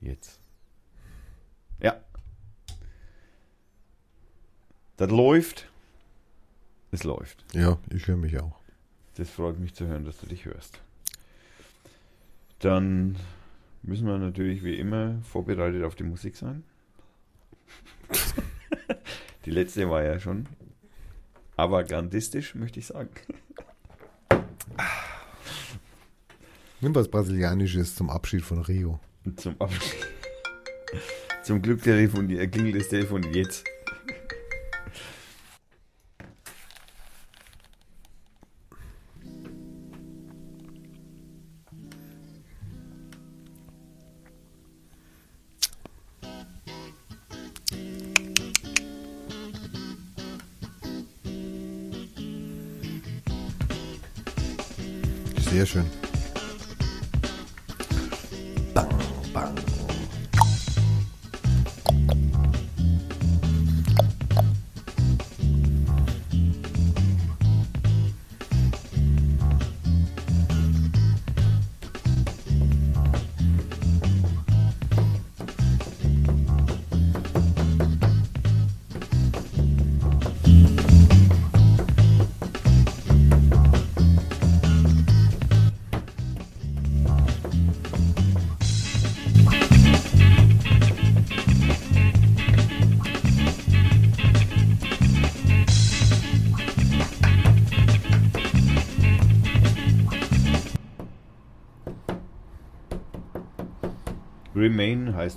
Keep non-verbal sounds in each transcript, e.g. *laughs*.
Jetzt. Ja. Das läuft. Es läuft. Ja, ich höre mich auch. Das freut mich zu hören, dass du dich hörst. Dann müssen wir natürlich wie immer vorbereitet auf die Musik sein. *laughs* die letzte war ja schon avantgardistisch, möchte ich sagen. Nimm was Brasilianisches zum Abschied von Rio. Zum Abschied. Zum Glück Telefon, äh, klingelt das Telefon jetzt.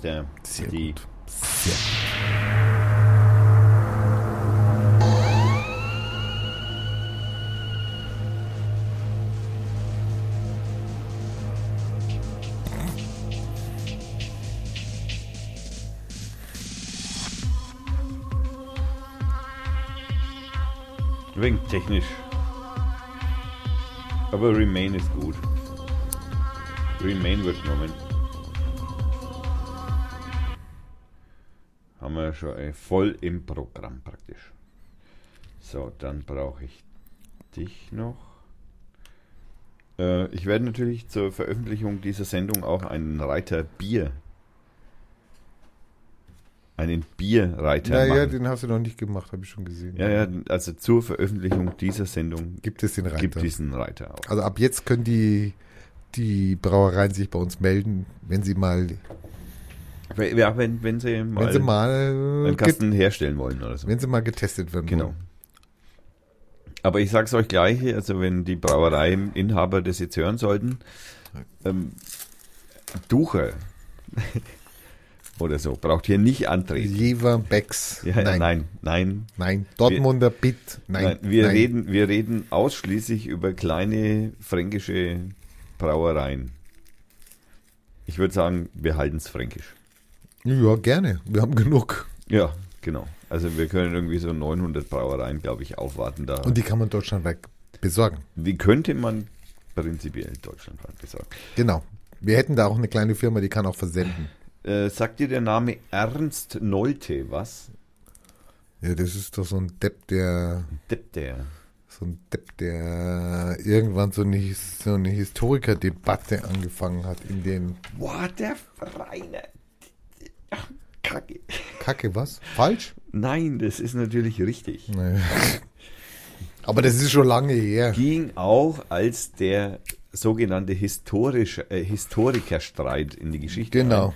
Remain heißt schon äh, voll im Programm praktisch. So, dann brauche ich dich noch. Äh, ich werde natürlich zur Veröffentlichung dieser Sendung auch einen Reiter Bier. Einen Bierreiter Ja, ja, machen. den hast du noch nicht gemacht, habe ich schon gesehen. Ja, ja, also zur Veröffentlichung dieser Sendung Gibt es den Reiter? gibt diesen Reiter auch. Also ab jetzt können die, die Brauereien sich bei uns melden, wenn sie mal, Ja, wenn, wenn sie mal, wenn sie mal, einen get, Kasten herstellen wollen oder so. wenn sie mal getestet werden. Genau. wollen. Aber ich sag's euch gleich, also wenn die Brauereiinhaber das jetzt hören sollten, ähm, Ducher *laughs* oder so, braucht hier nicht antreten. Jever, Becks. Ja, nein, nein, nein, nein, Dortmunder Bit. Nein, nein. Wir, nein. Reden, wir reden ausschließlich über kleine fränkische Brauereien. Ich würde sagen, wir halten es fränkisch. Ja, gerne. Wir haben genug. Ja, genau. Also wir können irgendwie so 900 Brauereien, glaube ich, aufwarten da. Und die kann man deutschlandweit besorgen. die könnte man prinzipiell deutschlandweit besorgen. Genau. Wir hätten da auch eine kleine Firma, die kann auch versenden. Äh, sagt dir der Name Ernst Nolte was? Ja, das ist doch so ein Depp, der, Depp der. so ein Depp, der irgendwann so eine, so eine Historikerdebatte angefangen hat in den Boah, der Vereiner. Ach, Kacke. Kacke, was? Falsch? Nein, das ist natürlich richtig. Nee. Aber das ist schon lange her. Ging auch als der sogenannte historische, äh, Historikerstreit in die Geschichte. Genau. Ein.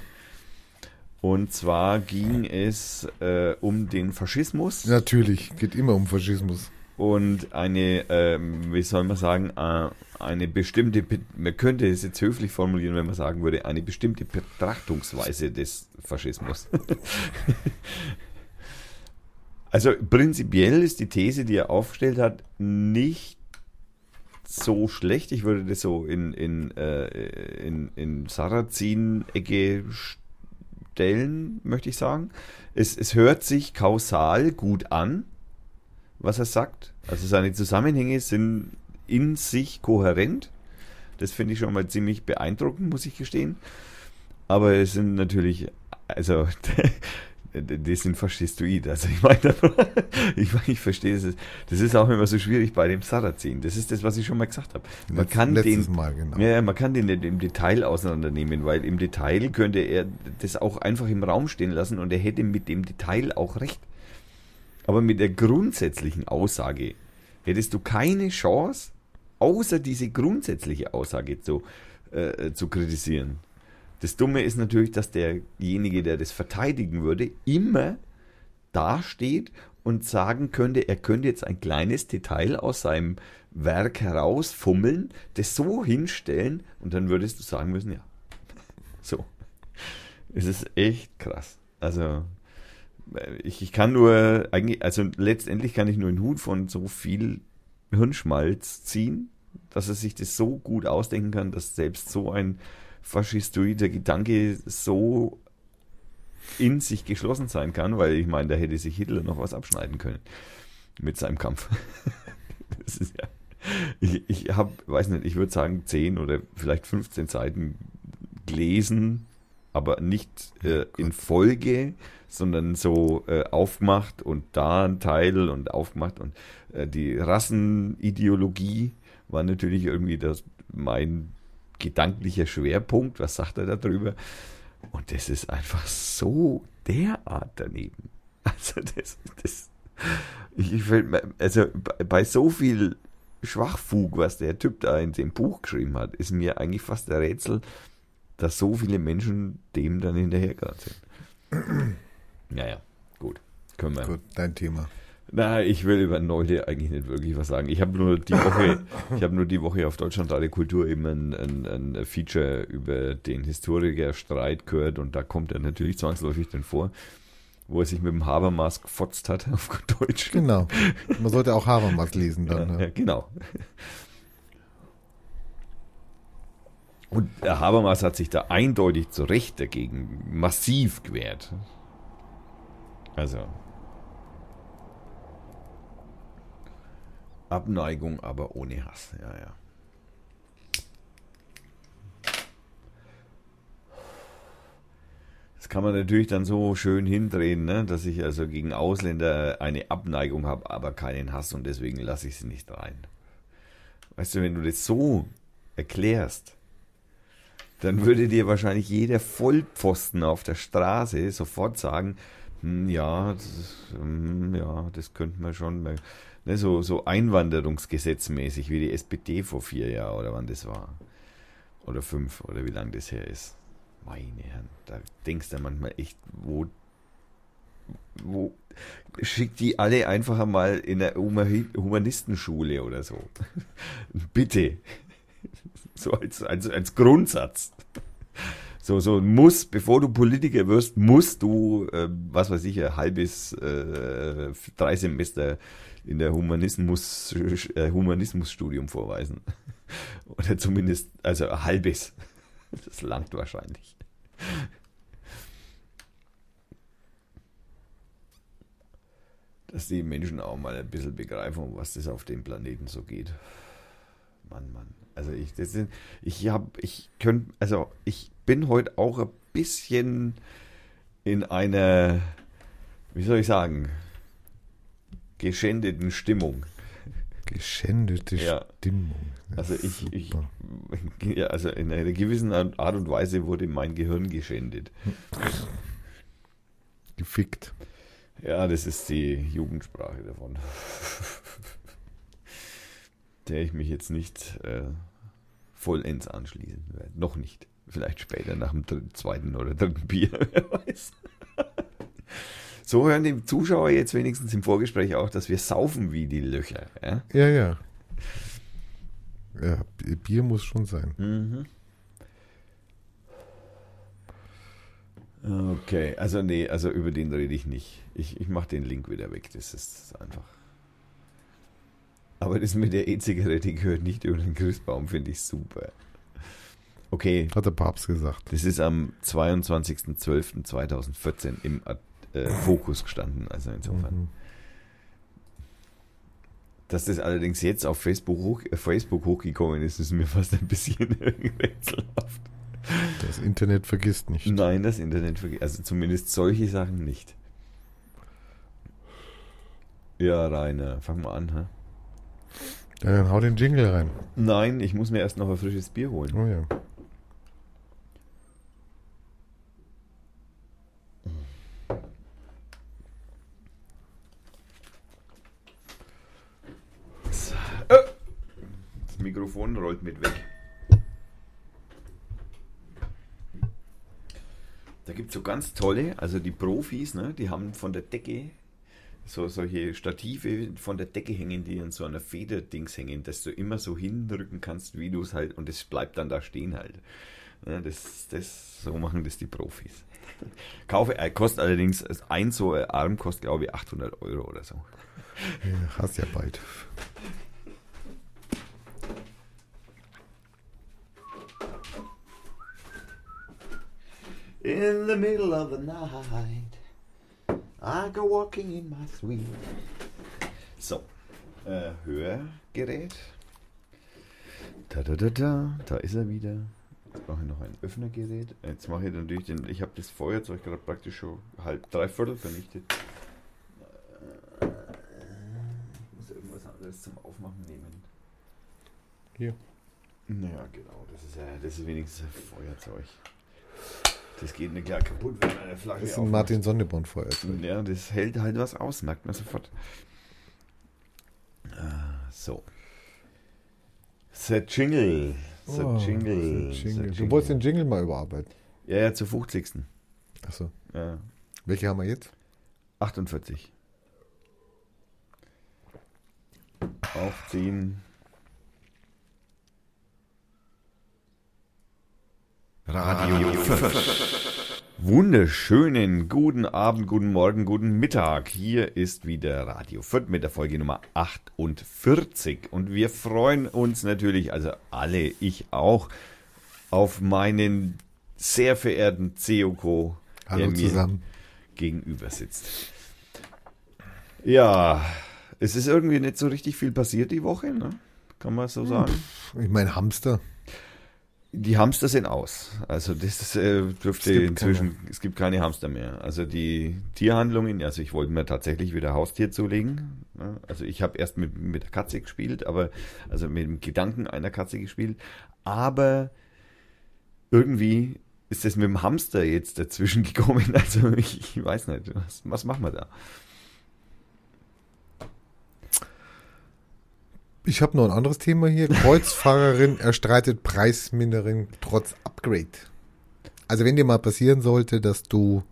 Und zwar ging es äh, um den Faschismus. Natürlich, geht immer um Faschismus. Und eine, ähm, wie soll man sagen, äh, eine bestimmte, Be- man könnte es jetzt höflich formulieren, wenn man sagen würde, eine bestimmte Betrachtungsweise des Faschismus. *laughs* also prinzipiell ist die These, die er aufgestellt hat, nicht so schlecht. Ich würde das so in, in, äh, in, in Sarrazin-Ecke stellen, möchte ich sagen. Es, es hört sich kausal gut an was er sagt. Also seine Zusammenhänge sind in sich kohärent. Das finde ich schon mal ziemlich beeindruckend, muss ich gestehen. Aber es sind natürlich, also *laughs* die sind faschistoid. Also ich meine, *laughs* ich, mein, ich verstehe es. Das ist auch immer so schwierig bei dem Sarrazin. Das ist das, was ich schon mal gesagt habe. Man Letz- kann den, Mal, genau. ja, man kann den nicht im Detail auseinandernehmen, weil im Detail könnte er das auch einfach im Raum stehen lassen und er hätte mit dem Detail auch recht. Aber mit der grundsätzlichen Aussage hättest du keine Chance, außer diese grundsätzliche Aussage zu, äh, zu kritisieren. Das Dumme ist natürlich, dass derjenige, der das verteidigen würde, immer dasteht und sagen könnte, er könnte jetzt ein kleines Detail aus seinem Werk herausfummeln, das so hinstellen und dann würdest du sagen müssen, ja. *laughs* So. Es ist echt krass. Also, ich, ich kann nur, eigentlich, also letztendlich kann ich nur einen Hut von so viel Hirnschmalz ziehen, dass er sich das so gut ausdenken kann, dass selbst so ein faschistoider Gedanke so in sich geschlossen sein kann, weil ich meine, da hätte sich Hitler noch was abschneiden können mit seinem Kampf. *laughs* das ist ja, ich, ich habe, weiß nicht, ich würde sagen 10 oder vielleicht 15 Seiten gelesen, aber nicht äh, in Folge, sondern so äh, aufgemacht und da ein Teil und aufgemacht und äh, die Rassenideologie war natürlich irgendwie das mein gedanklicher Schwerpunkt. Was sagt er darüber? Und das ist einfach so derart daneben. *laughs* Also das, das ich, ich fällt mir- also bei- bei so viel Schwachfug, was der Typ da in dem Buch geschrieben hat, ist mir eigentlich fast ein Rätsel, dass so viele Menschen dem dann hinterhergerannt sind. Naja, gut. Können wir. Gut, dein Thema. Na, ich will über Neude eigentlich nicht wirklich was sagen. Ich habe nur die Woche, *laughs* ich habe nur die Woche auf Deutschlandradio Kultur eben ein, ein, ein Feature über den Historikerstreit gehört und da kommt er natürlich zwangsläufig dann vor, wo er sich mit dem Habermas gefotzt hat *laughs* auf Deutsch. Genau. Man sollte auch Habermas lesen dann. Ja, Ja. ja, genau. Und der Habermas hat sich da eindeutig zu Recht dagegen massiv gewehrt. Also. Abneigung, aber ohne Hass. Ja, ja. Das kann man natürlich dann so schön hindrehen, ne? dass ich also gegen Ausländer eine Abneigung habe, aber keinen Hass und deswegen lasse ich sie nicht rein. Weißt du, wenn du das so erklärst, dann würde dir wahrscheinlich jeder Vollpfosten auf der Straße sofort sagen, hm, ja, das, hm, ja, das könnte man schon, ne, so, so Einwanderungsgesetzmäßig wie die SPD vor vier Jahren oder wann das war. Oder fünf oder wie lange das her ist. Meine Herren, da denkst du manchmal echt, wo, wo, schick die alle einfach mal in eine Huma- Humanistenschule oder so. *laughs* Bitte. *laughs* So als, als, als Grundsatz. So, so muss, bevor du Politiker wirst, musst du, äh, was weiß ich, ein halbes, äh, drei Semester in der Humanismus, äh, Humanismusstudium vorweisen. *laughs* Oder zumindest, also ein halbes. Das langt wahrscheinlich. Dass die Menschen auch mal ein bisschen begreifen, was das auf dem Planeten so geht. Mann, Mann. Also ich, das sind, ich habe, ich könnte, also ich bin heute auch ein bisschen in einer, wie soll ich sagen, geschändeten Stimmung. Geschändete Ja. Stimmung. Also ich, ich, ja, also in einer gewissen Art und Weise wurde mein Gehirn geschändet. Gefickt. Ja, das ist die Jugendsprache davon. Der ich mich jetzt nicht äh, vollends anschließen werde. Noch nicht. Vielleicht später nach dem dritten, zweiten oder dritten Bier, *laughs* wer weiß. So hören die Zuschauer jetzt wenigstens im Vorgespräch auch, dass wir saufen wie die Löcher. Ja? Ja, ja. Ja, Bi- Bier muss schon sein. Mhm. Okay, also nee, also über den rede ich nicht. Ich, ich mache den Link wieder weg, das ist einfach. Aber das mit der E-Zigarette gehört nicht über den Christbaum, finde ich super. Okay, Hat der Papst gesagt. das ist am 22.12.2014 im äh, Fokus gestanden, also insofern. Mhm. Dass das allerdings jetzt auf Facebook, hoch, äh, Facebook hochgekommen ist, ist mir fast ein bisschen *laughs* rätselhaft. Das Internet vergisst nicht. Nein, das Internet vergisst. Also zumindest solche Sachen nicht. Ja, Rainer, fang mal an. Hä? Ja, dann hau den Jingle rein. Nein, ich muss mir erst noch ein frisches Bier holen. Oh ja. Das Mikrofon rollt mit weg. Da gibt es so ganz tolle, also die Profis, ne, die haben von der Decke so solche Stative von der Decke hängen, die in so einer Federdings hängen, dass du immer so hindrücken kannst, wie du es halt, und es bleibt dann da stehen halt. Ja, das, das, so machen das die Profis. *laughs* Kaufe, äh, kostet allerdings, ein so Arm kostet glaube ich 800 Euro oder so. ja hast ja bald. In the middle of the night, I go walking in my suite. So, äh, Hörgerät. Da, da, da, da, da ist er wieder. Jetzt brauche ich noch ein Öffnergerät. Jetzt mache ich natürlich den, ich habe das Feuerzeug gerade praktisch schon halb, dreiviertel vernichtet. Äh, Ich muss irgendwas anderes zum Aufmachen nehmen. Hier. Naja, genau, das ist ja, das ist wenigstens ein Feuerzeug. Das geht nicht klar kaputt, wenn eine Flasche Das ist ein. Martin Sonneborn Feuerzeug. Ja, das hält halt was aus, merkt man sofort. Ah, so. The Jingle. The Oh, Jingle. The Jingle. Du wolltest den Jingle mal überarbeiten. Ja, ja, zur 50. Achso. Ja. Welche haben wir jetzt? 48. Aufziehen. Radio Wunderschönen guten Abend, guten Morgen, guten Mittag. Hier ist wieder Radio Fürth mit der Folge Nummer 48. Und wir freuen uns natürlich, also alle, ich auch, auf meinen sehr verehrten Ceoko, der mir zusammen. gegenüber sitzt. Ja, es ist irgendwie nicht so richtig viel passiert die Woche, ne? Kann man so sagen. Ich meine Hamster. Die Hamster sind aus. Also das äh, dürfte Es inzwischen, es gibt keine Hamster mehr. Also die Tierhandlungen, also ich wollte mir tatsächlich wieder Haustier zulegen. Also ich habe erst mit, mit der Katze gespielt, aber also mit dem Gedanken einer Katze gespielt. Aber irgendwie ist das mit dem Hamster jetzt dazwischen *laughs* gekommen. Also ich, ich weiß nicht, was, was machen wir da? Ich habe noch ein anderes Thema hier. Kreuzfahrerin *laughs* erstreitet Preisminderung trotz Upgrade. Also wenn dir mal passieren sollte, dass du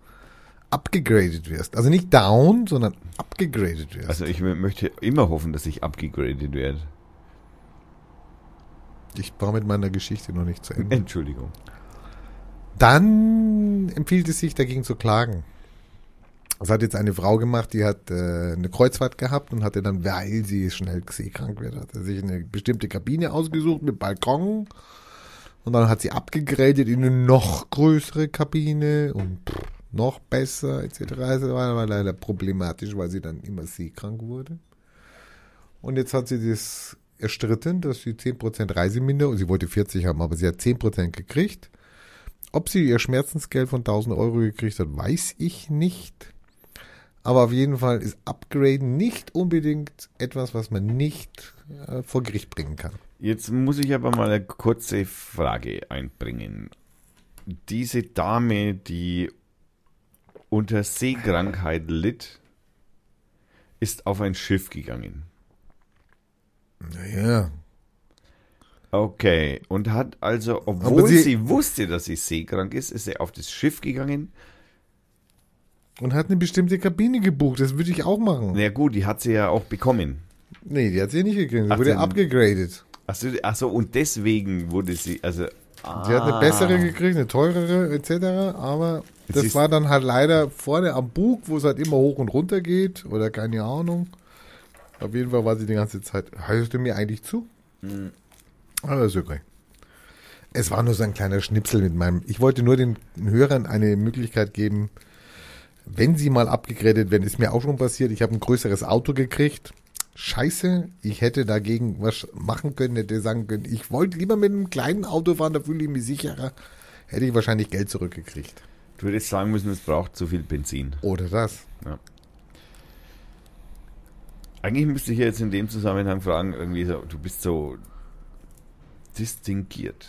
abgegradet wirst. Also nicht down, sondern abgegradet wirst. Also ich möchte immer hoffen, dass ich abgegradet werde. ich war mit meiner Geschichte noch nicht zu Ende. Entschuldigung. Dann empfiehlt es sich dagegen zu klagen. Das hat jetzt eine Frau gemacht, die hat äh, eine Kreuzfahrt gehabt und hatte dann, weil sie schnell seekrank wird, hat sich eine bestimmte Kabine ausgesucht mit Balkon. Und dann hat sie abgegradet in eine noch größere Kabine und noch besser etc. Das war aber leider problematisch, weil sie dann immer seekrank wurde. Und jetzt hat sie das erstritten, dass sie 10% Reiseminderung, sie wollte 40 haben, aber sie hat 10% gekriegt. Ob sie ihr Schmerzensgeld von 1000 Euro gekriegt hat, weiß ich nicht. Aber auf jeden Fall ist Upgraden nicht unbedingt etwas, was man nicht äh, vor Gericht bringen kann. Jetzt muss ich aber mal eine kurze Frage einbringen. Diese Dame, die unter Seekrankheit litt, ist auf ein Schiff gegangen. Naja. Okay, und hat also, obwohl sie- sie, wusste, dass sie seekrank ist, ist sie auf das Schiff gegangen. Und hat eine bestimmte Kabine gebucht, das würde ich auch machen. Na gut, die hat sie ja auch bekommen. Nee, die hat sie nicht gekriegt, sie wurde abgegradet. Achso, ach so, und deswegen wurde sie, also. Sie hat eine ah. bessere gekriegt, eine teurere etc. Aber das ist- war dann halt leider vorne am Bug, wo es halt immer hoch und runter geht oder keine Ahnung. Auf jeden Fall war sie die ganze Zeit. Hörst du mir eigentlich zu? Hm. Aber ist okay. Es war nur so ein kleiner Schnipsel mit meinem. Ich wollte nur den Hörern eine Möglichkeit geben, wenn sie mal abgegradet werden, ist mir auch schon passiert. Ich habe ein größeres Auto gekriegt. Scheiße, ich hätte dagegen was machen können, hätte sagen können, ich wollte lieber mit einem kleinen Auto fahren, da fühle ich mich sicherer. Hätte ich wahrscheinlich Geld zurückgekriegt. Du hättest sagen müssen, es braucht zu viel Benzin. Oder das. Ja. Eigentlich müsste ich jetzt in dem Zusammenhang fragen, irgendwie so, du bist so distinguiert.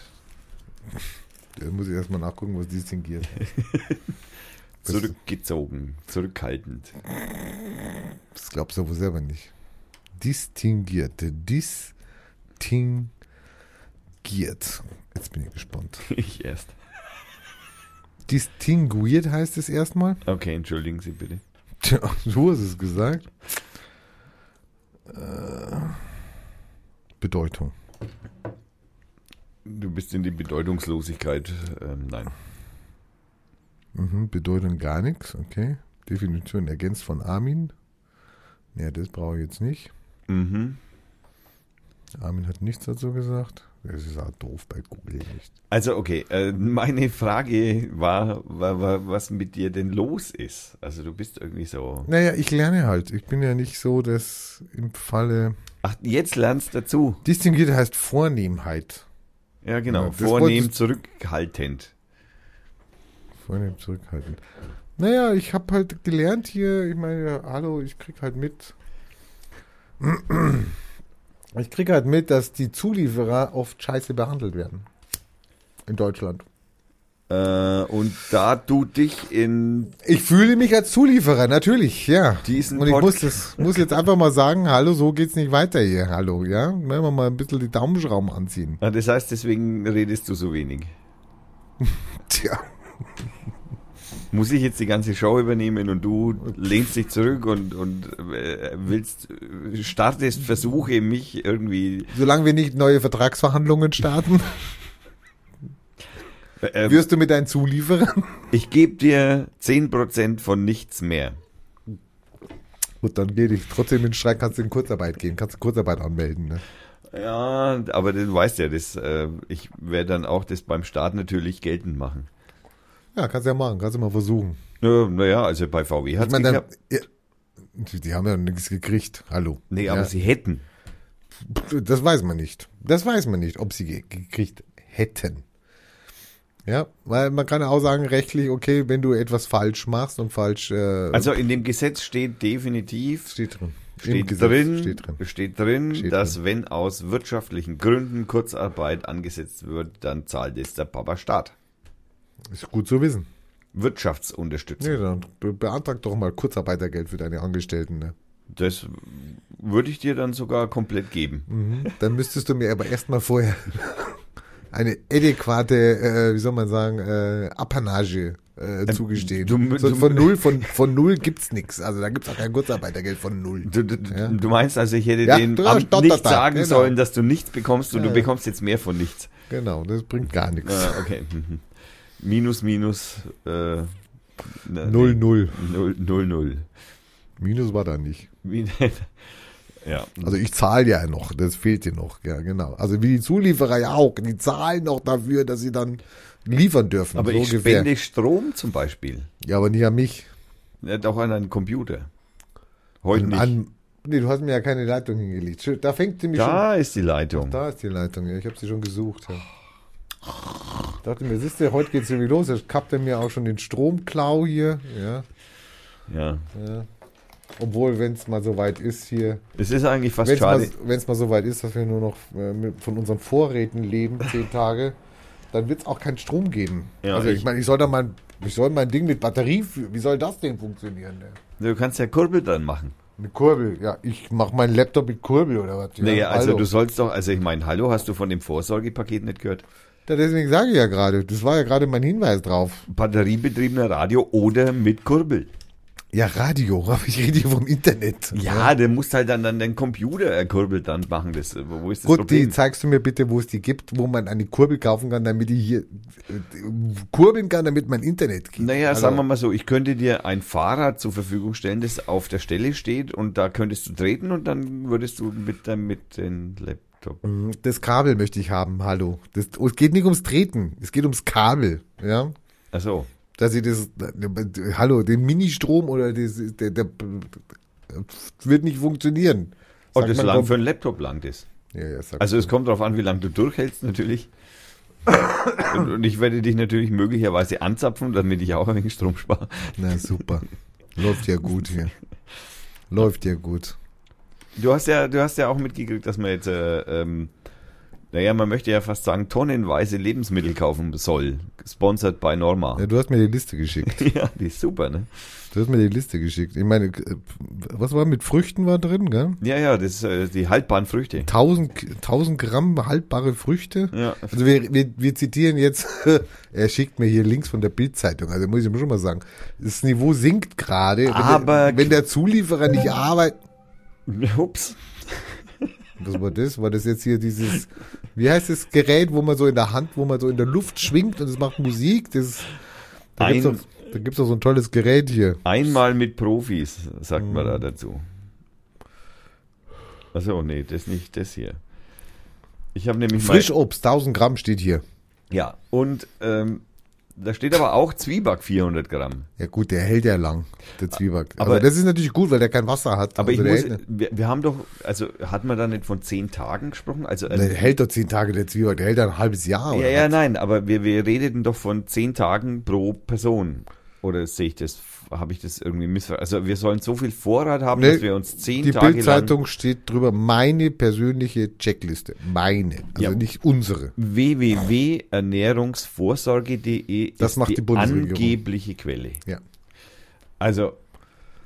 Da muss ich erstmal nachgucken, was distinguiert. *laughs* Zurückgezogen, zurückhaltend. Das glaubst du aber selber nicht. Distinguiert. Distinguiert. Jetzt bin ich gespannt. *laughs* Ich erst. Distinguiert heißt es erstmal. Okay, entschuldigen Sie bitte. Tja, du hast es gesagt. Äh, Bedeutung. Du bist in die Bedeutungslosigkeit. Ähm, nein. Mhm, Bedeutung gar nichts, okay. Definition ergänzt von Armin. Ja, das brauche ich jetzt nicht. Mhm. Armin hat nichts dazu gesagt. Das ist auch doof bei Google nicht. Also okay, äh, meine Frage war, was mit dir denn los ist. Also du bist irgendwie so. Naja, ich lerne halt. Ich bin ja nicht so, dass im Falle. Ach, jetzt lernst dazu. Distinguiert heißt Vornehmheit. Ja, genau. Ja, Vornehm zurückhaltend. Vornehm zurückhaltend. Naja, ich habe halt gelernt hier, ich meine, ja, hallo, ich krieg halt mit. Ich krieg halt mit, dass die Zulieferer oft scheiße behandelt werden. In Deutschland. Äh, und da du dich in Ich fühle mich als Zulieferer, natürlich, ja. Diesen Und ich muss, das, muss jetzt einfach mal sagen, hallo, so geht's nicht weiter hier, hallo, ja. Wenn wir mal ein bisschen die Daumenschrauben anziehen. Ah, Das heißt, deswegen redest du so wenig. *laughs* Tja. Muss ich jetzt die ganze Show übernehmen und du lehnst dich zurück und, und äh, willst, startest Versuche, mich irgendwie. Solange wir nicht neue Vertragsverhandlungen starten, Äh, wirst du mit deinen Zulieferern. ich gebe dir 10% von nichts mehr. Gut, dann geh dich trotzdem in den Streik, kannst du in Kurzarbeit gehen, kannst du Kurzarbeit anmelden. Ne? Ja, aber du weißt ja, das, äh, ich werde dann auch das beim Staat natürlich geltend machen. Ja, kannst du ja machen, kannst du mal versuchen. Ja, naja, also bei VW hat es dann, geklappt. ja, die, haben ja nichts gekriegt. Hallo. Nee, aber ja, sie hätten. Das weiß man nicht. Das weiß man nicht, ob sie ge- gekriegt hätten. Ja, weil man kann ja auch sagen, rechtlich, okay, wenn du etwas falsch machst und falsch äh, Also in dem Gesetz steht definitiv, steht drin. Steht drin, Steht drin. steht drin, Steht dass drin. wenn aus wirtschaftlichen Gründen Kurzarbeit angesetzt wird, dann zahlt es der Papa Staat. Ist gut zu wissen. Wirtschaftsunterstützung. Nee, dann be- beantrag doch mal Kurzarbeitergeld für deine Angestellten. Ne? Das würde ich dir dann sogar komplett geben. Mhm. Dann müsstest du mir aber erstmal vorher *laughs* eine adäquate, äh, wie soll man sagen, äh, Apanage äh, zugestehen. du- so, von null, *laughs* von, von null gibt's nix. Also da gibt's auch kein Kurzarbeitergeld von null. Du, du, Ja. du meinst also, ich hätte Ja, den Amt nicht da, sagen genau. sollen, dass du nichts bekommst und Ja, du bekommst jetzt mehr von nichts. Genau, das bringt gar nichts. Ah, okay. Mhm. Minus, minus, äh, na, Null, nee. null. Null, null, null. Minus war da nicht. *laughs* Ja. Also ich zahle ja noch, das fehlt dir noch, ja genau. Also wie die Zulieferer ja auch, die zahlen noch dafür, dass sie dann liefern dürfen. Aber so ich ungefähr. spende Strom zum Beispiel. Ja, aber nicht an mich. Ja, doch an einen Computer. Heute nicht. An, nee, du hast mir ja keine Leitung hingelegt. Da fängt sie mich schon da ist die Leitung. Da ist die Leitung, ja. Ich habe sie schon gesucht. Ja. Ich dachte mir, siehst du, heute geht's irgendwie los. Jetzt kappt er mir auch schon den Stromklau hier. Ja, Ja. ja. Obwohl, wenn es mal so weit ist hier, Es ist eigentlich fast wenn es mal, schade. wenn's mal so weit ist, dass wir nur noch äh, mit, von unseren Vorräten leben, *laughs* zehn Tage, dann wird es auch keinen Strom geben. Ja, also ich ich- meine, ich soll da mein, ich soll mein Ding mit Batterie, führen. wie soll das denn funktionieren? Ne? Du kannst ja Kurbel dran machen. Eine Kurbel, ja, ich mache meinen Laptop mit Kurbel oder was? Ja, naja, also hallo. du sollst doch, also ich meine, hallo, hast du von dem Vorsorgepaket nicht gehört? Ja, deswegen sage ich ja gerade, das war ja gerade mein Hinweis drauf. Batteriebetriebener Radio oder mit Kurbel. Ja, Radio, *laughs* aber ich rede hier vom Internet. Ja, der muss halt dann, dann den Computer erkurbelt dann machen. Das, wo ist das Gut, die Problem? zeigst du mir bitte, wo es die gibt, wo man eine Kurbel kaufen kann, damit ich hier äh, kurbeln kann, damit mein Internet geht. Naja, Also, sagen wir mal so, ich könnte dir ein Fahrrad zur Verfügung stellen, das auf der Stelle steht und da könntest du treten und dann würdest du mit, dem- mit dem Laptop. Das Kabel möchte ich haben, hallo. Das, es geht nicht ums Treten, es geht ums Kabel, ja. Achso. Dass ich das, hallo, den Ministrom oder das, der, der, wird nicht funktionieren. Und Sagt das lang für einen Laptop langt es. Ja, ja, Also es kommt darauf an, wie lange du durchhältst natürlich. und, und ich werde dich natürlich möglicherweise anzapfen, damit ich auch ein wenig Strom spare. Na super. Läuft ja gut hier. Läuft ja gut. Du hast ja, du hast ja auch mitgekriegt, dass man jetzt, äh, ähm, naja, man möchte ja fast sagen, tonnenweise Lebensmittel kaufen soll. Sponsored by Norma. Ja, du hast mir die Liste geschickt. *laughs* Ja, die ist super, ne? Du hast mir die Liste geschickt. Ich meine, äh, was war mit Früchten war drin, gell? Ja, ja, das ist äh, die haltbaren Früchte. 1000, 1000 Gramm haltbare Früchte. Ja. Also wir, wir, wir zitieren jetzt, *laughs* er schickt mir hier Links von der Bildzeitung. Also muss ich ihm schon mal sagen, das Niveau sinkt gerade. Wenn Aber- der, wenn der Zulieferer nicht arbeitet. *laughs* Ups. Was war das? War das jetzt hier dieses, wie heißt das Gerät, wo man so in der Hand, wo man so in der Luft schwingt und es macht Musik? Das, da gibt's Ein- doch, da gibt's doch so ein tolles Gerät hier. Einmal mit Profis, sagt man Mhm. da dazu. Achso, nee, das nicht das hier. Ich habe nämlich Frischobst, 1000 Gramm steht hier. Ja, und ähm, da steht aber auch Zwieback 400 Gramm. Ja gut, der hält ja lang, der Zwieback. Aber, Aber- das ist natürlich gut, weil der kein Wasser hat. Aber Also ich muss, wir, wir haben doch, also hat man da nicht von zehn Tagen gesprochen? Also, also der hält doch zehn Tage der Zwieback, der hält ja ein halbes Jahr. ja, oder ja, was? nein, aber wir, wir redeten doch von zehn Tagen pro Person. Oder sehe ich das, habe ich das irgendwie missverstanden? Also wir sollen so viel Vorrat haben, Nee, dass wir uns zehn Die Tage lang Bildzeitung steht drüber, meine persönliche Checkliste. Meine, also Ja. nicht unsere. www.ernährungsvorsorge.de Das ist macht die Bundesregierung. angebliche Quelle. Ja. Also,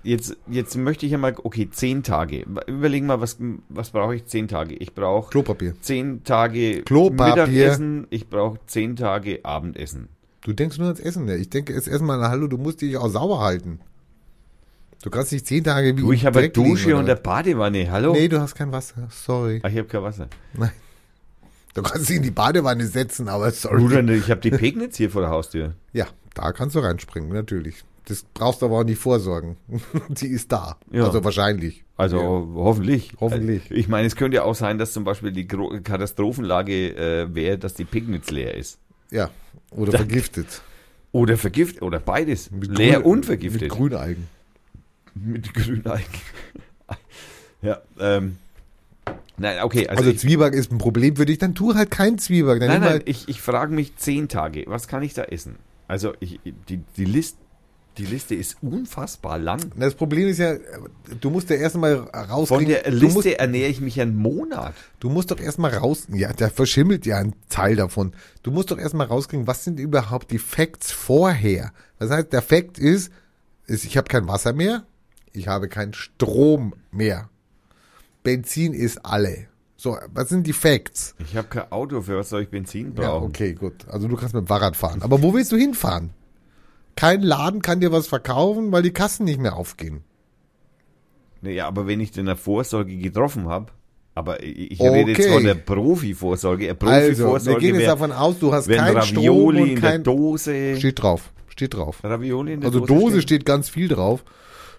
jetzt, jetzt möchte ich ja mal, okay, zehn Tage. Überlegen mal, was, was brauche ich zehn Tage? Ich brauche Klopapier. zehn Tage Klopapier. Mittagessen, ich brauche zehn Tage Abendessen. Du denkst nur ans Essen. Ja. Ich denke jetzt erstmal, hallo, du musst dich auch sauber halten. Du kannst nicht zehn Tage wie Du, ich habe eine Dreck liegen, Dusche oder und eine? Badewanne, hallo? Nee, du hast kein Wasser. Sorry. Ah, ich habe kein Wasser. Nein. Du kannst dich in die Badewanne setzen, aber sorry. Bruder, ich habe die Pegnitz hier vor der Haustür. Ja, da kannst du reinspringen, natürlich. Das brauchst du aber auch nicht vorsorgen. *laughs* Sie ist da. Ja. Also wahrscheinlich. Also Ja. hoffentlich. Hoffentlich. Ich meine, es könnte ja auch sein, dass zum Beispiel die Katastrophenlage äh, wäre, dass die Pegnitz leer ist. Ja. Oder vergiftet. Oder vergiftet, oder beides. Mit leer Grün- und vergiftet. Mit Grünalgen. Mit *laughs* Grünalgen. ja, ähm. Nein, okay, also, Also, ich, Zwieback ist ein Problem für dich, dann tu halt kein Zwieback. Dann nein, nein, halt, ich, ich frage mich zehn Tage, was kann ich da essen? Also ich, die, die, List, die Liste ist unfassbar lang. das Problem ist ja, du musst ja erstmal Von rauskriegen. der Liste musst, ernähre ich mich einen Monat. du musst doch erstmal raus. Ja, da verschimmelt ja ein Teil davon. Du musst doch erstmal rauskriegen, was sind überhaupt die Facts vorher? Das heißt, der Fact ist, ist ich habe kein Wasser mehr, ich habe keinen Strom mehr. Benzin ist alle. So, was sind die Facts? Ich habe kein Auto, für was soll ich Benzin Ja, brauchen? okay, gut. Also du kannst mit dem Fahrrad fahren. Aber wo willst du hinfahren? Kein Laden kann dir was verkaufen, weil die Kassen nicht mehr aufgehen. Naja, aber wenn ich denn eine Vorsorge getroffen habe, aber ich, Okay. rede jetzt von der Profivorsorge. Eine Also, wir Profivorsorge gehen jetzt davon aus, du hast wenn keinen Strom Ravioli und in der kein... Dose. Steht drauf, steht drauf. Ravioli in der Also Dose. Dose stehen? steht ganz viel drauf.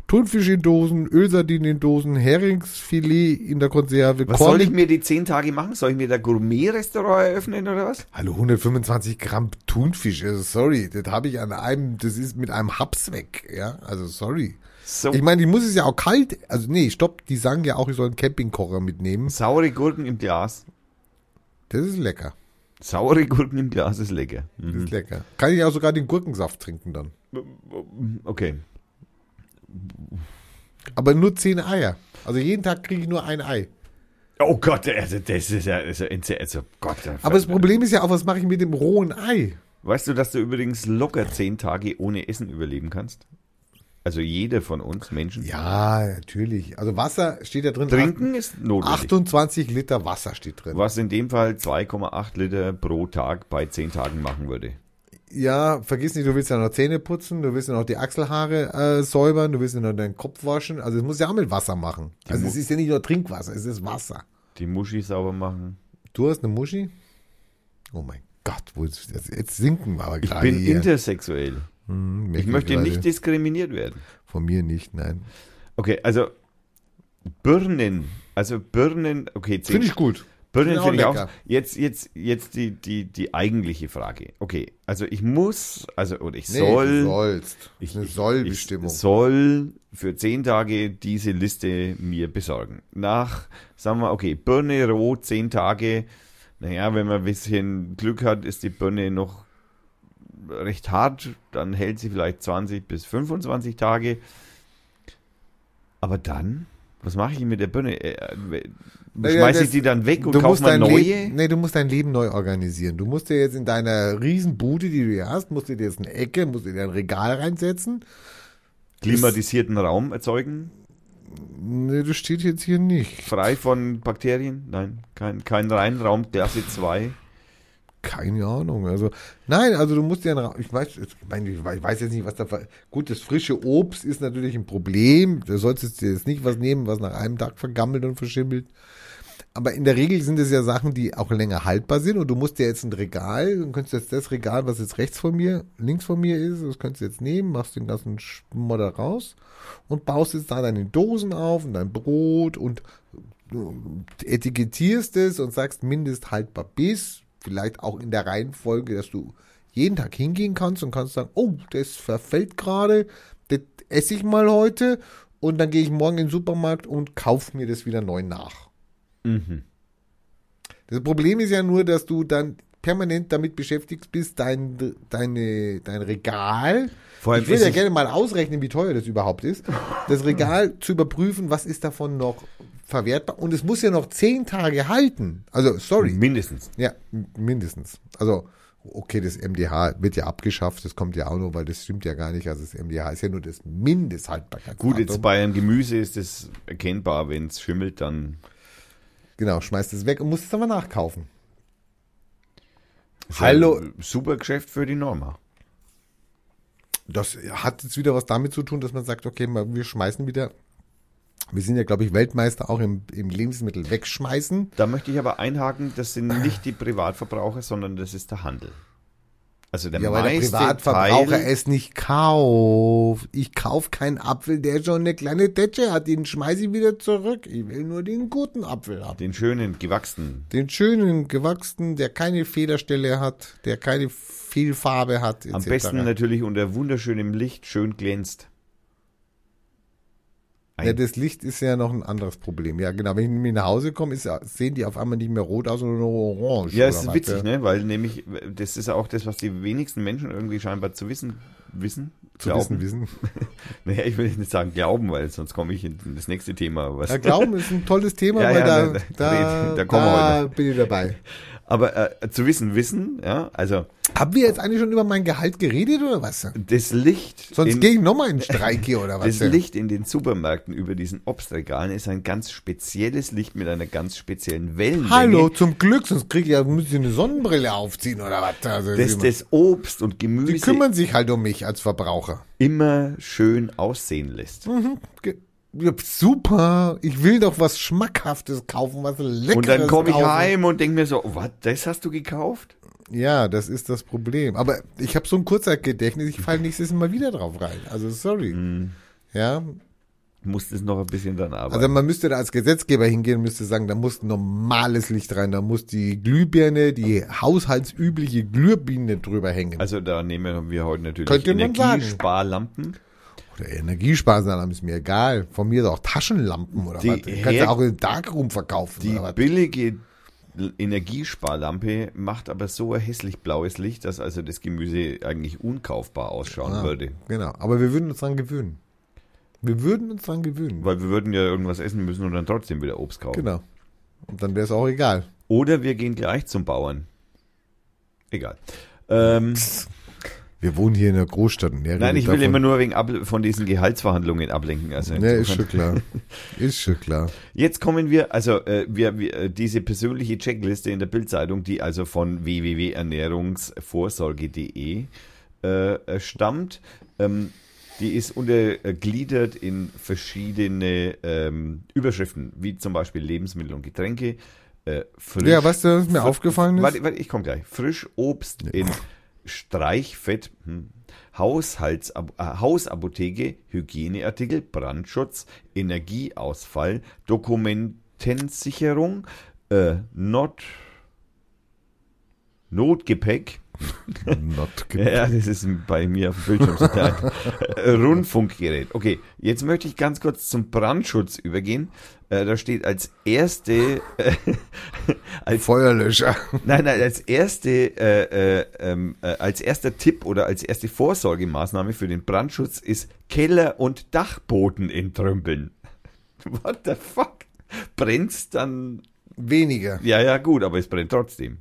Thunfisch in Dosen, Ölsardinen in Dosen, Heringsfilet in der Konserve, Was Korn- soll ich mir die zehn Tage machen? Soll ich mir da Gourmet-Restaurant eröffnen oder was? Hallo, 125 Gramm Thunfisch, also sorry, das habe ich an einem, das ist mit einem Haps weg, ja, also sorry. So Ich meine, die muss es ja auch kalt, also nee, stopp, die sagen ja auch, ich soll einen Campingkocher mitnehmen. saure Gurken im Glas. Das ist lecker, Saure Gurken im Glas ist lecker. das Mhm. ist lecker. Kann ich auch sogar den Gurkensaft trinken dann. Okay. Aber nur 10 Eier. Also jeden Tag kriege ich nur ein Ei. Oh Gott, also das ist ja, also, also Gott. Aber das Problem ist ja auch, was mache ich mit dem rohen Ei? Weißt du, dass du übrigens locker zehn Tage ohne Essen überleben kannst? Also jeder von uns Menschen. Ja, natürlich. Also Wasser steht da drin. Trinken ist notwendig. 28 Liter Wasser steht drin. Was in dem Fall 2,8 Liter pro Tag bei 10 Tagen machen würde. Ja, vergiss nicht, du willst ja noch Zähne putzen, du willst ja noch die Achselhaare äh, säubern, du willst ja noch deinen Kopf waschen. Also es muss ja auch mit Wasser machen. Also Mu- es ist ja nicht nur Trinkwasser, es ist Wasser. Die Muschi sauber machen. Du hast eine Muschi? Oh mein Gott, wo ist jetzt sinken wir aber Ich gerade bin hier. intersexuell. Hm, Ich möchte nicht diskriminiert werden. Von mir nicht, nein. Okay, also Birnen. Also Birnen, okay, Finde ich gut. Birnen Finde ich finde ich auch. Jetzt, jetzt, jetzt die, die, die eigentliche Frage. Okay, also ich muss, also oder ich Nee, soll, du sollst. ich, eine Sollbestimmung. Ich soll für zehn Tage diese Liste mir besorgen. Nach, sagen wir, okay, Birne roh, zehn Tage. Naja, wenn man ein bisschen Glück hat, ist die Birne noch recht hart, dann hält sie vielleicht 20 bis 25 Tage. Aber dann Was mache ich mit der Birne? Das- ich die dann weg und du musst mal dein neue? Leben, nee, du musst dein Leben neu organisieren. Du musst dir jetzt in deiner Riesenbude, die du hier hast, musst du dir jetzt eine Ecke, musst du dir ein Regal reinsetzen. Klimatisierten Raum erzeugen? Nee, das steht jetzt hier nicht. Frei von Bakterien? Nein, kein, kein Reinraum, Klasse 2. Keine Ahnung. Also, nein, also du musst dir einen Ra- ich weiß, ich meine, ich weiß jetzt nicht, was da, gut, das frische Obst ist natürlich ein Problem. Du solltest dir jetzt nicht was nehmen, was nach einem Tag vergammelt und verschimmelt. Aber in der Regel sind es ja Sachen, die auch länger haltbar sind und du musst dir jetzt ein Regal, du könntest jetzt das Regal, was jetzt rechts von mir, links von mir ist, das könntest du jetzt nehmen, machst den ganzen Schmodder raus und baust jetzt da deine Dosen auf und dein Brot und etikettierst es und sagst mindesthaltbar bis, vielleicht auch in der Reihenfolge, dass du jeden Tag hingehen kannst und kannst sagen, oh, das verfällt gerade, das esse ich mal heute und dann gehe ich morgen in den Supermarkt und kaufe mir das wieder neu nach. Mhm. Das Problem ist ja nur, dass du dann permanent damit beschäftigt bist, dein, deine, dein Regal, Vor allem ich will ist ja gerne mal ausrechnen, wie teuer das überhaupt ist, das Regal zu überprüfen, was ist davon noch verwertbar und es muss ja noch zehn Tage halten. Also, sorry. Mindestens. Ja, mindestens. Also, okay, das MDH wird ja abgeschafft, das kommt ja auch noch, weil das stimmt ja gar nicht. Also das MDH ist ja nur das Mindesthaltbarkeitsdatum. Gut, jetzt bei einem Gemüse ist es erkennbar, wenn es schimmelt, dann Genau, schmeißt es weg und musst es aber nachkaufen. ist Hallo. super Geschäft für die Norma. Das hat jetzt wieder was damit zu tun, dass man sagt, okay, wir schmeißen wieder. Wir sind ja, glaube ich, Weltmeister auch im, im Lebensmittel wegschmeißen. Da möchte ich aber einhaken, das sind nicht die Privatverbraucher, sondern das ist der Handel. Also der Ja, weil der Privatverbraucher Teil, es nicht kauft. Ich kaufe keinen Apfel, der schon eine kleine Tätsche hat. Den schmeiße ich wieder zurück. Ich will nur den guten Apfel haben. den schönen, gewachsenen. Den schönen, gewachsenen, der keine Federstelle hat, der keine Fehlfarbe hat. Am etc. besten natürlich unter wunderschönem Licht schön glänzt. Ein- Ja, das Licht ist ja noch ein anderes Problem. Ja, genau. Wenn ich nämlich nach Hause komme, ist, sehen die auf einmal nicht mehr rot aus, sondern nur orange. Ja, es ist witzig, ja. ne? Weil nämlich, das ist auch das, was die wenigsten Menschen irgendwie scheinbar zu wissen, wissen, Zu glauben. wissen, wissen. *laughs* Naja, ich will nicht sagen glauben, weil sonst komme ich in das nächste Thema. Was Ja, Glauben ist ein tolles Thema, *laughs* Ja, weil ja, da, da- da, da- da da bin ich dabei. Aber äh, zu wissen, wissen, ja, also Haben wir jetzt eigentlich schon über mein Gehalt geredet oder was? das Licht, Sonst in, gehe ich nochmal in Streik hier oder *laughs* was? das Licht in den Supermärkten über diesen Obstregalen ist ein ganz spezielles Licht mit einer ganz speziellen Wellenlänge. Hallo, zum Glück, sonst krieg ich ja, muss ich eine Sonnenbrille aufziehen oder was? Also, das die, das Obst und die Gemüse kümmern sich halt um mich als Verbraucher. immer schön aussehen lässt. Ge- Ja, super, ich will doch was Schmackhaftes kaufen, was Leckeres Und dann komme ich kaufen. heim und denke mir so, was, das hast du gekauft? Ja, das ist das Problem. Aber ich habe so ein Kurzzeitgedächtnis, ich falle nächstes Mal wieder drauf rein. Also sorry. Mhm. Ja, Musst es noch ein bisschen dann arbeiten. also man müsste da als Gesetzgeber hingehen und müsste sagen, da muss normales Licht rein, da muss die Glühbirne, die haushaltsübliche Glühbirne drüber hängen. Also da nehmen wir heute natürlich Könnte man sagen. Oder Energiesparsam ist mir egal. Von mir auch Taschenlampen oder Die was. Du kannst ja auch im Darkroom verkaufen Die billige Energiesparlampe macht aber so ein hässlich blaues Licht, dass also das Gemüse eigentlich unkaufbar ausschauen Ah, würde. Genau, aber wir würden uns dran gewöhnen. Wir würden uns dran gewöhnen. Weil wir würden ja irgendwas essen müssen und dann trotzdem wieder Obst kaufen. Genau. Und dann wäre es auch egal. Oder wir gehen gleich zum Bauern. Egal. Ähm, Wir wohnen hier in einer Großstadt. Und der nein, ich will davon- immer nur wegen Able von diesen Gehaltsverhandlungen ablenken. Also Ja, ist schon klar. *laughs* Ist schon klar. Jetzt kommen wir, also äh, wir, wir, äh, diese persönliche Checkliste in der Bildzeitung, die also von www.ernährungsvorsorge.de äh, äh, stammt, ähm, die ist untergliedert in verschiedene ähm, Überschriften, wie zum Beispiel Lebensmittel und Getränke. Äh, frisch, Ja, weißt du, was mir aufgefallen ist? Warte, warte, ich komme gleich. Frischobst in *laughs* Streichfett, hm, Haushaltsab äh, Hausapotheke, Hygieneartikel, Brandschutz, Energieausfall, Dokumentensicherung, äh, Not, Notgepäck, Not *laughs* ja, ja, das ist bei mir auf dem Bildschirm. *laughs* Äh, Rundfunkgerät. Okay, jetzt möchte ich ganz kurz zum Brandschutz übergehen. Äh, da steht als erste, äh, *laughs* als Feuerlöscher. Nein, nein, als erste, äh, äh, ähm, äh, als erster Tipp oder als erste Vorsorgemaßnahme für den Brandschutz ist Keller und Dachboden entrümpeln. What the fuck? Brennt's dann? Weniger. Ja, ja, gut, aber es brennt trotzdem.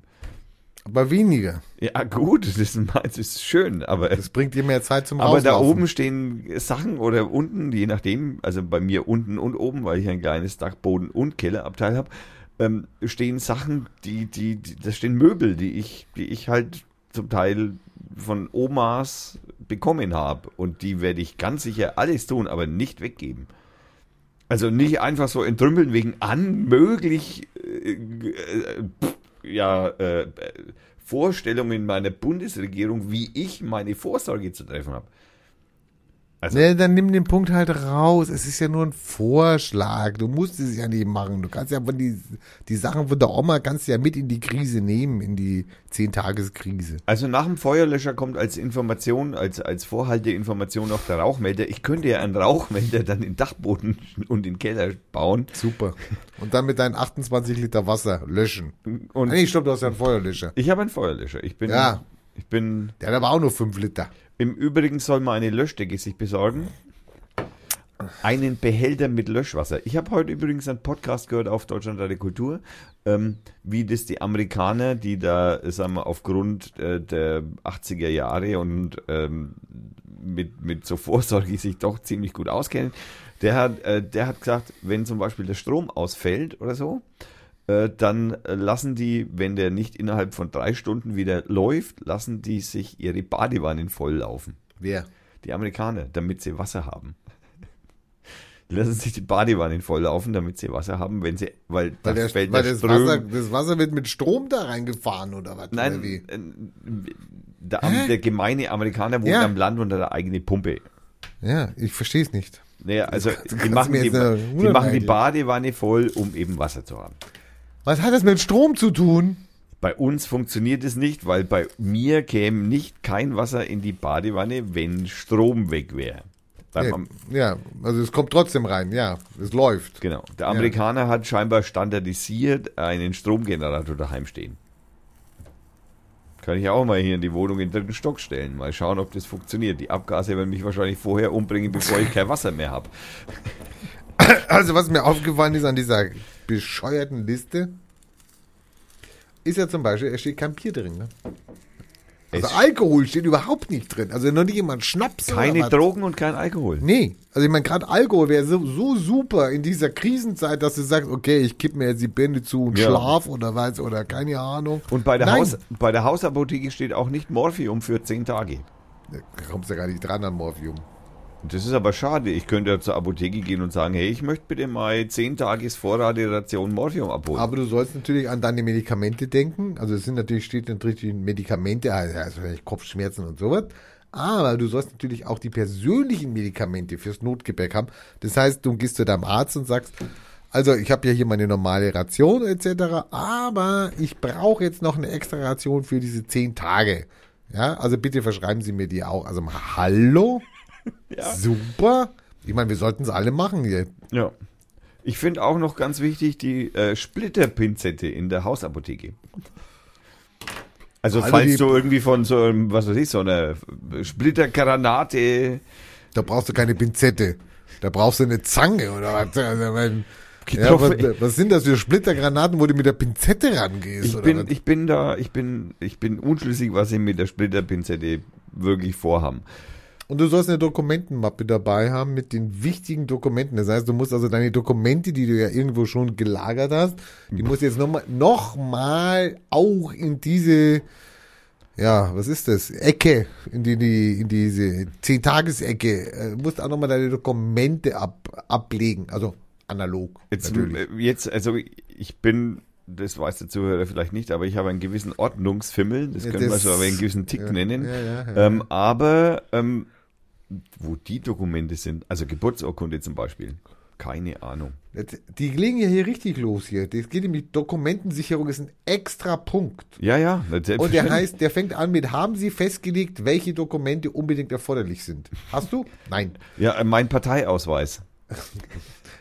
Aber weniger. Ja, gut, das ist, schön, aber, Das bringt dir mehr Zeit zum aber da oben stehen Sachen oder unten, je nachdem, also bei mir unten und oben, weil ich ein kleines Dachboden- und Kellerabteil habe, ähm, stehen Sachen, die, die, die, da stehen Möbel, die ich, die ich halt zum Teil von Omas bekommen habe. Und die werde ich ganz sicher alles tun, aber nicht weggeben. Also nicht einfach so entrümpeln wegen anmöglich äh, äh, pff, ja, äh, Vorstellungen meiner Bundesregierung, wie ich meine Vorsorge zu treffen habe. Also, Nee, dann nimm den Punkt halt raus. Es ist ja nur ein Vorschlag. Du musst es ja nicht machen. Du kannst ja von die, die Sachen von der Oma kannst du ja mit in die Krise nehmen, in die Zehntageskrise. also nach dem Feuerlöscher kommt als Information, als, als Vorhalteinformation noch der Rauchmelder. Ich könnte ja einen Rauchmelder dann in den Dachboden und in den Keller bauen. Super. Und dann mit deinen 28 Liter Wasser löschen. Und Nee, stopp, du hast ja einen Feuerlöscher. ich habe einen Feuerlöscher. Ich bin, Ja. Ich bin Der hat aber auch nur 5 Liter. Im Übrigen soll man eine Löschdecke sich besorgen. Einen Behälter mit Löschwasser. Ich habe heute übrigens einen Podcast gehört auf Deutschland Radio Kultur, ähm, wie das die Amerikaner, die da, sagen wir, aufgrund äh, der 80er Jahre und ähm, mit, mit so Vorsorge sich doch ziemlich gut auskennen. Der hat, äh, der hat gesagt, wenn zum Beispiel der Strom ausfällt oder so, äh, dann lassen die, wenn der nicht innerhalb von drei Stunden wieder läuft, lassen die sich ihre Badewannen volllaufen. Wer? Die Amerikaner, damit sie Wasser haben. Die lassen sich die Badewannen volllaufen, damit sie Wasser haben, wenn sie, weil, Weil, da der, weil der das, Wasser, das Wasser wird mit Strom da reingefahren oder was? Oder Nein, wie? äh, der, der gemeine Amerikaner wohnt Ja. am Land und hat eine eigene Pumpe. Ja, ich verstehe es nicht. Naja, also die machen die, die machen die. Badewanne voll, um eben Wasser zu haben. Was hat das mit Strom zu tun? Bei uns funktioniert es nicht, weil bei mir käme nicht kein Wasser in die Badewanne, wenn Strom weg wäre. Ja, ja, also es kommt trotzdem rein, ja, es läuft. Genau. Der Amerikaner hat scheinbar standardisiert einen Stromgenerator daheim stehen. Kann ich auch mal hier in die Wohnung in den dritten Stock stellen. Mal schauen, ob das funktioniert. Die Abgase werden mich wahrscheinlich vorher umbringen, bevor ich kein Wasser mehr habe. *laughs* Also was mir aufgefallen ist an dieser bescheuerten Liste, ist ja zum Beispiel, es steht kein Bier drin. Ne? Also Es- Alkohol steht überhaupt nicht drin. Also noch nicht jemand Schnaps Keine. Drogen und kein Alkohol. Nee, also ich meine, gerade Alkohol wäre so, so super in dieser Krisenzeit, dass du sagst, okay, ich kipp mir jetzt die Bände zu und Ja. schlaf oder was oder keine Ahnung. Und bei der, Nein. Haus, bei der Hausapotheke steht auch nicht Morphium für 10 Tage. Da kommst du ja gar nicht dran an Morphium. Das ist aber schade. Ich könnte ja zur Apotheke gehen und sagen, hey, ich möchte bitte mal 10 Tages Vorratsration Morphium abholen. Aber du sollst natürlich an deine Medikamente denken. Also es sind natürlich, steht natürlich Medikamente, also Kopfschmerzen und sowas. Aber du sollst natürlich auch die persönlichen Medikamente fürs Notgepäck haben. Das heißt, du gehst zu deinem Arzt und sagst, also ich habe ja hier meine normale Ration etc., aber ich brauche jetzt noch eine extra Ration für diese zehn Tage. Ja, also bitte verschreiben Sie mir die auch. Also hallo? *laughs* Ja. Super. Ich meine, wir sollten es alle machen hier. Ja. Ich finde auch noch ganz wichtig die äh, Splitterpinzette in der Hausapotheke. Also Also falls du irgendwie von so einem, was weiß ich, so einer Splittergranate Da brauchst du keine Pinzette. Da brauchst du eine Zange oder was. Also, mein, ja, Getroffen. was, was sind das für Splittergranaten, wo du mit der Pinzette rangehst? Ich bin, ich bin da, ich bin, ich bin unschlüssig, was sie mit der Splitterpinzette wirklich vorhaben. Und du sollst eine Dokumentenmappe dabei haben mit den wichtigen Dokumenten. Das heißt, du musst also deine Dokumente, die du ja irgendwo schon gelagert hast, die musst du jetzt nochmal noch mal auch in diese, ja, was ist das? Ecke, in die, die in diese Zehn-Tages-Ecke, äh, musst auch nochmal deine Dokumente ab, ablegen. Also analog. Jetzt, natürlich. äh, jetzt, also ich bin, das weiß der Zuhörer vielleicht nicht, aber ich habe einen gewissen Ordnungsfimmel, das Ja, können wir so aber einen gewissen Tick ja, nennen. ja. Ähm, aber ähm, wo die Dokumente sind, also Geburtsurkunde zum Beispiel, keine Ahnung. Die legen ja hier richtig los hier. Das geht nämlich, Dokumentensicherung ist ein extra Punkt. Ja, ja. Und der heißt, der fängt an mit, haben Sie festgelegt, welche Dokumente unbedingt erforderlich sind? Hast du? Nein. Ja, äh, mein Parteiausweis. *laughs*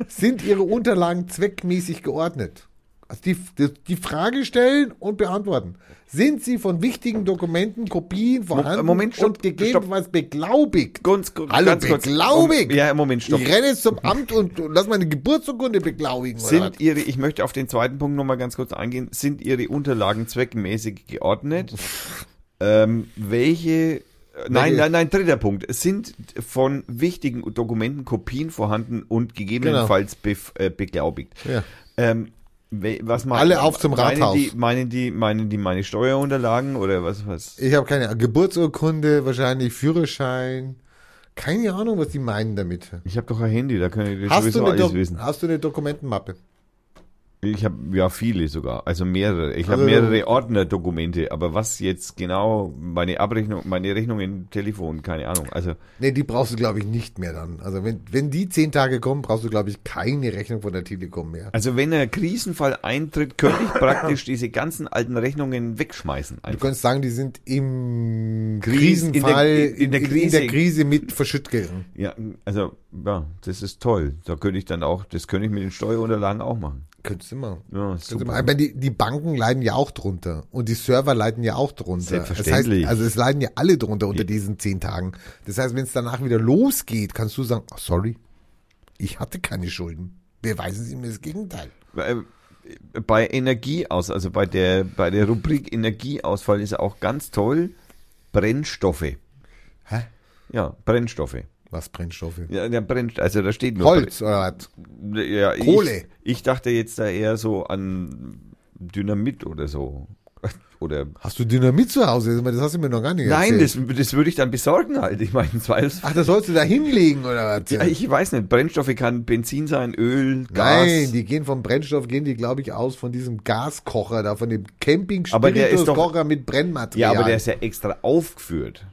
Sind Ihre Unterlagen zweckmäßig geordnet? Also die, die, die Frage stellen und beantworten. Sind sie von wichtigen Dokumenten, Kopien vorhanden Moment, stopp, und gegebenenfalls beglaubigt? Ganz, ganz, Hallo, ganz kurz. beglaubigt? Um, ja, Moment, stopp. Ich renne jetzt zum Amt und lass meine Geburtsurkunde beglaubigen. Sind Ihre, ich möchte auf den zweiten Punkt nochmal ganz kurz eingehen, sind Ihre Unterlagen zweckmäßig geordnet? *laughs* ähm, welche, nein, nein, nein, dritter Punkt. Sind von wichtigen Dokumenten Kopien vorhanden und gegebenenfalls bef, äh, beglaubigt? Ja. Ähm, was meinen- Alle auf zum meinen Rathaus. Die, meinen die, meinen die meine Steuerunterlagen oder was, was? Ich habe keine Ahnung. Geburtsurkunde, wahrscheinlich Führerschein. Keine Ahnung, was die meinen damit. Ich habe doch ein Handy, da kann ich das Hast sowieso alles Dok- wissen. hast du eine Dokumentenmappe? Ich habe ja viele sogar, also mehrere. Ich Also- habe mehrere Ordnerdokumente, aber was jetzt genau meine Abrechnung, meine Rechnung im Telefon, keine Ahnung. Also Nee, die brauchst du, glaube ich, nicht mehr dann. Also wenn, wenn die zehn Tage kommen, brauchst du, glaube ich, keine Rechnung von der Telekom mehr. Also wenn ein Krisenfall eintritt, könnte ich praktisch diese ganzen alten Rechnungen wegschmeißen. Du Einfach. könntest sagen, die sind im Kris- Krisenfall in der- in der in Krise. der Krise mit verschütt gegangen. Ja, also ja, das ist toll. Da könnte ich dann auch, das könnte ich mit den Steuerunterlagen auch machen. Könntest du immer. Ja, super. Ich meine, die, die Banken leiden ja auch drunter. Und die Server leiden ja auch drunter. Selbstverständlich. Das heißt, also es leiden ja alle drunter unter diesen zehn Tagen. Das heißt, wenn es danach wieder losgeht, kannst du sagen, oh, sorry, ich hatte keine Schulden. Beweisen Sie mir das Gegenteil. Äh, Bei Energieaus, also bei der, bei der Rubrik Energieausfall ist auch ganz toll Brennstoffe. Hä? Ja, Brennstoffe. Was Brennstoffe? Ja, der brennt, also da steht nur Holz oder was? Ja, Kohle. Ich, ich dachte jetzt da eher so an Dynamit oder so. *laughs* Oder Hast du Dynamit zu Hause? Das hast du mir noch gar nicht Nein, erzählt. das, das würde ich dann besorgen halt. Ich meine, Zweifels. Ach, das sollst du da hinlegen oder was? Ja, ich weiß nicht. Brennstoffe kann Benzin sein, Öl, Gas. Nein, die gehen vom Brennstoff, gehen die, glaube ich, aus von diesem Gaskocher da, von dem camping Aber der ist doch- kocher mit Brennmaterial. ja, aber der ist ja extra aufgeführt.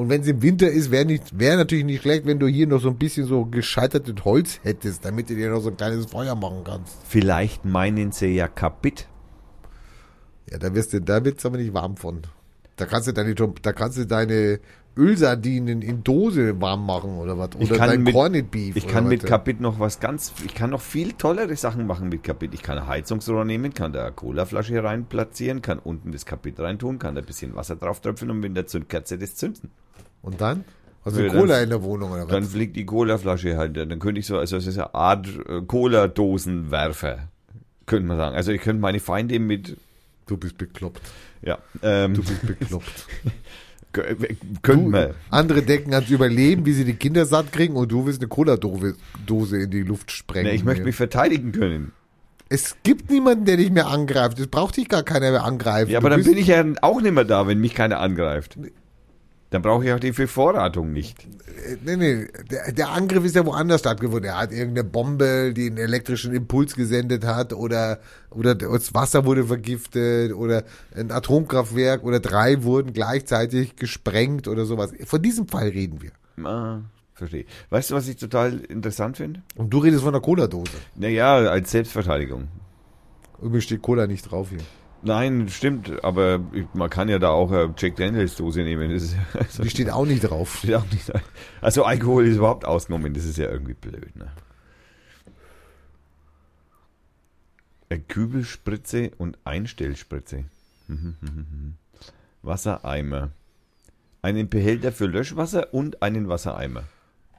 Und wenn es im Winter ist, wäre wäre natürlich nicht schlecht, wenn du hier noch so ein bisschen so gescheitertes Holz hättest, damit du dir noch so ein kleines Feuer machen kannst. Vielleicht meinen sie ja Kapit. Ja, da wirst du, da wird's aber nicht warm von. Da kannst du deine, da kannst du deine Ölsardinen in Dose warm machen oder was? Ich Oder kann dein mit- Corned Beef. Ich kann mit Kapit noch was ganz, ich kann noch viel tollere Sachen machen mit Kapit. Ich kann ein Heizungsrohr nehmen, kann da eine Colaflasche rein platzieren, kann unten das Kapit reintun, kann da ein bisschen Wasser drauf tröpfeln und mit der Zündkerze das zünden. Und dann? Du Ja, Cola dann- in der Wohnung oder was? Dann fliegt die Colaflasche halt. Dann könnte ich so, also es ist eine Art äh, Cola-Dosenwerfer, könnte man sagen. Also ich könnte meine Feinde mit, Du bist bekloppt. ja, ähm, Du bist bekloppt. *laughs* kö- könnte Du, man. andere denken ans Überleben, wie sie die Kinder satt kriegen und du willst eine Cola-Dose Dose in die Luft sprengen. Ne, ich möchte mich verteidigen können. es gibt niemanden, der dich mehr angreift. Es braucht dich gar keiner mehr angreifen. Ja, aber Du dann bin ich ja auch nicht mehr da, wenn mich keiner angreift. Dann brauche ich auch die Bevorratung nicht. Äh, Nee, nee, der, der Angriff ist ja woanders stattgefunden. Er hat irgendeine Bombe, die einen elektrischen Impuls gesendet hat oder, oder das Wasser wurde vergiftet oder ein Atomkraftwerk oder drei wurden gleichzeitig gesprengt oder sowas. Von diesem Fall reden wir. Ah, verstehe. Weißt du, was ich total interessant finde? Und du redest von einer Cola-Dose. Naja, als Selbstverteidigung. Übrigens steht Cola nicht drauf hier. Nein, stimmt, aber man kann ja da auch eine Jack Daniels Dose nehmen. Das *laughs* also, Die steht auch nicht drauf. steht auch nicht. Also Alkohol ist überhaupt ausgenommen, das ist ja irgendwie blöd, ne? Eine Kübelspritze und Einstellspritze. Mhm, mhm, mhm. Wassereimer. Einen Behälter für Löschwasser und einen Wassereimer.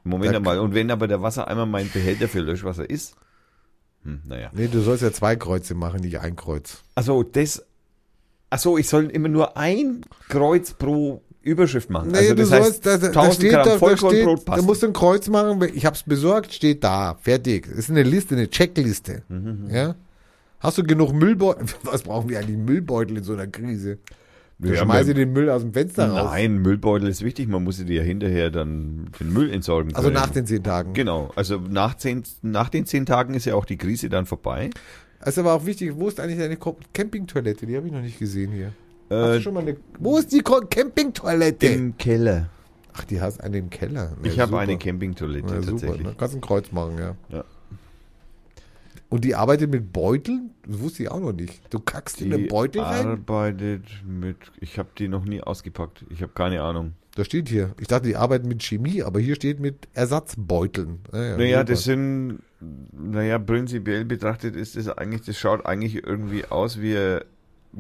Moment Da- einmal, und wenn aber der Wassereimer mein Behälter für Löschwasser ist? Hm, naja. Nee, du sollst ja zwei Kreuze machen, nicht ein Kreuz. Also das. Achso, ich soll immer nur ein Kreuz pro Überschrift machen. Nee, also du das heißt, sollst, da, da, da 1000 steht, Gramm da, da Vollkornbrot steht, da musst du ein Kreuz machen. Ich hab's besorgt, steht da, fertig. Das ist eine Liste, eine Checkliste. Mhm, Ja? Hast du genug Müllbeutel? *laughs* Was brauchen wir eigentlich Müllbeutel in so einer Krise? Wir Ja, schmeißen den Müll aus dem Fenster raus. Nein, Müllbeutel ist wichtig. Man muss dir ja hinterher dann den Müll entsorgen Also können. nach den zehn Tagen. Genau. Also nach, zehn, nach den zehn Tagen ist ja auch die Krise dann vorbei. Es ist aber auch wichtig, wo ist eigentlich deine Campingtoilette? Die habe ich noch nicht gesehen hier. Hast Äh, du schon mal eine, wo ist die Campingtoilette? Im Keller. Ach, die hast eine im Keller. Na, Ich habe super. eine Campingtoilette super, tatsächlich. ne? Kannst ein Kreuz machen, ja. Ja. Und die arbeitet mit Beuteln? Das wusste ich auch noch nicht. Du kackst in Die einen Beutel rein? arbeitet mit. Ich habe die noch nie ausgepackt. Ich habe keine Ahnung. Da steht hier. Ich dachte, die arbeiten mit Chemie, aber hier steht mit Ersatzbeuteln. Naja, Naja, das sind, naja, prinzipiell betrachtet ist das eigentlich, das schaut eigentlich irgendwie aus wie eine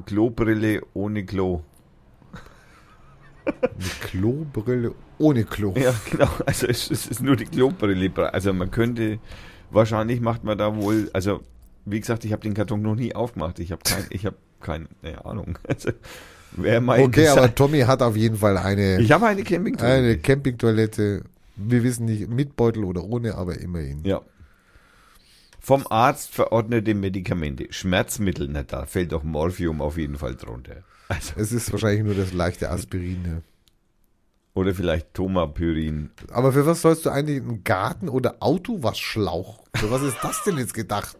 Klobrille ohne Klo. Eine Klobrille ohne Klo. Ja, genau. Also es, es ist nur die Klobrille. Also man könnte, wahrscheinlich macht man da wohl, also wie gesagt, ich habe den Karton noch nie aufgemacht. Ich habe kein, ich habe keine Ahnung. *laughs* Also wer meint, Okay, das- aber Tommy hat auf jeden Fall eine, ich habe eine Campingtoilette. eine Campingtoilette. Wir wissen nicht, mit Beutel oder ohne, aber immerhin. Ja. Vom Arzt verordnete Medikamente, Schmerzmittel, na da fällt doch Morphium auf jeden Fall drunter. Also, Es ist wahrscheinlich nur das leichte Aspirin. Oder vielleicht Tomapyrin. Aber für was sollst du eigentlich einen Garten oder Autowaschschlauch? Für was ist das denn jetzt gedacht?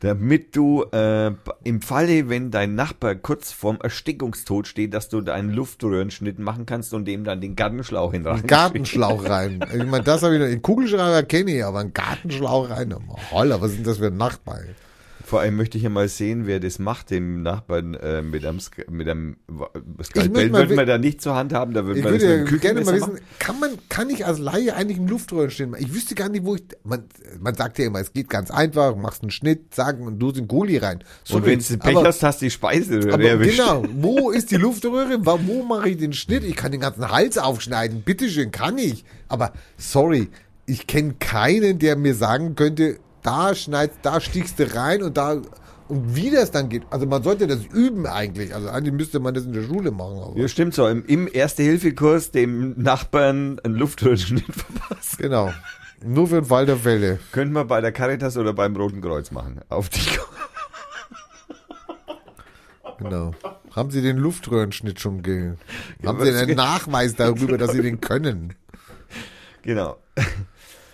Damit du äh, im Falle, wenn dein Nachbar kurz vorm Erstickungstod steht, dass du da einen Luftröhrenschnitt machen kannst und dem dann den Gartenschlauch hin Einen Gartenschlauch rein. Ich meine, das habe ich noch. Den Kugelschreiber kenne ich, aber einen Gartenschlauch rein. Holla, was sind das für ein Nachbar? Vor allem möchte ich ja mal sehen, wer das macht, dem Nachbarn äh, mit einem, Sk- mit einem Skalpell würden wir da nicht zur Hand haben, da würden wir das mit würde dem gerne mal wissen, kann man, kann ich als Laie eigentlich einen Luftröhrenschnitt machen? Ich wüsste gar nicht, wo ich, man, man sagt ja immer, es geht ganz einfach, machst einen Schnitt, sagen und du den Gulli rein. Und wenn du Pech aber, hast, hast du die Speiseröhre aber erwischt. genau, *laughs* wo ist die Luftröhre? Wo, wo mache ich den Schnitt? Ich kann den ganzen Hals aufschneiden. Bitteschön, kann ich. Aber sorry, ich kenne keinen, der mir sagen könnte, da schneidest, da stichst du rein und da, und wie das dann geht. Also man sollte das üben eigentlich. Also eigentlich müsste man das in der Schule machen. Aber. Ja, stimmt so. Im, im Erste-Hilfe-Kurs dem Nachbarn einen Luftröhrenschnitt *laughs* verpasst. Genau. Nur für den Fall der Fälle. Könnten wir bei der Caritas oder beim Roten Kreuz machen. Auf die Genau. Haben Sie den Luftröhrenschnitt schon ge... Haben Sie einen Nachweis darüber, dass Sie den können? Genau.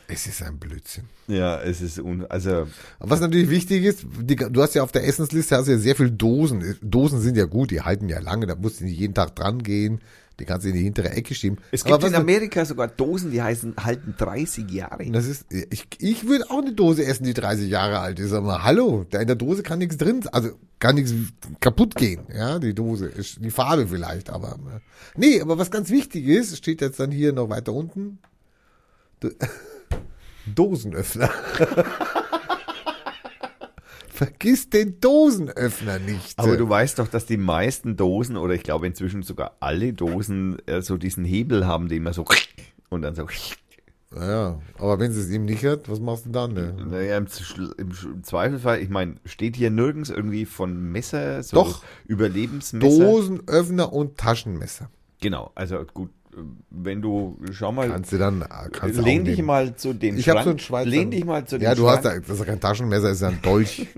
Es ist ein Blödsinn. Ja, es ist un also was natürlich wichtig ist, die, du hast ja auf der Essensliste hast ja sehr viel Dosen. Dosen sind ja gut, die halten ja lange, da musst du nicht jeden Tag dran gehen. Die kannst du in die hintere Ecke schieben. es gibt in Amerika sogar Dosen, die heißen halten 30 Jahre. das ist, ich, ich würde auch eine Dose essen, die 30 Jahre alt ist. Aber hallo, da in der Dose kann nichts drin, also kann nichts kaputt gehen. Ja, die Dose die Farbe vielleicht, aber äh, nee, aber was ganz wichtig ist, steht jetzt dann hier noch weiter unten. Do- *laughs* Dosenöffner. *laughs* Vergiss den Dosenöffner nicht. Aber du weißt doch, dass die meisten Dosen oder ich glaube inzwischen sogar alle Dosen äh, so diesen Hebel haben, den man so *laughs* und dann so *laughs* ja, aber wenn es ihm nicht hat, was machst du dann? Ne? Naja, im, im Zweifelsfall, ich meine, steht hier nirgends irgendwie von Messer, so Doch. Überlebensmesser. Dosenöffner und Taschenmesser. Genau, also gut, wenn du, schau mal, Kannst du dann, kannst du auch lehn dich mal zu dem Ich habe so einen Schweizer. Lehn dich mal zu dem Ja, du hast Schrank. da, das ist ja kein Taschenmesser, ist ja ein Dolch. *laughs*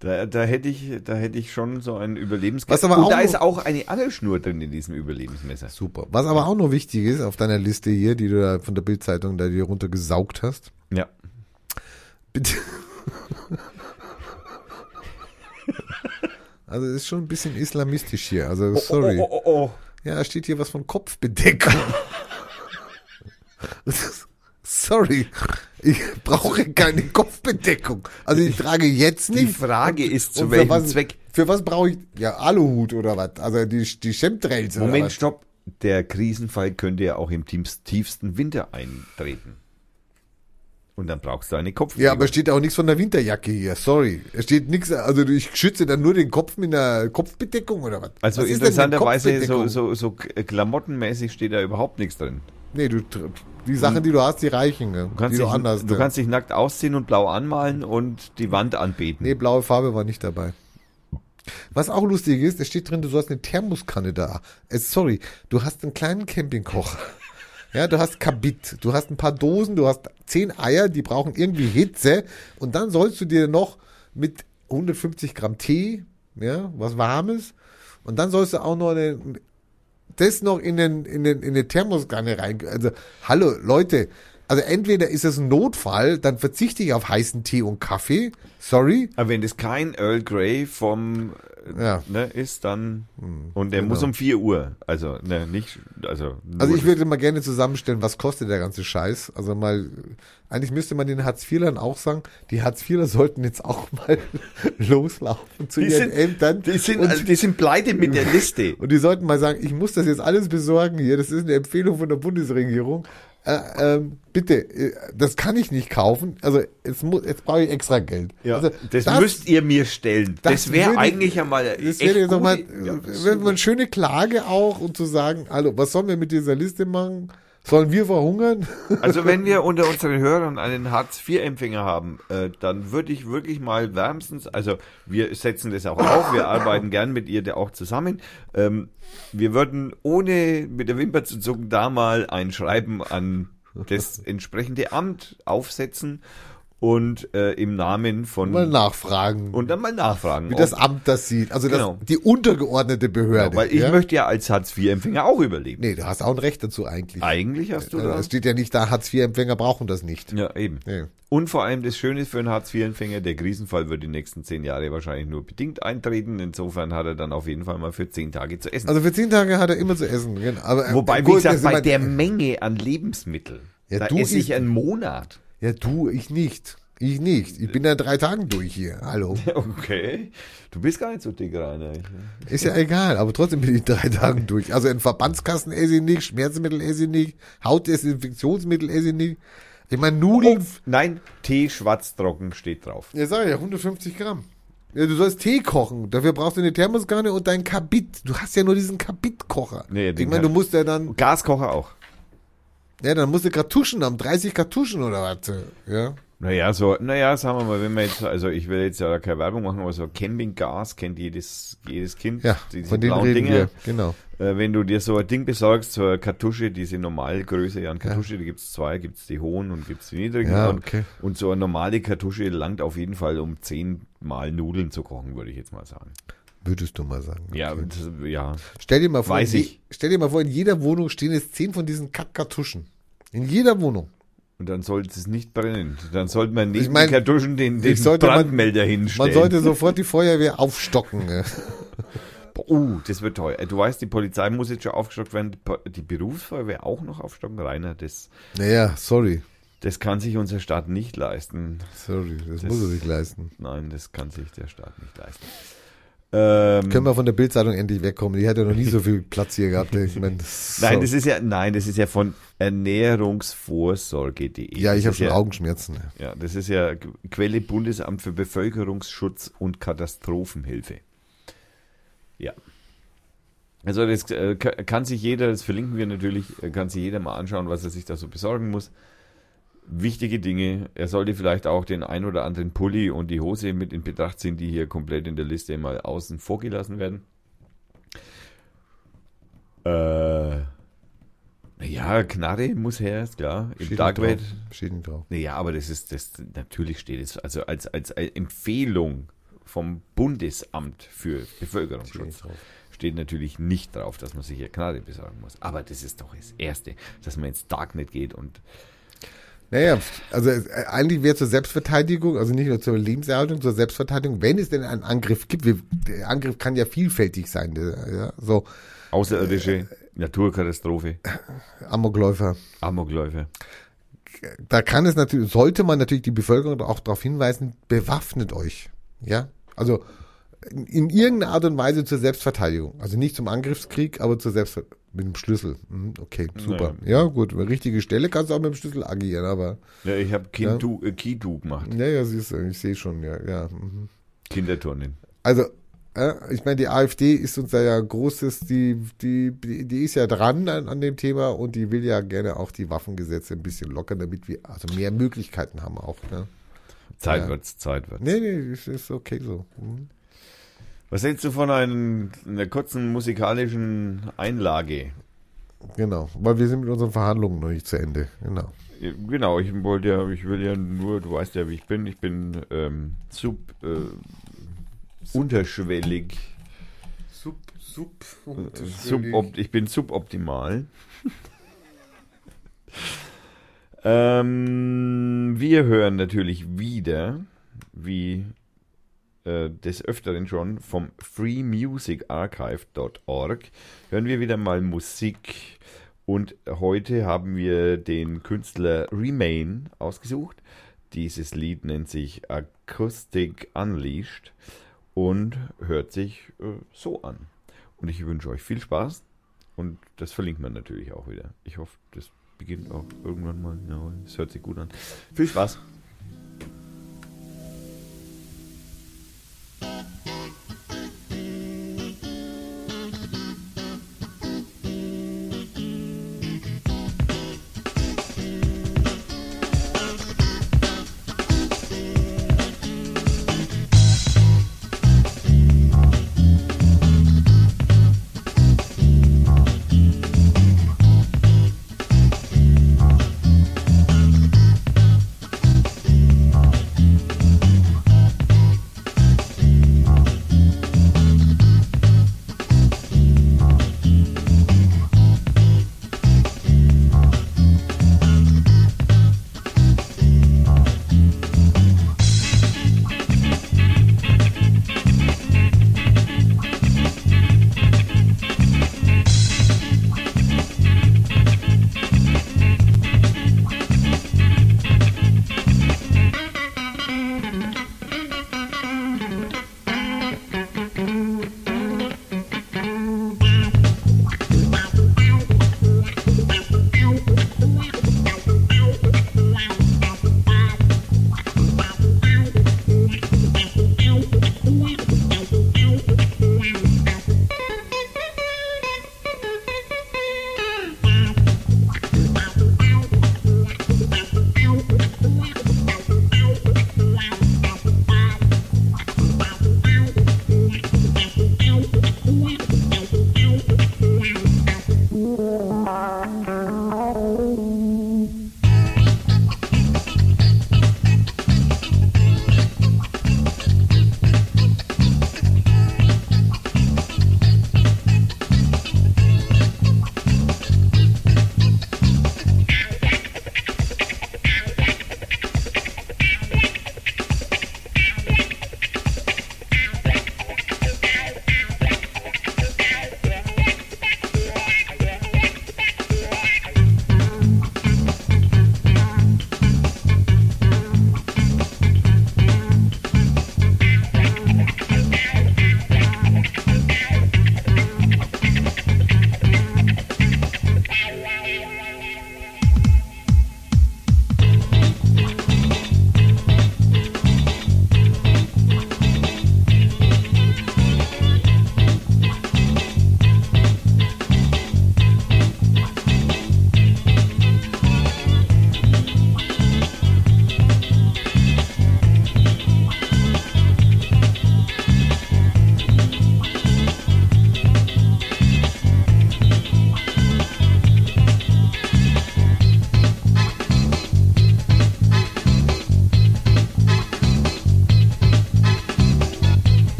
Da, da hätte ich, da hätte ich schon so ein Überlebensmesser. Und auch da ist auch eine Angelschnur drin in diesem Überlebensmesser. Super. Was aber auch noch wichtig ist auf deiner Liste hier, die du da von der Bildzeitung da dir runtergesaugt hast. Ja. Bitte. *laughs* Also es ist schon ein bisschen islamistisch hier. Also sorry. Oh, oh, oh, oh. Ja, da steht hier was von Kopfbedeckung. *laughs* sorry. Ich brauche keine Kopfbedeckung. Also ich trage jetzt Die nicht. Frage Und- ist, zu welchem was, Zweck? Für was brauche ich? Ja, Aluhut oder was? Also die, die Chemtrails Moment, stopp. Der Krisenfall könnte ja auch im tiefst- tiefsten Winter eintreten. Und dann brauchst du eine Kopfbedeckung. Ja, aber es steht auch nichts von der Winterjacke hier. Sorry. Es steht nichts, also ich schütze dann nur den Kopf mit einer Kopfbedeckung oder was? Also was interessanterweise so, so, so klamottenmäßig steht da überhaupt nichts drin. Nee, du, die Sachen, die du hast, die reichen. Du kannst, dich, du anders. du ja. kannst dich nackt ausziehen und blau anmalen und die Wand anbeten. Nee, blaue Farbe war nicht dabei. Was auch lustig ist, es steht drin, du hast eine Thermoskanne da. Äh, sorry, du hast einen kleinen Campingkocher. Ja, du hast Kabit, du hast ein paar Dosen, du hast zehn Eier, die brauchen irgendwie Hitze und dann sollst du dir noch mit 150 Gramm Tee, ja, was Warmes und dann sollst du auch noch eine, das noch in den, in den, in eine Thermoskanne rein. Also, hallo, Leute, Also entweder ist es ein Notfall, dann verzichte ich auf heißen Tee und Kaffee. Sorry. Aber wenn das kein Earl Grey vom Ja. ne, ist, dann und der genau. muss um 4 Uhr. Also ne, nicht also Also ich würde mal gerne zusammenstellen, was kostet der ganze Scheiß. Also mal, eigentlich müsste man den Hartz-IVlern auch sagen, die Hartz-IVler sollten jetzt auch *laughs* mal loslaufen zu die ihren sind, Ämtern. die sind und, also die sind pleite mit der Liste. *laughs* und die sollten mal sagen, ich muss das jetzt alles besorgen hier. Das ist eine Empfehlung von der Bundesregierung. Äh, ähm, bitte, äh, das kann ich nicht kaufen. Also jetzt, muss, jetzt brauche ich extra Geld. Ja, also, das, müsst ihr mir stellen. Das, das wäre eigentlich einmal Das wäre jetzt nochmal, ja, das man eine schöne Klage auch und zu sagen, hallo, was sollen wir mit dieser Liste machen? Sollen wir verhungern? *laughs* Also wenn wir unter unseren Hörern einen Hartz-IV-Empfänger haben, äh, dann würde ich wirklich mal wärmstens, also wir setzen das auch auf, wir arbeiten gern mit ihr da auch zusammen. Ähm, wir würden ohne mit der Wimper zu zucken da mal ein Schreiben an das entsprechende Amt aufsetzen und äh, im Namen von Mal nachfragen, und dann mal nachfragen. wie das Amt das sieht. Also das, Genau. die untergeordnete Behörde. weil ich ja? möchte ja als Hartz-IV-Empfänger auch überleben. Nee, du hast auch ein Recht dazu eigentlich. Eigentlich hast du Also, da. es steht ja nicht da, Hartz-IV-Empfänger brauchen das nicht. Ja, eben. Nee. Und vor allem das Schöne ist für einen Hartz-IV-Empfänger, der Krisenfall wird die nächsten zehn Jahre wahrscheinlich nur bedingt eintreten. Insofern hat er dann auf jeden Fall mal für zehn Tage zu essen. Also für zehn Tage hat er immer zu essen. genau. Aber, äh, Wobei, wie gesagt, das bei der Menge an Lebensmitteln, Ja, da du esse ich einen Monat. Ja, du, ich nicht. Ich nicht. Ich bin ja drei Tagen durch hier. Hallo. *laughs* Okay. Du bist gar nicht so dick, Rainer. Ist ja egal, aber trotzdem bin ich drei Tagen durch. Also in Verbandskassen esse ich nicht, Schmerzmittel esse ich nicht, Hautdesinfektionsmittel esse ich nicht. Ich meine, Nudeln. Nein, Tee schwarztrocken steht drauf. Ja, sag ich ja, 150 Gramm. Ja, du sollst Tee kochen. Dafür brauchst du eine Thermoskanne und dein Kabit. Du hast ja nur diesen Kabitkocher. Nee, ich meine, du musst ja dann, Gaskocher auch. Ja, dann musst du Kartuschen haben, 30 Kartuschen oder was. Ja. Naja, so, naja, sagen wir mal, wenn wir jetzt, also ich will jetzt ja keine Werbung machen, aber so Campinggas kennt jedes, jedes Kind. Ja, diese von blauen wir. Genau. Äh, wenn du dir so ein Ding besorgst, so eine Kartusche, diese Normalgröße ja, eine Kartusche, die gibt's zwei, gibt's die hohen und gibt's die niedrigen. Ja, und, okay. und so eine normale Kartusche langt auf jeden Fall, um zehnmal Nudeln zu kochen, würde ich jetzt mal sagen. Würdest du mal sagen. Ja, Okay. ja. Stell dir mal vor, Weiß ich. stell dir mal vor, in jeder Wohnung stehen jetzt zehn von diesen Kackkartuschen. In jeder Wohnung. Und dann sollte es nicht brennen. Dann sollte man neben Ich mein, die Kartuschen den, den sollte man- Brandmelder hinstellen. Man sollte sofort die Feuerwehr aufstocken. ja. *laughs* Uh, das wird teuer. Du weißt, die Polizei muss jetzt schon aufgestockt werden, die Berufsfeuerwehr auch noch aufstocken, Rainer. Das, Naja, sorry. das kann sich unser Staat nicht leisten. Sorry, das, Das- muss er sich leisten. Nein, das kann sich der Staat nicht leisten. Ähm, Können wir von der Bildzeitung endlich wegkommen? Die hat ja noch nie so viel *laughs* Platz hier gehabt. Ich mein, das, nein, das ist ja, nein, das ist ja von ernährungsvorsorge.de. ja, ich habe schon ja, Augenschmerzen. Ja, das ist ja Quelle Bundesamt für Bevölkerungsschutz und Katastrophenhilfe. Ja. Also das äh, ka- kann sich jeder, das verlinken wir natürlich, äh, kann sich jeder mal anschauen, was er sich da so besorgen muss. Wichtige Dinge. Er sollte vielleicht auch den ein oder anderen Pulli und die Hose mit in Betracht ziehen, die hier komplett in der Liste mal außen vorgelassen werden. Äh, ja, Knarre muss her, ist klar. Im Steht Dark nicht Web. drauf. Steht nicht drauf. Naja, aber das ist, das, natürlich steht es, also als, als Empfehlung vom Bundesamt für Steht Bevölkerungsschutz drauf. steht natürlich nicht drauf, dass man sich hier Knarre besorgen muss. Aber das ist doch das Erste, dass man ins Darknet geht und Naja, also äh, eigentlich wäre zur Selbstverteidigung, also nicht nur zur Lebenserhaltung, zur Selbstverteidigung, wenn es denn einen Angriff gibt, wir, der Angriff kann ja vielfältig sein, ja, so außerirdische Naturkatastrophe, Amokläufer. Amokläufe. Da kann es natürlich, sollte man natürlich die Bevölkerung auch darauf hinweisen, bewaffnet euch. Ja, also in irgendeiner Art und Weise zur Selbstverteidigung. Also nicht zum Angriffskrieg, aber zur Selbstverteidigung. Mit dem Schlüssel. Mhm, Okay, super. Ja, gut. Richtige Stelle kannst du auch mit dem Schlüssel agieren, aber Ja, ich habe Kindu, äh, Kidu gemacht, ja, ja, siehst du, ich sehe schon, ja, ja. Mhm. Kinderturnen. Also, äh, ich meine, die AfD ist uns da ja großes, die, die, die, ist ja dran an, an dem Thema und die will ja gerne auch die Waffengesetze ein bisschen lockern, damit wir also mehr Möglichkeiten haben auch. Ne? Zeit Ja. wird's, Zeit wird's. Nee, nee, ist, ist okay so. Mhm. Was hältst du von einem, einer kurzen musikalischen Einlage? Genau, weil wir sind mit unseren Verhandlungen noch nicht zu Ende. Genau. Genau, ich wollte ja, ich will ja nur, du weißt ja, wie ich bin. Ich bin ähm, sub, äh, unterschwellig, Sub, sub, subopt, ich bin suboptimal. *laughs* Ähm, wir hören natürlich wieder, wie äh, des Öfteren schon, vom freemusicarchive.org hören wir wieder mal Musik. Und heute haben wir den Künstler Remain ausgesucht. Dieses Lied nennt sich Acoustic Unleashed und hört sich äh, so an. Und ich wünsche euch viel Spaß und das verlinkt man natürlich auch wieder. Ich hoffe, das beginnt auch irgendwann mal. Ja, es hört sich gut an. Viel Spaß!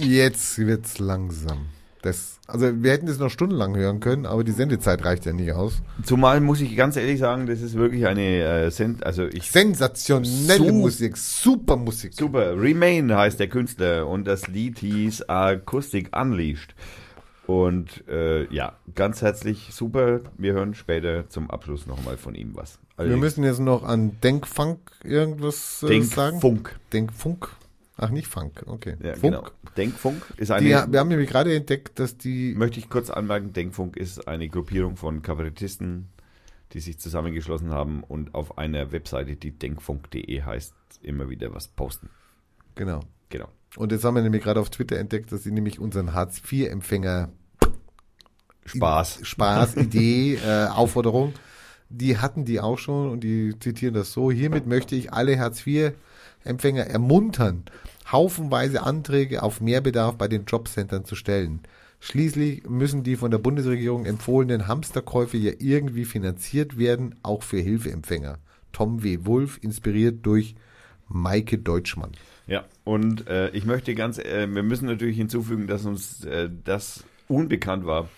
Jetzt wird's langsam. Das, also wir hätten das noch stundenlang hören können, aber die Sendezeit reicht ja nicht aus. Zumal muss ich ganz ehrlich sagen, das ist wirklich eine äh, Sen also ich Sensationelle Su- Musik, super Musik. super. Remain heißt der Künstler und das Lied hieß Acoustic Unleashed. Und äh, ja, ganz herzlich super. Wir hören später zum Abschluss nochmal von ihm was. Wir müssen jetzt noch an Denkfunk irgendwas äh, Denk sagen. Funk. Denkfunk. Ach, nicht Funk, okay. Ja, Funk. genau. Denkfunk ist eine Die, wir haben nämlich gerade entdeckt, dass die möchte ich kurz anmerken, Denkfunk ist eine Gruppierung von Kabarettisten, die sich zusammengeschlossen haben und auf einer Webseite, die denkfunk.de heißt, immer wieder was posten. genau. Genau. Und jetzt haben wir nämlich gerade auf Twitter entdeckt, dass sie nämlich unseren Hartz-IV-Empfänger Spaß. Spaß, *laughs* Idee, äh, Aufforderung, die hatten die auch schon und die zitieren das so. Hiermit möchte ich alle Hartz Empfänger ermuntern, haufenweise Anträge auf Mehrbedarf bei den Jobcentern zu stellen. Schließlich müssen die von der Bundesregierung empfohlenen Hamsterkäufe ja irgendwie finanziert werden, auch für Hilfeempfänger. Tom W. Wolf, inspiriert durch Maike Deutschmann. Ja, und äh, ich möchte ganz, äh, wir müssen natürlich hinzufügen, dass uns äh, das unbekannt war.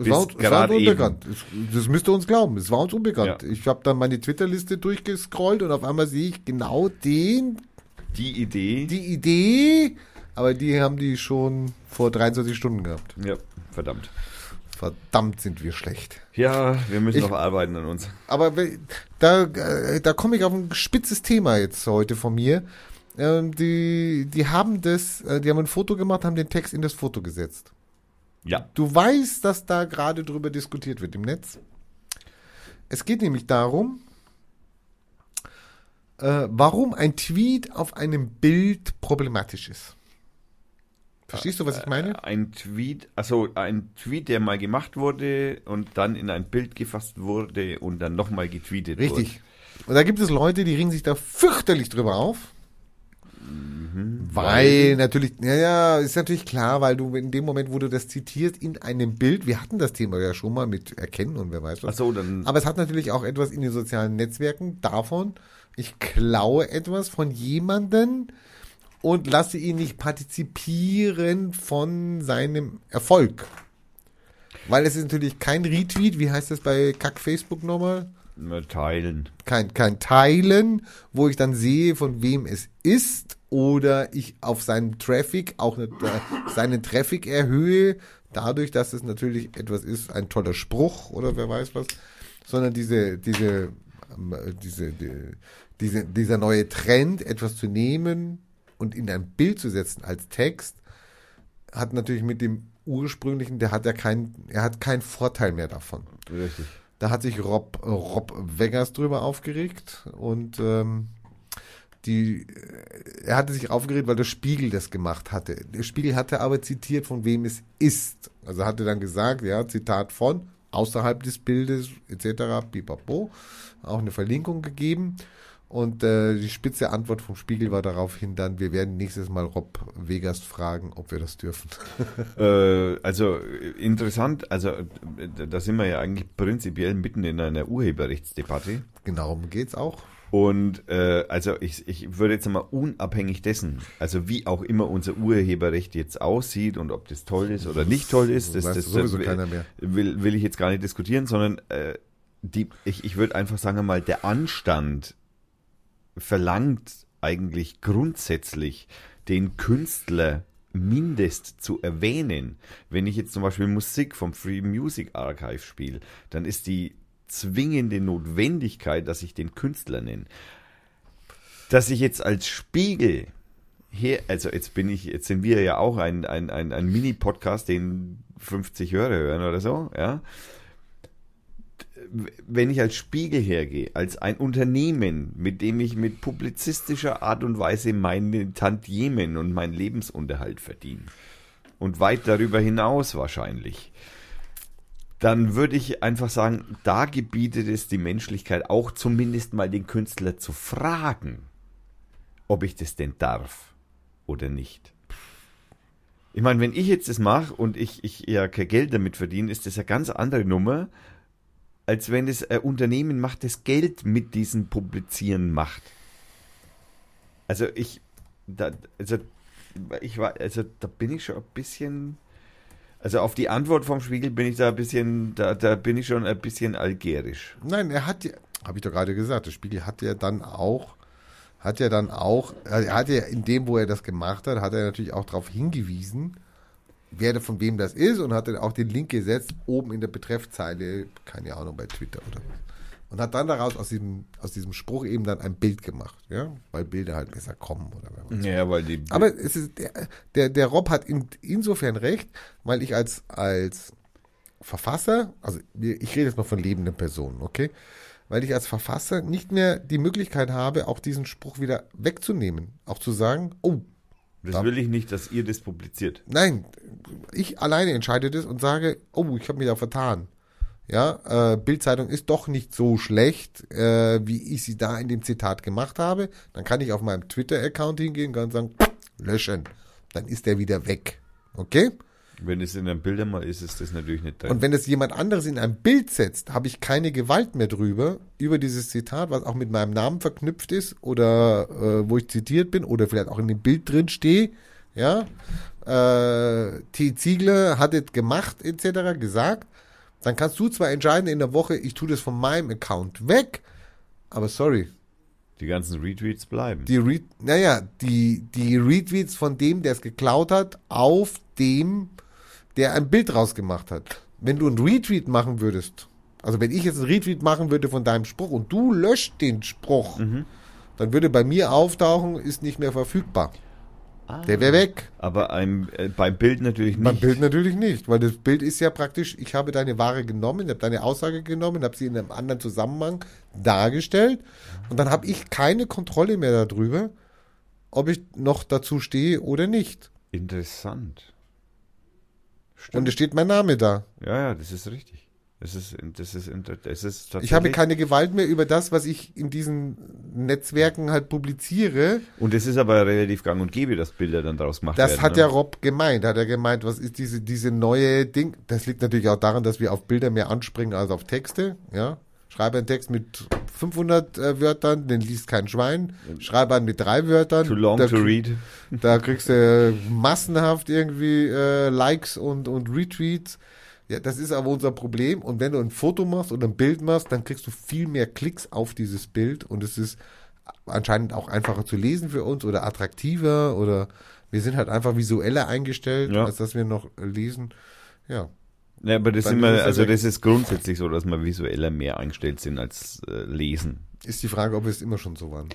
Es war, uns- es war uns eben. unbekannt. Es- Das müsst ihr uns glauben. Es war uns unbekannt. Ja. Ich habe dann meine Twitter-Liste durchgescrollt und auf einmal sehe ich genau den, Die Idee. die Idee, aber die haben die schon vor 23 Stunden gehabt. ja, verdammt. Verdammt sind wir schlecht. Ja, wir müssen Ich- noch arbeiten an uns. Aber da, äh, da komme ich auf ein spitzes Thema jetzt heute von mir. Ähm, die, die haben das, äh, die haben ein Foto gemacht, haben den Text in das Foto gesetzt. Ja. Du weißt, dass da gerade drüber diskutiert wird im Netz. Es geht nämlich darum, äh, warum ein Tweet auf einem Bild problematisch ist. Verstehst du, was ich meine? Ein Tweet, also ein Tweet, der mal gemacht wurde und dann in ein Bild gefasst wurde und dann nochmal getweetet Richtig. Und da gibt es Leute, die ringen sich da fürchterlich drüber auf. Weil natürlich, ja, ja, ist natürlich klar, weil du in dem Moment, wo du das zitierst, in einem Bild, wir hatten das Thema ja schon mal mit Erkennen und wer weiß was. Achso, dann. Aber es hat natürlich auch etwas in den sozialen Netzwerken davon, ich klaue etwas von jemanden und lasse ihn nicht partizipieren von seinem Erfolg. Weil es ist natürlich kein Retweet, wie heißt das bei Kack Facebook nochmal? Teilen. Kein, kein Teilen, wo ich dann sehe, von wem es ist oder ich auf seinen Traffic auch nicht, äh, seinen Traffic erhöhe, dadurch, dass es natürlich etwas ist, ein toller Spruch oder wer weiß was, sondern diese, diese, ähm, äh, diese, die, diese, dieser neue Trend, etwas zu nehmen und in ein Bild zu setzen als Text, hat natürlich mit dem ursprünglichen, der hat ja keinen, er hat keinen Vorteil mehr davon. Richtig. Da hat sich Rob, Rob Vegas drüber aufgeregt und ähm, die, er hatte sich aufgeregt, weil der Spiegel das gemacht hatte. Der Spiegel hatte aber zitiert, von wem es ist. Also hatte dann gesagt, ja, Zitat von, außerhalb des Bildes, etc., pipapo, auch eine Verlinkung gegeben. Und äh, die spitze Antwort vom Spiegel war daraufhin dann, wir werden nächstes Mal Rob Vegas fragen, ob wir das dürfen. *laughs* Äh, also interessant, also da sind wir ja eigentlich prinzipiell mitten in einer Urheberrechtsdebatte. genau, um geht's auch. Und äh, also ich, ich würde jetzt mal unabhängig dessen, also wie auch immer unser Urheberrecht jetzt aussieht und ob das toll ist oder nicht toll ist, das, das sowieso will. Will, will ich jetzt gar nicht diskutieren, sondern äh, die, ich, ich würde einfach sagen mal, der Anstand verlangt eigentlich grundsätzlich den Künstler mindest zu erwähnen. Wenn ich jetzt zum Beispiel Musik vom Free Music Archive spiele, dann ist die zwingende Notwendigkeit, dass ich den Künstler nenne. Dass ich jetzt als Spiegel her, also jetzt bin ich, jetzt sind wir ja auch ein, ein, ein, ein Mini-Podcast, den 50 Hörer hören oder so, ja. Wenn ich als Spiegel hergehe, als ein Unternehmen, mit dem ich mit publizistischer Art und Weise meine Tantiemen und meinen Lebensunterhalt verdiene und weit darüber hinaus wahrscheinlich, dann würde ich einfach sagen, da gebietet es die Menschlichkeit auch zumindest mal den Künstler zu fragen, ob ich das denn darf oder nicht. Ich meine, wenn ich jetzt das mache und ich, ich ja kein Geld damit verdiene, ist das eine ganz andere Nummer, als wenn es ein Unternehmen macht, das Geld mit diesem Publizieren macht. Also ich, da, also ich war, also da bin ich schon ein bisschen, also auf die Antwort vom Spiegel bin ich da ein bisschen, da, da bin ich schon ein bisschen algerisch. Nein, er hat habe ich doch gerade gesagt, der Spiegel hat ja dann auch, hat ja dann auch, er hat ja in dem, wo er das gemacht hat, hat er natürlich auch darauf hingewiesen, wer von wem das ist und hat dann auch den Link gesetzt, oben in der Betreffzeile, keine Ahnung, bei Twitter oder was. Und hat dann daraus aus diesem, aus diesem Spruch eben dann ein Bild gemacht, ja, weil Bilder halt besser kommen oder weiß. Ja, weil die. Aber es ist, der, der, der Rob hat in, insofern recht, weil ich als, als Verfasser, also ich rede jetzt mal von lebenden Personen, okay? Weil ich als Verfasser nicht mehr die Möglichkeit habe, auch diesen Spruch wieder wegzunehmen. Auch zu sagen, oh, das will ich nicht, dass ihr das publiziert. nein, ich alleine entscheide das und sage, oh, ich habe mich da vertan. Ja, äh, Bildzeitung ist doch nicht so schlecht, äh, wie ich sie da in dem Zitat gemacht habe. Dann kann ich auf meinem Twitter-Account hingehen und sagen, löschen. Dann ist der wieder weg. Okay? Wenn es in einem Bilder mal ist, ist das natürlich nicht drin. Und wenn das jemand anderes in ein Bild setzt, habe ich keine Gewalt mehr drüber, über dieses Zitat, was auch mit meinem Namen verknüpft ist oder äh, wo ich zitiert bin oder vielleicht auch in dem Bild drin stehe. Ja, äh, T. Ziegler hat es gemacht, etc., gesagt. Dann kannst du zwar entscheiden in der Woche, ich tue das von meinem Account weg, aber sorry, die ganzen Retweets bleiben. die, Re naja, die, die Retweets von dem, der es geklaut hat, auf dem, der ein Bild rausgemacht hat. Wenn du einen Retweet machen würdest, also wenn ich jetzt einen Retweet machen würde von deinem Spruch und du löscht den Spruch, dann würde bei mir auftauchen, ist nicht mehr verfügbar. Der wäre weg. Aber ein, äh, beim Bild natürlich nicht. Beim Bild natürlich nicht, weil das Bild ist ja praktisch, ich habe deine Ware genommen, habe deine Aussage genommen, habe sie in einem anderen Zusammenhang dargestellt und dann habe ich keine Kontrolle mehr darüber, ob ich noch dazu stehe oder nicht. Interessant. Und es steht mein Name da. Ja, ja, das ist richtig. Das ist, das ist, das ist Ich habe keine Gewalt mehr über das, was ich in diesen Netzwerken halt publiziere. Und es ist aber relativ gang und gäbe, dass Bilder dann daraus gemacht Das werden. hat ne? ja Rob gemeint. Hat er gemeint, was ist diese, diese neue Ding? Das liegt natürlich auch daran, dass wir auf Bilder mehr anspringen als auf Texte. Ja. Schreibe einen Text mit 500 äh, Wörtern, den liest kein Schwein. Schreibe einen mit drei Wörtern. Too long da, to read. Da kriegst du massenhaft irgendwie äh, Likes und, und Retweets. Ja, das ist aber unser Problem. Und wenn du ein Foto machst oder ein Bild machst, dann kriegst du viel mehr Klicks auf dieses Bild und es ist anscheinend auch einfacher zu lesen für uns oder attraktiver oder wir sind halt einfach visueller eingestellt, Ja. als dass wir noch lesen. Ja. Ja, aber das es also das ist grundsätzlich so, dass wir visueller mehr eingestellt sind als äh, lesen. Ist die Frage, ob wir es immer schon so waren.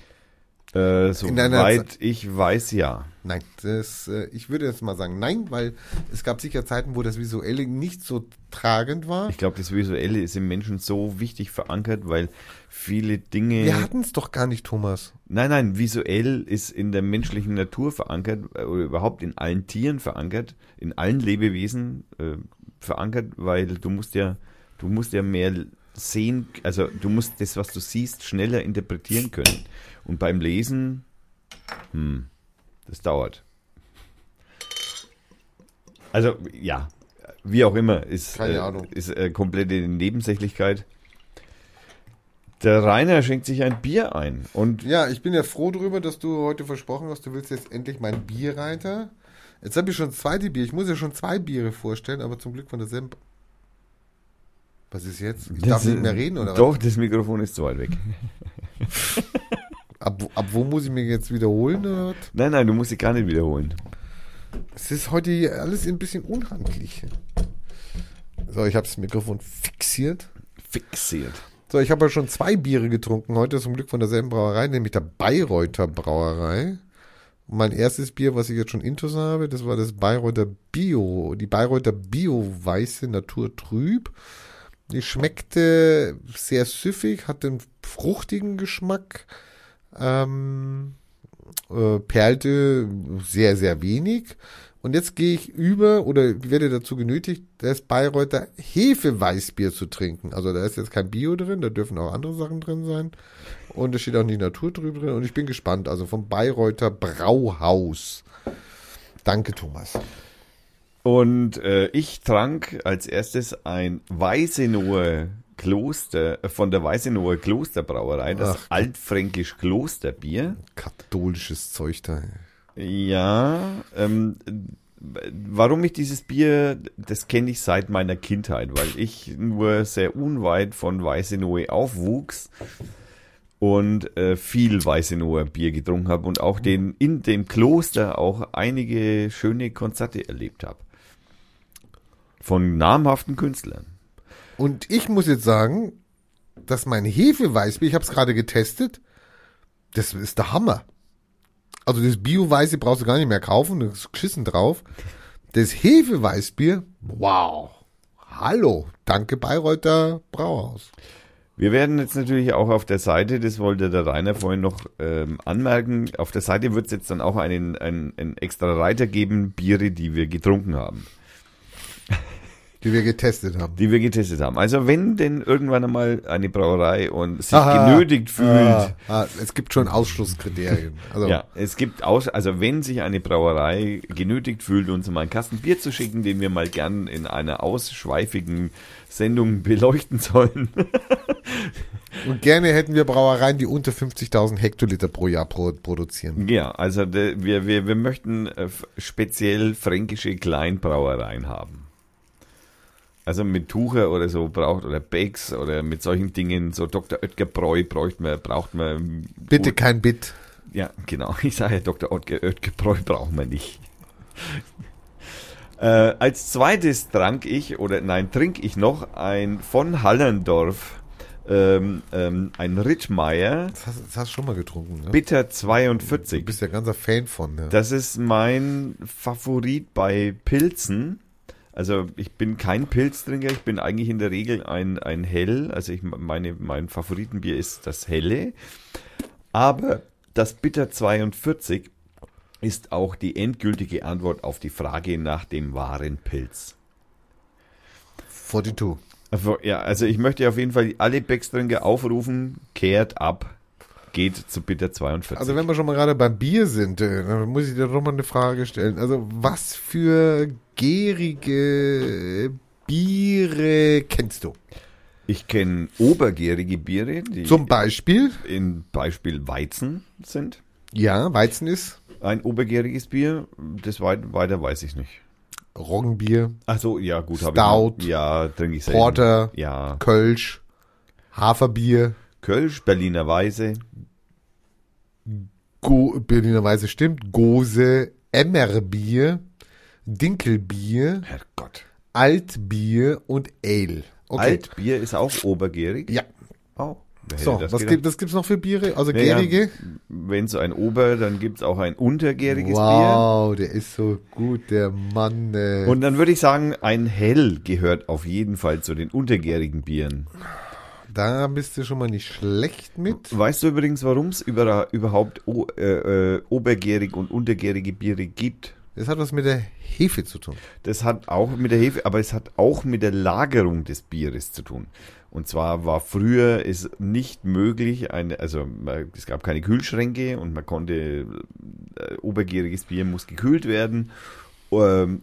Äh, soweit ich weiß, ja. Nein, das, äh, ich würde jetzt mal sagen nein, weil es gab sicher Zeiten, wo das Visuelle nicht so tragend war. Ich glaube, das Visuelle ist im Menschen so wichtig verankert, weil viele Dinge. Wir hatten es doch gar nicht, Thomas. Nein, nein, visuell ist in der menschlichen Natur verankert, äh, oder überhaupt in allen Tieren verankert, in allen Lebewesen äh, verankert, weil du musst ja, du musst ja mehr sehen, also du musst das, was du siehst, schneller interpretieren können. Und beim Lesen, hm, das dauert. Also, ja, wie auch immer, ist, äh, ist äh, komplette Nebensächlichkeit. Der Rainer schenkt sich ein Bier ein und Ja, ich bin ja froh drüber, dass du heute versprochen hast, du willst jetzt endlich mein Bierreiter. Jetzt habe ich schon das zweite Bier. Ich muss ja schon zwei Biere vorstellen, aber zum Glück von derselben. Was ist jetzt? Ich darf Das- nicht mehr reden, oder Doch, das Mikrofon ist zu weit weg. was? Ab, wo- ab wo muss ich mir jetzt wiederholen? Oder? was? Nein, nein, du musst sie gar nicht wiederholen. Es ist heute alles ein bisschen unhandlich. So, ich habe das Mikrofon fixiert. Fixiert. So, ich habe ja schon zwei Biere getrunken heute, zum Glück von derselben Brauerei, nämlich der Bayreuther Brauerei. Mein erstes Bier, was ich jetzt schon intus habe, das war das Bayreuther Bio, die Bayreuther Bio Weiße Natur Trüb. Die schmeckte sehr süffig, hatte einen fruchtigen Geschmack, ähm, äh, perlte sehr, sehr wenig. Und jetzt gehe ich über oder werde dazu genötigt, das Bayreuther Hefeweißbier zu trinken. Also da ist jetzt kein Bio drin, da dürfen auch andere Sachen drin sein. Und es steht auch nicht Naturtrüb drin. Und ich bin gespannt. Also vom Bayreuther Brauhaus. Danke, Thomas. Und äh, ich trank als erstes ein Weißenower Kloster, äh, von der Weißenower Klosterbrauerei, das Ach. altfränkisch Klosterbier. Katholisches Zeug da. Ja, ähm, warum ich dieses Bier, das kenne ich seit meiner Kindheit, weil ich nur sehr unweit von Weißenohe aufwuchs und äh, viel Weißenoher Bier getrunken habe und auch den in dem Kloster auch einige schöne Konzerte erlebt habe. Von namhaften Künstlern. Und ich muss jetzt sagen, dass mein Hefeweißbier, ich habe es gerade getestet, das ist der Hammer. Also das Bio-Weiße brauchst du gar nicht mehr kaufen, da ist geschissen drauf. Das Hefeweißbier, wow. Hallo, danke Bayreuther Brauhaus. Wir werden jetzt natürlich auch auf der Seite, das wollte der Rainer vorhin noch ähm, anmerken, auf der Seite wird es jetzt dann auch einen, einen, einen extra Reiter geben, Biere, die wir getrunken haben. Die wir getestet haben. die wir getestet haben. Also wenn denn irgendwann einmal eine Brauerei und sich Aha. genötigt fühlt, Ah, ah, es gibt schon Ausschlusskriterien. Also, ja, es gibt aus, also wenn sich eine Brauerei genötigt fühlt, uns mal einen Kasten Bier zu schicken, den wir mal gern in einer ausschweifigen Sendung beleuchten sollen. *laughs* Und gerne hätten wir Brauereien, die unter 50.000 Hektoliter pro Jahr pro, produzieren. ja, also wir, wir, wir möchten äh, speziell fränkische Kleinbrauereien haben. Also mit Tucher oder so braucht, oder Bakes oder mit solchen Dingen, so Dr. Oetker Bräu braucht man, braucht man. Bitte kein Bit. Ja, genau. *laughs* Ich sage ja, Dr. Oetker, Oetker Bräu brauchen wir nicht. *laughs* äh, als zweites trank ich, oder nein, trinke ich noch ein von Hallendorf, ähm, ähm, ein Rittmeier, Das hast, das hast du schon mal getrunken, ne? Bitter Du 42. bist ja ganzer Fan von, ne? Das ist mein Favorit bei Pilzen. Also ich bin kein Pilztrinker, ich bin eigentlich in der Regel ein, ein Hell. Also ich meine, mein Favoritenbier ist das Helle. Aber das Bitter 42 ist auch die endgültige Antwort auf die Frage nach dem wahren Pilz. 42. Also, ja, also ich möchte auf jeden Fall alle Beckstrinker aufrufen, kehrt ab, geht zu Bitter 42. Also wenn wir schon mal gerade beim Bier sind, äh, dann muss ich dir doch mal eine Frage stellen. Also was für gärige Biere kennst du? ich kenne obergärige Biere, die Zum Beispiel, in Beispiel Weizen sind. ja, Weizen ist Ein obergäriges Bier, das weit, weiter weiß ich nicht. Roggenbier, Ach so, ja gut, habe Stout, ich. Ja, trinke ich selten. Porter, Ja, Kölsch, Haferbier, Kölsch, Berliner Weise, Go Berliner Weise stimmt, Gose, Emmerbier, Dinkelbier, Herrgott. Altbier und Ale. Okay. Altbier ist auch obergärig. Ja. Oh, So, das was gedacht? gibt, gibt's noch für Biere? Also Naja, gärige? Wenn so ein Ober, dann gibt's auch ein untergäriges Wow, der ist so gut, der Mann. Äh. Bier. Und dann würde ich sagen, ein Hell gehört auf jeden Fall zu den untergärigen Bieren. Da bist du schon mal nicht schlecht mit. Weißt du übrigens, warum es über, überhaupt o, äh, äh, obergärig und untergärige Biere gibt? Das hat was mit der Hefe zu tun. Das hat auch mit der Hefe, aber es hat auch mit der Lagerung des Bieres zu tun. Und zwar war früher es nicht möglich, eine, also es gab keine Kühlschränke und man konnte, äh, obergäriges Bier muss gekühlt werden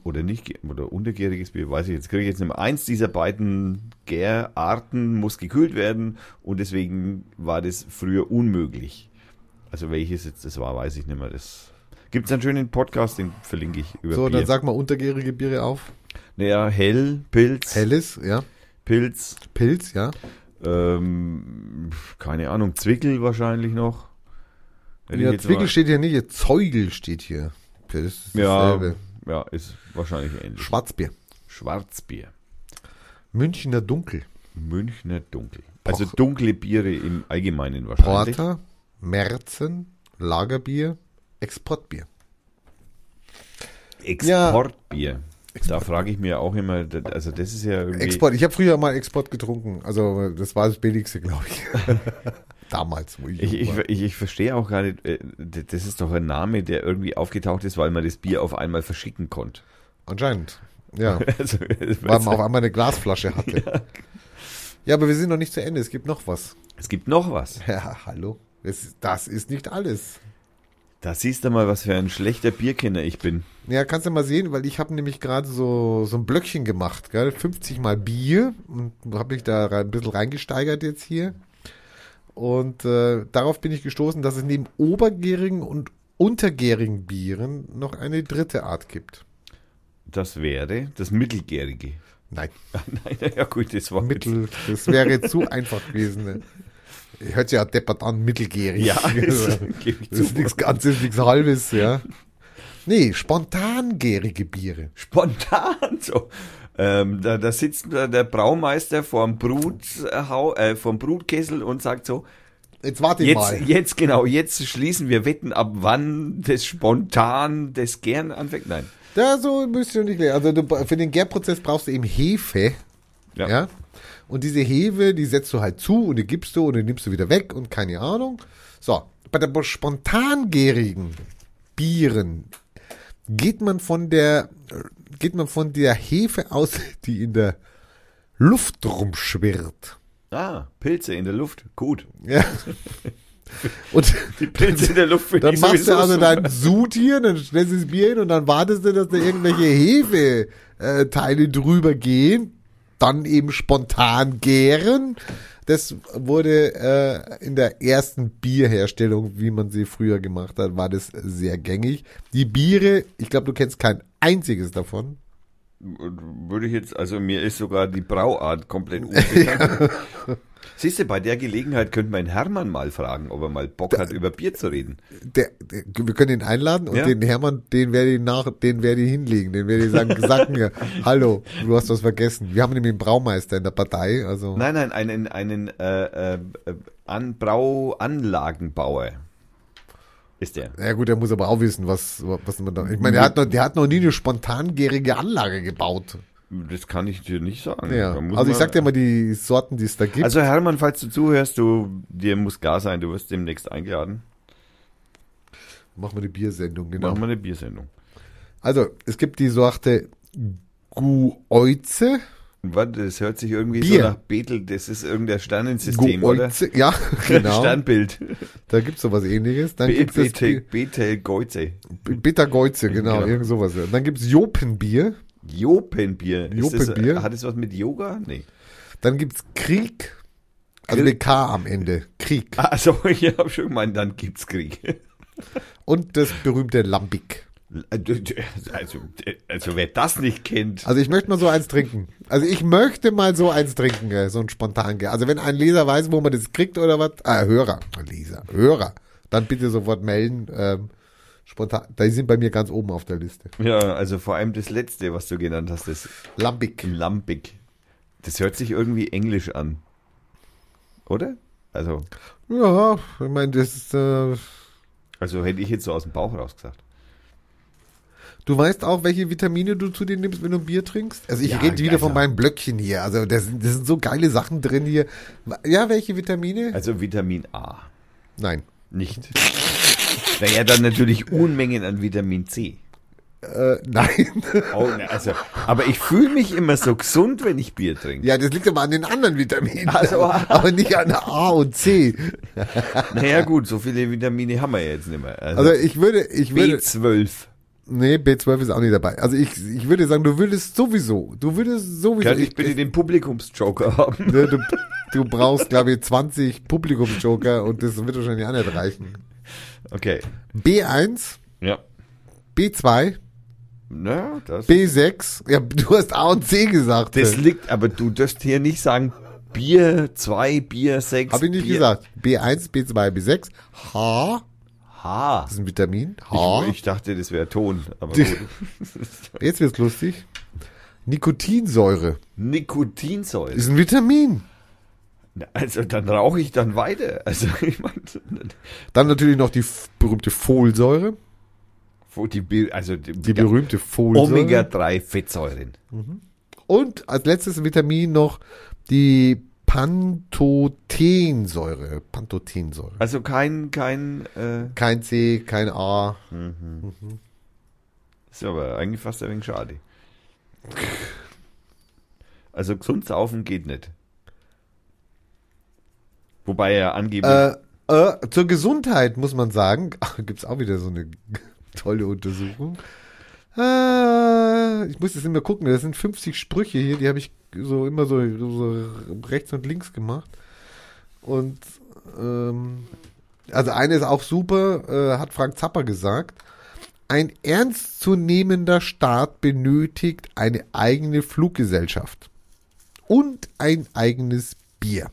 oder nicht, oder untergäriges Bier, weiß ich jetzt, kriege ich jetzt nicht mehr. Eins dieser beiden Gärarten muss gekühlt werden und deswegen war das früher unmöglich. Also welches jetzt das war, weiß ich nicht mehr. Das gibt es einen schönen Podcast, den verlinke ich über So, Bier. dann sag mal untergärige Biere auf. Naja, Hell, Pilz, Helles, ja. Pilz, Pilz, ja. ähm, keine Ahnung, Zwickel wahrscheinlich noch. Ja Zwickel mal- steht hier nicht, Zeugel steht hier. Das ist dasselbe. ja, ist wahrscheinlich ähnlich. Schwarzbier. Schwarzbier. Münchner Dunkel. Münchner Dunkel. Also Poch- dunkle Biere im Allgemeinen wahrscheinlich. Porter, Merzen, Lagerbier, Exportbier. Exportbier. Da frage ich mir auch immer, also das ist ja irgendwie. Export. Ich habe früher mal Export getrunken. Also das war das billigste, glaube ich. *laughs* Damals, wo ich, Ich, ich, ich, ich verstehe auch gar nicht, äh, das ist doch ein Name, der irgendwie aufgetaucht ist, weil man das Bier auf einmal verschicken konnte. Anscheinend. Ja. *laughs* Also, Weil *laughs* man auf einmal eine Glasflasche hatte. *laughs* Ja. aber wir sind noch nicht zu Ende. Es gibt noch was. es gibt noch was. Ja, hallo. Das, das ist nicht alles. Da siehst du mal, was für ein schlechter Bierkenner ich bin. Ja, kannst du mal sehen, weil ich habe nämlich gerade so, so ein Blöckchen gemacht, gell? 50 mal Bier und habe mich da ein bisschen reingesteigert jetzt hier. Und äh, darauf bin ich gestoßen, dass es neben obergärigen und untergärigen Bieren noch eine dritte Art gibt. Das wäre das Mittelgärige. Nein, *laughs* Nein, ja gut, das war Mittel, das wäre zu einfach gewesen. Ne? Hört sich ja deppert an, mittelgärig. Ja, *laughs* das das ist nichts Ganzes, nichts Halbes, ja. Nee, spontangärige Biere. Spontan so. Ähm, da, da sitzt der, Braumeister vorm, Bruthau, äh, vorm Brutkessel und sagt so, Jetzt warte ich jetzt, mal. jetzt genau, jetzt schließen wir Wetten ab, wann das spontan, das gern anfängt. Nein. Ja, so müsst ihr nicht lernen. Also du, für den Gärprozess brauchst du eben Hefe. Ja. Ja. Und diese Hefe, die setzt du halt zu und die gibst du und die nimmst du wieder weg und keine Ahnung. So, bei der spontangärigen Bieren geht man von der, geht man von der Hefe aus, *laughs* die in der Luft rumschwirrt. Ah, Pilze in der Luft. Gut. Ja. *laughs* Und Die Pilze in der Luft finde dann machst du also dein Sud hier, dann stellst du das Bier hin und dann wartest du, dass da irgendwelche Hefeteile drüber gehen, dann eben spontan gären. Das wurde äh, in der ersten Bierherstellung, wie man sie früher gemacht hat, war das sehr gängig. Die Biere, ich glaube, du kennst kein einziges davon. Würde ich jetzt, also mir ist sogar die Brauart komplett *laughs* unbekannt. Siehst du, bei der Gelegenheit könnte man Hermann mal fragen, ob er mal Bock hat, über Bier zu reden. Der, der, wir können ihn einladen und Ja. den Hermann, den werde ich nach, den werde ich hinlegen, den werde ich sagen, sag mir, *laughs* hallo, du hast was vergessen. Wir haben nämlich einen Braumeister in der Partei, also. Nein, nein, einen, einen äh, äh, An Brauanlagenbauer ist der. Ja gut, der muss aber auch wissen, was, was man da. Ich meine, der hat noch, der hat noch nie eine spontangärige Anlage gebaut. Das kann ich dir nicht sagen. Ja. Also ich sag dir mal die Sorten, die es da gibt. Also Hermann, falls du zuhörst, du, dir muss klar sein, du wirst demnächst eingeladen. Machen wir eine Biersendung, genau. Machen wir eine Biersendung. Also, es gibt die Sorte Gueuze. Warte, das hört sich irgendwie Bier. so nach Betel, das ist irgendein Sternensystem, oder? Ja, *laughs* genau. Sternbild. Da gibt's sowas ähnliches. Dann Be gibt's das Betel, Betel Geuze. *laughs* Genau, Genau. irgend sowas. Dann gibt's Jopenbier. Jopenbier. Das- Jopenbier? Hat es was mit Yoga? Nee. Dann gibt's Krieg. Also mit K am Ende. Krieg. Also, *laughs* ich habe schon gemeint, dann gibt's Krieg. Und das berühmte Lambic. Also, also wer das nicht kennt. Also ich möchte mal so eins trinken. Also ich möchte mal so eins trinken, äh, so ein spontan. Also wenn ein Leser weiß, wo man das kriegt oder was, ah, Hörer, Leser, Hörer, dann bitte sofort melden. Ähm, spontan, da sind bei mir ganz oben auf der Liste. Ja, also vor allem das letzte, was du genannt hast, das Lambic. Lambic. Das hört sich irgendwie englisch an. Oder? Also, Ja, ich meine, das ist, äh, also hätte ich jetzt so aus dem Bauch raus gesagt. Du weißt auch, welche Vitamine du zu dir nimmst, wenn du Bier trinkst? Also ich Ja, rede wieder also- von meinen Blöckchen hier. Also das, sind- das sind so geile Sachen drin hier. Ja, welche Vitamine? Also Vitamin A. Nein. Nicht. naja, dann natürlich Unmengen an Vitamin C. Äh, nein. *laughs* Oh, ne, also, aber ich fühle mich immer so gesund, wenn ich Bier trinke. Ja, das liegt aber an den anderen Vitaminen. Also- *laughs* aber nicht an A und C. *laughs* Naja, gut, so viele Vitamine haben wir jetzt nicht mehr. Also ich würde, ich würde, B12. Nee, B12 ist auch nicht dabei. Also ich, ich würde sagen, du würdest sowieso, du würdest sowieso, Kann ich bitte den Publikumsjoker haben? *laughs* ne, du, du brauchst, glaube ich, 20 Publikumsjoker und das wird wahrscheinlich auch nicht reichen. Okay. B1, Ja. B2, Na, das. B6, ja, du hast A und C gesagt. Das liegt, aber du darfst hier nicht sagen Bier 2, Bier 6. Habe ich nicht Bier gesagt. B1, B2, B6, H, H. das ist ein Vitamin, H. Ich, ich dachte, das wäre Ton, aber gut. *laughs* Jetzt wird's lustig. Nikotinsäure Nikotinsäure. ist ein Vitamin. Also dann rauche ich dann weiter. Also *laughs* ich meine, Dann natürlich noch die berühmte Folsäure. die, also die, Die berühmte Folsäure. Omega-3 Fettsäuren. Und als letztes Vitamin noch die Pantothensäure. Pantothensäure. Also kein, kein, äh, Kein C, kein A. ist aber eigentlich fast ein wenig schade. Also gesund saufen geht nicht. Wobei er angeblich, Äh, äh, zur Gesundheit muss man sagen, *laughs* gibt's auch wieder so eine *laughs* tolle Untersuchung. Äh, ich muss jetzt immer gucken, das sind 50 Sprüche hier, die habe ich so immer so, so rechts und links gemacht. Und ähm, also eine ist auch super, äh, hat Frank Zapper gesagt. Ein ernstzunehmender Staat benötigt eine eigene Fluggesellschaft und ein eigenes Bier.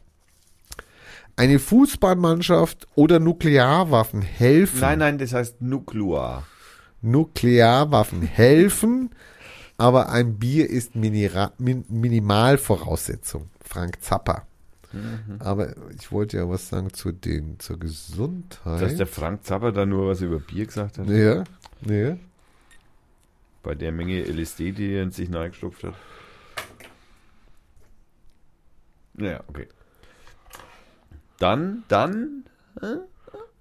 Eine Fußballmannschaft oder Nuklearwaffen helfen. nein, nein, das heißt Nuklear. Nuklearwaffen helfen, aber ein Bier ist Minira Min Minimalvoraussetzung. Frank Zapper. Aber ich wollte ja was sagen zu den, zur Gesundheit. Dass der Frank Zapper da nur was über Bier gesagt hat. ja, ja. Bei der Menge LSD, die er in sich reingestopft hat. Ja, okay. Dann, dann,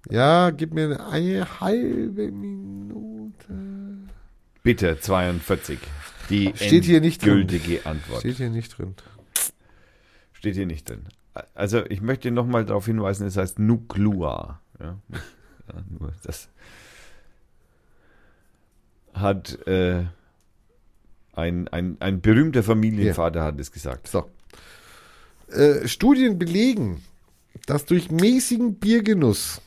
Ja, gib mir eine halbe Minute. Bitter 42. Die Steht hier nicht gültige Antwort. Steht hier nicht drin. Steht hier nicht drin. Also ich möchte nochmal darauf hinweisen, es heißt Nuklua. Ja, ja, nur das hat äh, ein, ein, ein berühmter Familienvater hat es gesagt. So. Äh, Studien belegen, dass durch mäßigen Biergenuss,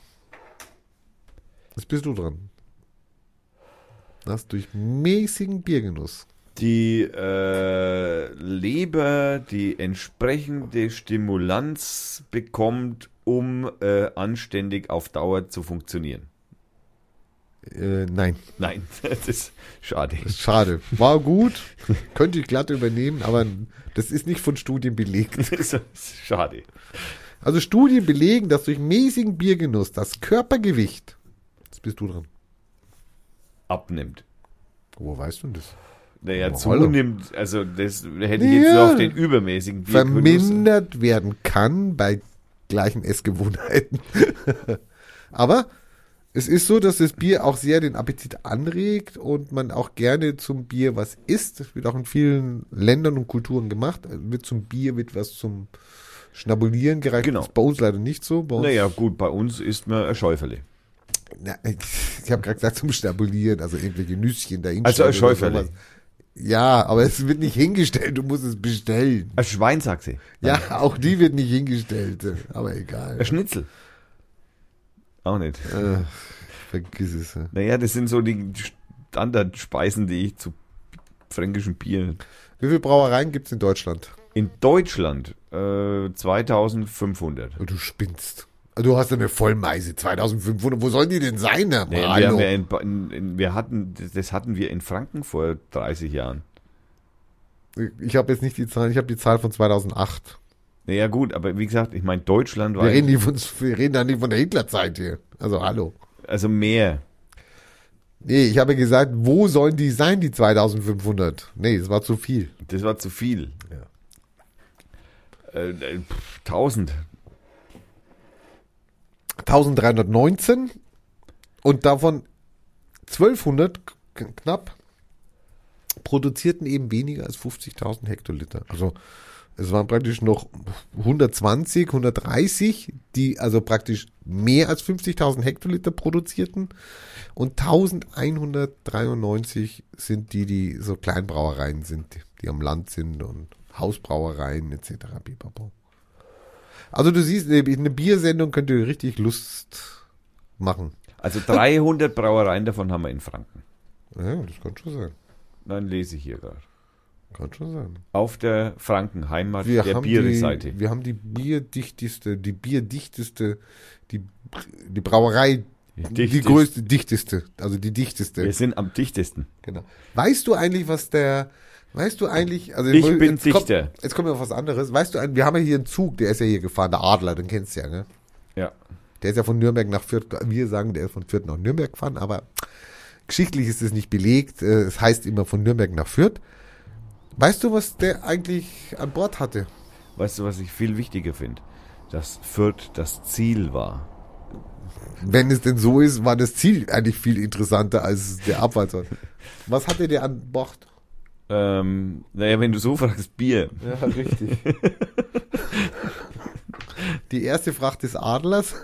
jetzt bist du dran, dass durch mäßigen Biergenuss Die äh, Leber die entsprechende Stimulanz bekommt, um äh, anständig auf Dauer zu funktionieren. Äh, nein, Nein, *laughs* das ist schade. das ist schade. War gut, könnte ich glatt übernehmen, aber das ist nicht von Studien belegt. *laughs* Das ist schade. Also Studien belegen, dass durch mäßigen Biergenuss das Körpergewicht, jetzt bist du dran. Abnimmt. Wo weißt du denn das? Naja, zunimmt, also das hätte ich jetzt Ja. nur auf den übermäßigen Biergenuss- Vermindert werden kann bei gleichen Essgewohnheiten. *laughs* aber es ist so, dass das Bier auch sehr den Appetit anregt und man auch gerne zum Bier was isst. Das wird auch in vielen Ländern und Kulturen gemacht. Also Wird zum Bier, wird was zum Schnabulieren gereicht. Genau. Das ist bei uns leider nicht so. Naja, gut, bei uns isst man ein Schäuferle. Na, ich habe gerade gesagt zum Schnabulieren, also irgendwelche Nüsschen dahin. Also ein sowas. Ja, aber es wird nicht hingestellt, du musst es bestellen. Ein Schweinsachse. Ja, auch die wird nicht hingestellt, aber egal. Ein Schnitzel. Auch nicht. Äh, vergiss es. ja. Naja, das sind so die Standardspeisen, die ich zu fränkischem Bier. Wie viele Brauereien gibt's in Deutschland? In Deutschland äh, 2500. Oh, du spinnst. Du hast eine Vollmeise, 2500. Wo sollen die denn sein? Herr Nee, wir, haben ja in, in, wir hatten, das hatten wir in Franken vor 30 Jahren. Ich habe jetzt nicht die Zahl, ich habe die Zahl von 2008. Naja, gut, aber wie gesagt, ich meine, Deutschland Wir war reden, nicht von, wir reden da nicht von der Hitlerzeit hier. Also hallo. also mehr. Nee, ich habe gesagt, wo sollen die sein, die 2500? Nee, das war zu viel. Das war zu viel. Äh, äh, pff, 1000. 1319 und davon 1200 k- knapp produzierten eben weniger als 50.000 Hektoliter. Also es waren praktisch noch 120, 130, die also praktisch mehr als 50.000 Hektoliter produzierten und 1193 sind die, die so Kleinbrauereien sind, die am Land sind und Hausbrauereien etc. Pipapo. Also du siehst, eine Biersendung könnte richtig Lust machen. Also 300 Brauereien davon haben wir in Franken. Ja, das kann schon sein. Nein, lese ich hier gerade. Kann schon sein. Auf der Frankenheimat Wir der die, wir haben die bierdichteste, die bierdichteste, die, die Brauerei, die Dichtest- größte, dichteste, also die dichteste. Wir sind am dichtesten. Genau. Weißt du eigentlich, was der, weißt du eigentlich, also Ich bin jetzt kommt- Dichter. Jetzt kommt auf was anderes. Weißt du, wir haben ja hier einen Zug, der ist ja hier gefahren, der Adler, den kennst du ja, ne? Ja. Der ist ja von Nürnberg nach Fürth, wir sagen, der ist von Fürth nach Nürnberg gefahren, aber geschichtlich ist es nicht belegt. Äh, Es heißt immer von Nürnberg nach Fürth. Weißt du, was der eigentlich an Bord hatte? Weißt du, was ich viel wichtiger finde? Dass Fürth das Ziel war. Wenn es denn so ist, war das Ziel eigentlich viel interessanter als der Abfahrtsort. Was hatte der an Bord? Ähm, naja, wenn du so fragst, Bier. Ja, richtig. *laughs* Die erste Fracht des Adlers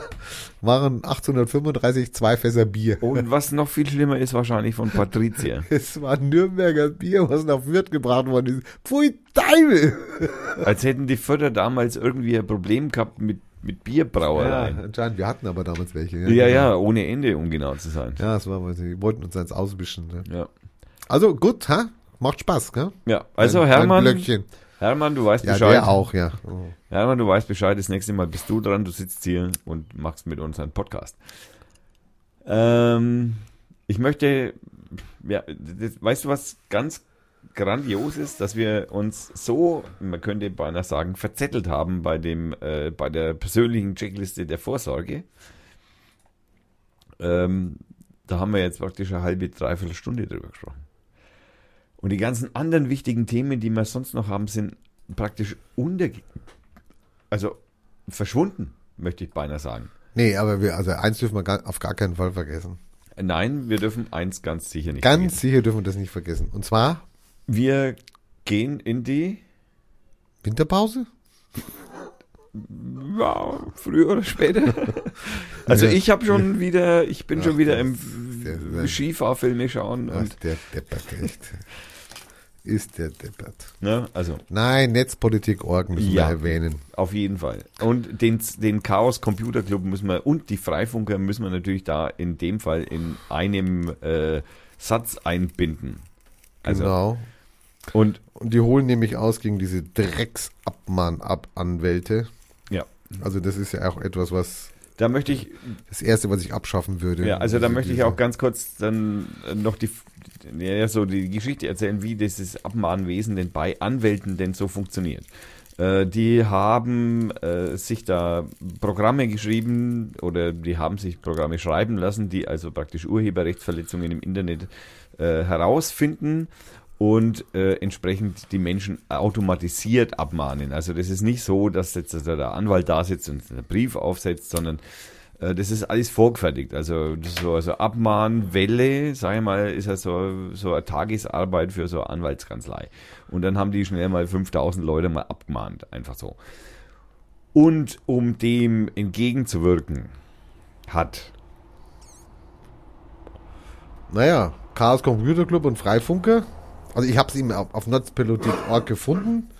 *laughs* waren 1835 zwei Fässer Bier. Und was noch viel schlimmer ist, wahrscheinlich von Patricia. *laughs* Es war Nürnberger Bier, was nach Fürth gebracht worden ist. Pfui Teufel! Als hätten die Förder damals irgendwie ein Problem gehabt mit, mit Bierbrauereien. anscheinend. Wir hatten aber damals welche. Ja, ja, ohne Ende, um genau zu sein. Ja, das war, weil sie wollten uns eins auswischen. Ne? Ja, Also gut, ha? Macht Spaß, gell? ja. also Ein- ein Hermann, Blöckchen. Hermann, du weißt Ja, Bescheid. der auch, ja. Oh. Hermann, du weißt Bescheid, das nächste Mal bist du dran, du sitzt hier und machst mit uns einen Podcast. Ähm, ich möchte, ja, das, weißt du, was ganz grandios ist, dass wir uns so, man könnte beinahe sagen, verzettelt haben bei dem, äh, bei der persönlichen Checkliste der Vorsorge. Ähm, da haben wir jetzt praktisch eine halbe, dreiviertel Stunde drüber gesprochen. Und die ganzen anderen wichtigen Themen, die wir sonst noch haben, sind praktisch unter, also verschwunden, möchte ich beinahe sagen. Nee, aber wir, also eins dürfen wir gar, auf gar keinen Fall vergessen. Nein, wir dürfen eins ganz sicher nicht Ganz vergessen. sicher dürfen wir das nicht vergessen. Und zwar Wir gehen in die, Winterpause? *laughs* ja, früher oder später. *laughs* also Ja. ich habe schon wieder, ich bin Ach, schon wieder im Skifahrfilme schauen Ach, und, der deppert, echt. Ist der deppert. ne, also Nein, Netzpolitik.org müssen Ja. wir erwähnen. Auf jeden Fall. Und den, den Chaos Computer Club müssen wir und die Freifunker müssen wir natürlich da in dem Fall in einem äh, Satz einbinden. Also genau. und Und die holen nämlich aus gegen diese Drecksabmahn-Anwälte. ja, Also das ist ja auch etwas, was da möchte ich das Erste, was ich abschaffen würde. ja, also da möchte ich auch ganz kurz dann noch die ja, so die Geschichte erzählen, wie dieses Abmahnwesen denn bei Anwälten denn so funktioniert. Äh, die haben äh, sich da Programme geschrieben oder die haben sich Programme schreiben lassen, die also praktisch Urheberrechtsverletzungen im Internet äh, herausfinden und äh, entsprechend die Menschen automatisiert abmahnen. Also das ist nicht so, dass jetzt also der Anwalt da sitzt und einen Brief aufsetzt, sondern das ist alles vorgefertigt. Also ist so also Abmahnwelle, sage ich mal, ist ja so, so eine Tagesarbeit für so eine Anwaltskanzlei. Und dann haben die schnell mal 5000 Leute mal abgemahnt, einfach so. Und um dem entgegenzuwirken, hat Naja, Chaos Computer Club und Freifunke. Also ich habe es eben auf, auf gefunden.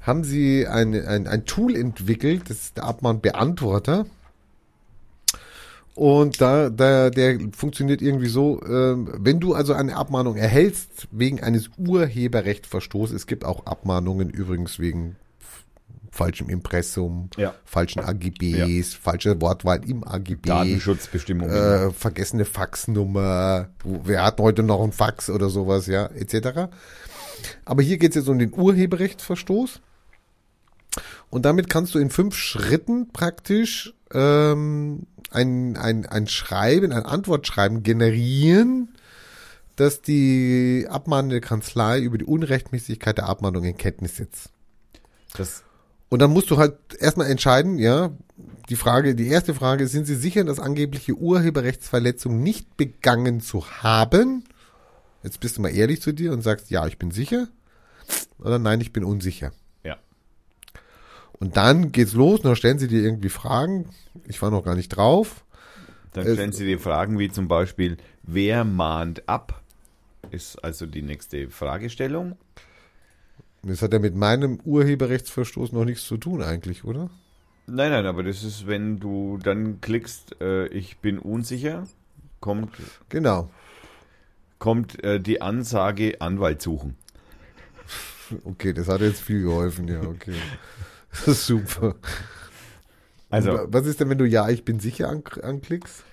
Haben sie ein, ein, ein Tool entwickelt, das ist der Abmahnbeantworter. Und da, da, der funktioniert irgendwie so, ähm, wenn du also eine Abmahnung erhältst wegen eines Urheberrechtsverstoßes, es gibt auch Abmahnungen übrigens wegen falschem Impressum, Ja. falschen AGBs, falscher Wortwahl im AGB Datenschutzbestimmungen. äh, vergessene Faxnummer, wer hat heute noch ein Fax oder sowas, ja, etc. Aber hier geht es jetzt um den Urheberrechtsverstoß. Und damit kannst du in fünf Schritten praktisch ähm, ein, ein, ein Schreiben, ein Antwortschreiben generieren, das die abmahnende Kanzlei über die Unrechtmäßigkeit der Abmahnung in Kenntnis setzt. das, Und dann musst du halt erstmal entscheiden, ja, die Frage, die erste Frage, sind Sie sicher, dass angebliche Urheberrechtsverletzung nicht begangen zu haben? Jetzt bist du mal ehrlich zu dir und sagst, ja, ich bin sicher. Oder nein, ich bin unsicher. Und dann geht's los und dann stellen sie dir irgendwie Fragen. Ich war noch gar nicht drauf. Dann Es- stellen Sie dir Fragen wie zum Beispiel, wer mahnt ab? Ist also die nächste Fragestellung. Das hat ja mit meinem Urheberrechtsverstoß noch nichts zu tun eigentlich, oder? Nein, nein, aber das ist, wenn du dann klickst, äh, ich bin unsicher, kommt, Genau. kommt äh, die Ansage Anwalt suchen. *laughs* Okay, das hat jetzt viel geholfen, ja, okay. Das *laughs* super. Also, Und was ist denn, wenn du ja, ich bin sicher an, anklickst?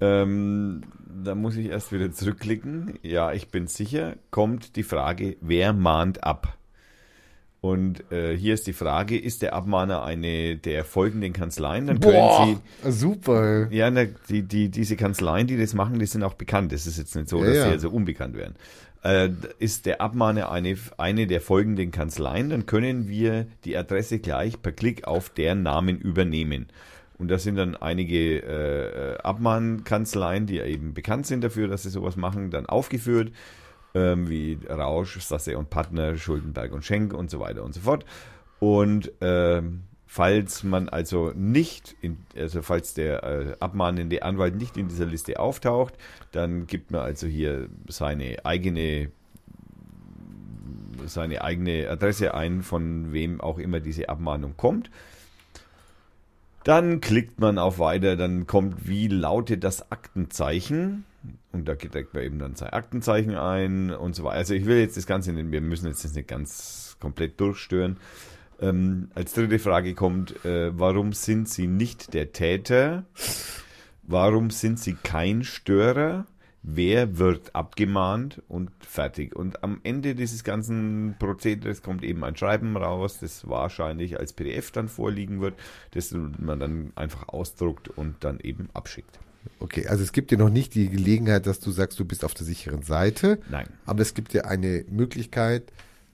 ähm, da muss ich erst wieder zurückklicken. Ja, ich bin sicher, kommt die Frage, wer mahnt ab? Und äh, hier ist die Frage, ist der Abmahner eine der folgenden Kanzleien? Dann können Sie super. Ja, na, die, die, diese Kanzleien, die das machen, die sind auch bekannt. Es ist jetzt nicht so, Ja, dass ja. sie also unbekannt werden. Äh, ist der Abmahner eine, eine der folgenden Kanzleien, dann können wir die Adresse gleich per Klick auf deren Namen übernehmen. Und das sind dann einige äh, Abmahnkanzleien, die eben bekannt sind dafür, dass sie sowas machen, dann aufgeführt, ähm, wie Rausch, Sasse und Partner, Schuldenberg und Schenk und so weiter und so fort. Und ähm, falls man also nicht, in, also falls der äh, abmahnende Anwalt nicht in dieser Liste auftaucht, dann gibt man also hier seine eigene seine eigene Adresse ein, von wem auch immer diese Abmahnung kommt. Dann klickt man auf Weiter, dann kommt, wie lautet das Aktenzeichen? Und da trägt man eben dann sein Aktenzeichen ein und so weiter. Also ich will jetzt das Ganze, wir müssen jetzt das nicht ganz komplett durchstören. Ähm, als dritte Frage kommt, äh, warum sind Sie nicht der Täter? Warum sind Sie kein Störer? Wer wird abgemahnt und fertig? Und am Ende dieses ganzen Prozederes kommt eben ein Schreiben raus, das wahrscheinlich als PDF dann vorliegen wird, das man dann einfach ausdruckt und dann eben abschickt. Okay, also es gibt dir noch nicht die Gelegenheit, dass du sagst, du bist auf der sicheren Seite, Nein. aber es gibt dir eine Möglichkeit,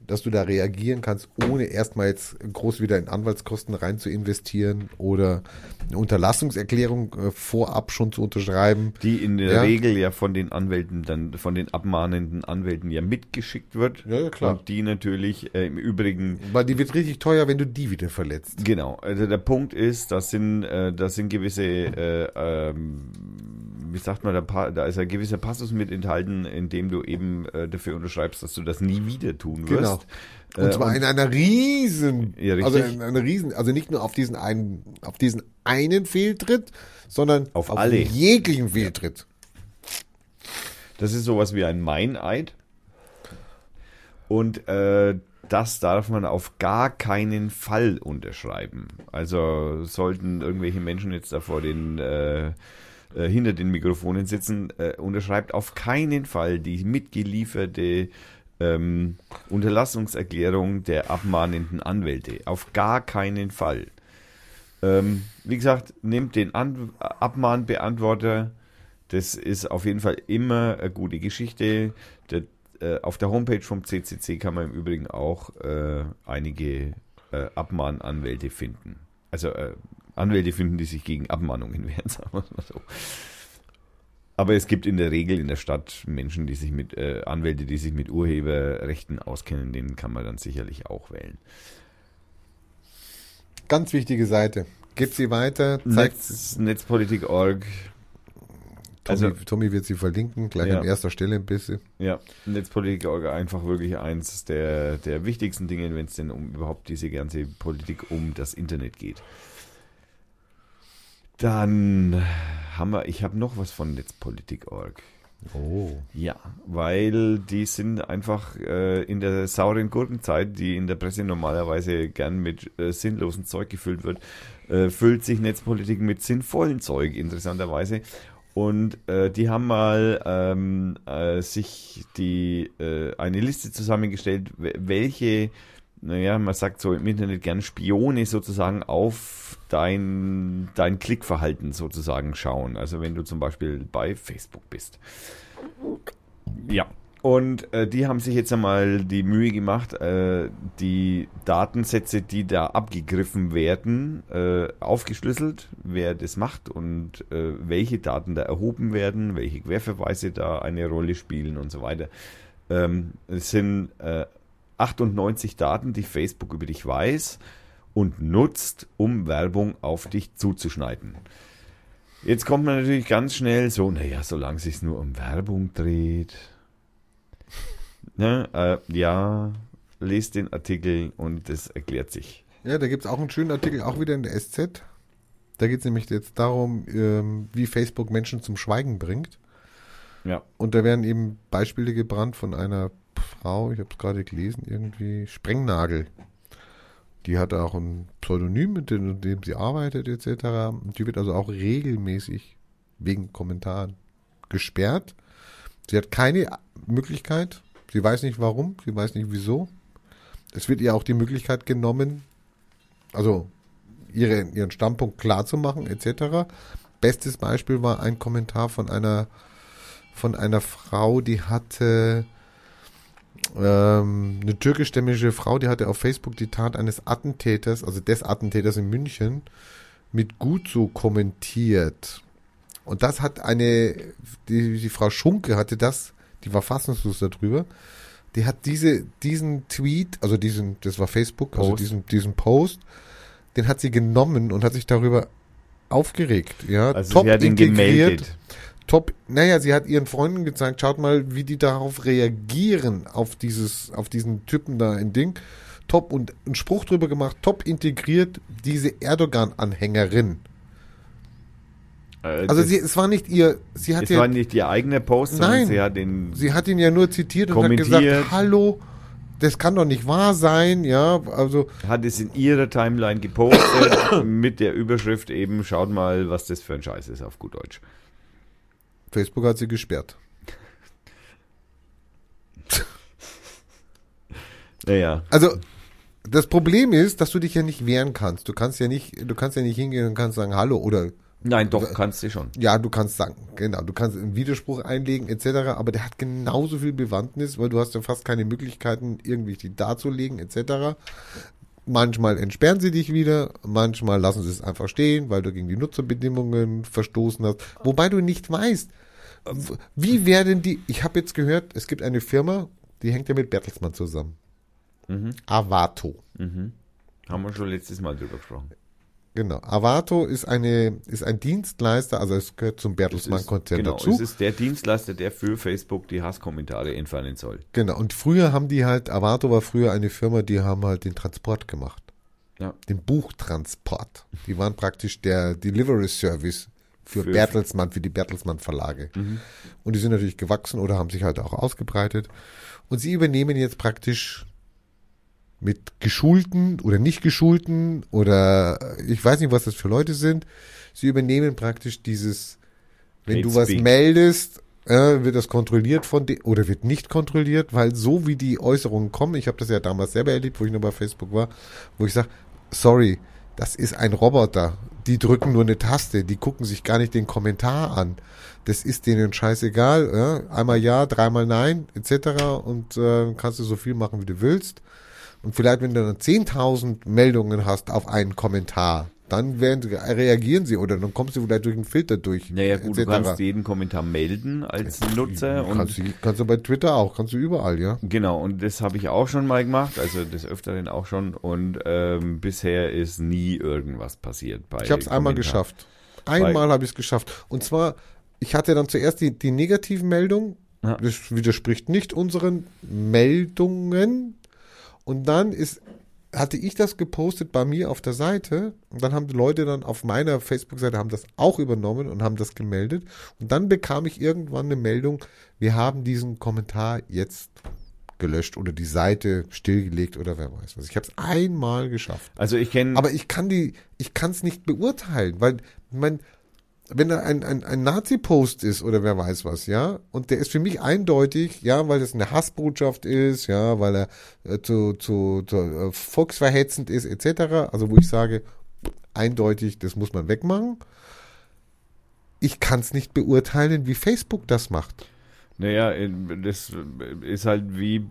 dass du da reagieren kannst, ohne erstmal jetzt groß wieder in Anwaltskosten rein zu investieren oder eine Unterlassungserklärung äh, vorab schon zu unterschreiben. Die in der Ja. Regel ja von den Anwälten dann, von den abmahnenden Anwälten ja mitgeschickt wird. Ja, ja, klar. Und die natürlich äh, im Übrigen Weil die wird richtig teuer, wenn du die wieder verletzt. Genau, also der Punkt ist, das sind, äh, das sind gewisse, äh, ähm, wie sagt man, da, da ist ein gewisser Passus mit enthalten, in dem du eben äh, dafür unterschreibst, dass du das nie wieder tun wirst. Genau. Und Äh, zwar in einer riesen, Ja, also in einer riesen, also nicht nur auf diesen einen, auf diesen einen Fehltritt, sondern Auf alle. jeglichen Fehltritt. Das ist sowas wie ein Meineid. Und äh, das darf man auf gar keinen Fall unterschreiben. Also sollten irgendwelche Menschen jetzt da vor den äh, äh, hinter den Mikrofonen sitzen, äh, unterschreibt auf keinen Fall die mitgelieferte ähm, Unterlassungserklärung der abmahnenden Anwälte. Auf gar keinen Fall. Ähm, wie gesagt, nehmt den An Abmahnbeantworter. Das ist auf jeden Fall immer eine gute Geschichte. Der, äh, auf der Homepage vom CCC kann man im Übrigen auch äh, einige äh, Abmahnanwälte finden. Also äh, Anwälte finden, die sich gegen Abmahnungen *laughs* wehren, sagen wir mal so. Aber es gibt in der Regel in der Stadt Menschen, die sich mit äh, Anwälte, die sich mit Urheberrechten auskennen, denen kann man dann sicherlich auch wählen. Ganz wichtige Seite. Gebt sie weiter, zeigt Netz, Netzpolitik.org, Tommy, also- Tommy wird sie verlinken, gleich Ja. an erster Stelle ein bisschen. Ja, Netzpolitik.org einfach wirklich eins der, der wichtigsten Dinge, wenn es denn um überhaupt diese ganze Politik um das Internet geht. Dann haben wir, ich habe noch was von Netzpolitik.org. Oh. Ja, weil die sind einfach äh, in der sauren Gurkenzeit, die in der Presse normalerweise gern mit äh, sinnlosem Zeug gefüllt wird, äh, füllt sich Netzpolitik mit sinnvollem Zeug, interessanterweise. Und äh, die haben mal ähm, äh, sich die äh, eine Liste zusammengestellt, we- welche, naja, man sagt so im Internet gern Spione sozusagen auf dein, dein Klickverhalten sozusagen schauen. Also wenn du zum Beispiel bei Facebook bist. Ja. Und äh, die haben sich jetzt einmal die Mühe gemacht, äh, die Datensätze, die da abgegriffen werden, äh, aufgeschlüsselt, wer das macht und äh, welche Daten da erhoben werden, welche Querverweise da eine Rolle spielen und so weiter. Ähm, es sind äh, 98 Daten, die Facebook über dich weiß und nutzt, um Werbung auf dich zuzuschneiden. Jetzt kommt man natürlich ganz schnell so, naja, solange es sich nur um Werbung dreht. Ne, äh, ja, lest den Artikel und das erklärt sich. Ja, da gibt es auch einen schönen Artikel, auch wieder in der SZ. Da geht es nämlich jetzt darum, ähm, wie Facebook Menschen zum Schweigen bringt. Ja. Und da werden eben Beispiele gebrannt von einer Frau, ich habe es gerade gelesen, irgendwie Sprengnagel. Die hat auch ein Pseudonym, mit dem, mit dem sie arbeitet, etc. Die wird also auch regelmäßig wegen Kommentaren gesperrt. Sie hat keine Möglichkeit, sie weiß nicht warum, sie weiß nicht wieso. Es wird ihr auch die Möglichkeit genommen, also ihre, ihren Standpunkt klar zu machen, etc. Bestes Beispiel war ein Kommentar von einer von einer Frau, die hatte ähm, eine türkischstämmige Frau, die hatte auf Facebook die Tat eines Attentäters, also des Attentäters in München, mit gut so kommentiert. Und das hat eine, die, die Frau Schunke hatte das, die war fassungslos darüber, die hat diese, diesen Tweet, also diesen, das war Facebook, also Post. diesen, diesen Post, den hat sie genommen und hat sich darüber aufgeregt, ja, Also sie hat ihn gemeldet. Top, naja, sie hat ihren Freunden gezeigt, schaut mal, wie die darauf reagieren, auf dieses, auf diesen Typen da in Ding. Top und einen Spruch drüber gemacht, top integriert, diese Erdogan-Anhängerin. Äh, Also sie, es war nicht ihr, sie hat es ja, war nicht ihr eigener Post, sondern Nein. sie hat den sie hat ihn ja nur zitiert und hat gesagt, hallo, das kann doch nicht wahr sein, ja, also, hat es in ihrer Timeline gepostet *coughs* mit der Überschrift eben, schaut mal, was das für ein Scheiß ist auf gut Deutsch. Facebook hat sie gesperrt. Naja, Also, das Problem ist, dass du dich ja nicht wehren kannst. Du kannst ja nicht, du kannst ja nicht hingehen und kannst sagen, hallo, oder Nein, doch, kannst du schon. Ja, du kannst sagen, genau, du kannst einen Widerspruch einlegen etc., aber der hat genauso viel Bewandtnis, weil du hast ja fast keine Möglichkeiten, irgendwie die darzulegen etc. Manchmal entsperren sie dich wieder, manchmal lassen sie es einfach stehen, weil du gegen die Nutzerbedingungen verstoßen hast. Wobei du nicht weißt, wie werden die, ich habe jetzt gehört, es gibt eine Firma, die hängt ja mit Bertelsmann zusammen. Mhm. Avato. Mhm. Haben wir schon letztes Mal drüber gesprochen. Genau. Avato ist eine ist ein Dienstleister, also es gehört zum Bertelsmann-Konzern genau, dazu. es ist der Dienstleister, der für Facebook die Hasskommentare entfernen soll. Genau. Und früher haben die halt, Avato war früher eine Firma, die haben halt den Transport gemacht. Ja. Den Buchtransport. Die waren praktisch der Delivery Service für, Für- Bertelsmann, für die Bertelsmann Verlage. Und die sind natürlich gewachsen oder haben sich halt auch ausgebreitet. Und sie übernehmen jetzt praktisch mit geschulten oder nicht geschulten oder äh, ich weiß nicht, was das für Leute sind. Sie übernehmen praktisch dieses, wenn Hate du was speak. meldest, äh, wird das kontrolliert von de oder wird nicht kontrolliert, weil so wie die Äußerungen kommen, ich habe das ja damals selber erlebt, wo ich noch bei Facebook war, wo ich sage, sorry, das ist ein Roboter. Die drücken nur eine Taste, die gucken sich gar nicht den Kommentar an. Das ist denen scheißegal. Ja? Einmal ja, dreimal nein, etc. Und äh, kannst du so viel machen, wie du willst. Und vielleicht, wenn du dann 10.000 Meldungen hast auf einen Kommentar, dann werden, reagieren sie oder dann kommst du vielleicht durch einen Filter durch. Naja, gut, du kannst jeden Kommentar melden als Nutzer und kannst, du, kannst du bei Twitter auch, kannst du überall, ja. Genau, und das habe ich auch schon mal gemacht, also des Öfteren auch schon. Und ähm, bisher ist nie irgendwas passiert. Bei Ich habe es einmal geschafft. Einmal habe ich es geschafft. Und zwar, ich hatte dann zuerst die, die negativen Meldungen. Ja. Das widerspricht nicht unseren Meldungen. Und dann ist, hatte ich das gepostet bei mir auf der Seite. Und dann haben die Leute dann auf meiner Facebook-Seite haben das auch übernommen und haben das gemeldet. Und dann bekam ich irgendwann eine Meldung, wir haben diesen Kommentar jetzt gelöscht oder die Seite stillgelegt oder wer weiß was. Ich habe es einmal geschafft. Also ich kenne Aber ich kann die, ich kann es nicht beurteilen, weil mein, wenn da ein, ein, ein Nazi-Post ist oder wer weiß was, ja, und der ist für mich eindeutig, ja, weil das eine Hassbotschaft ist, ja, weil er äh, zu, zu, zu äh, volksverhetzend ist, etc., also wo ich sage, eindeutig, das muss man wegmachen. Ich kann es nicht beurteilen, wie Facebook das macht. Naja, äh, das ist halt wie,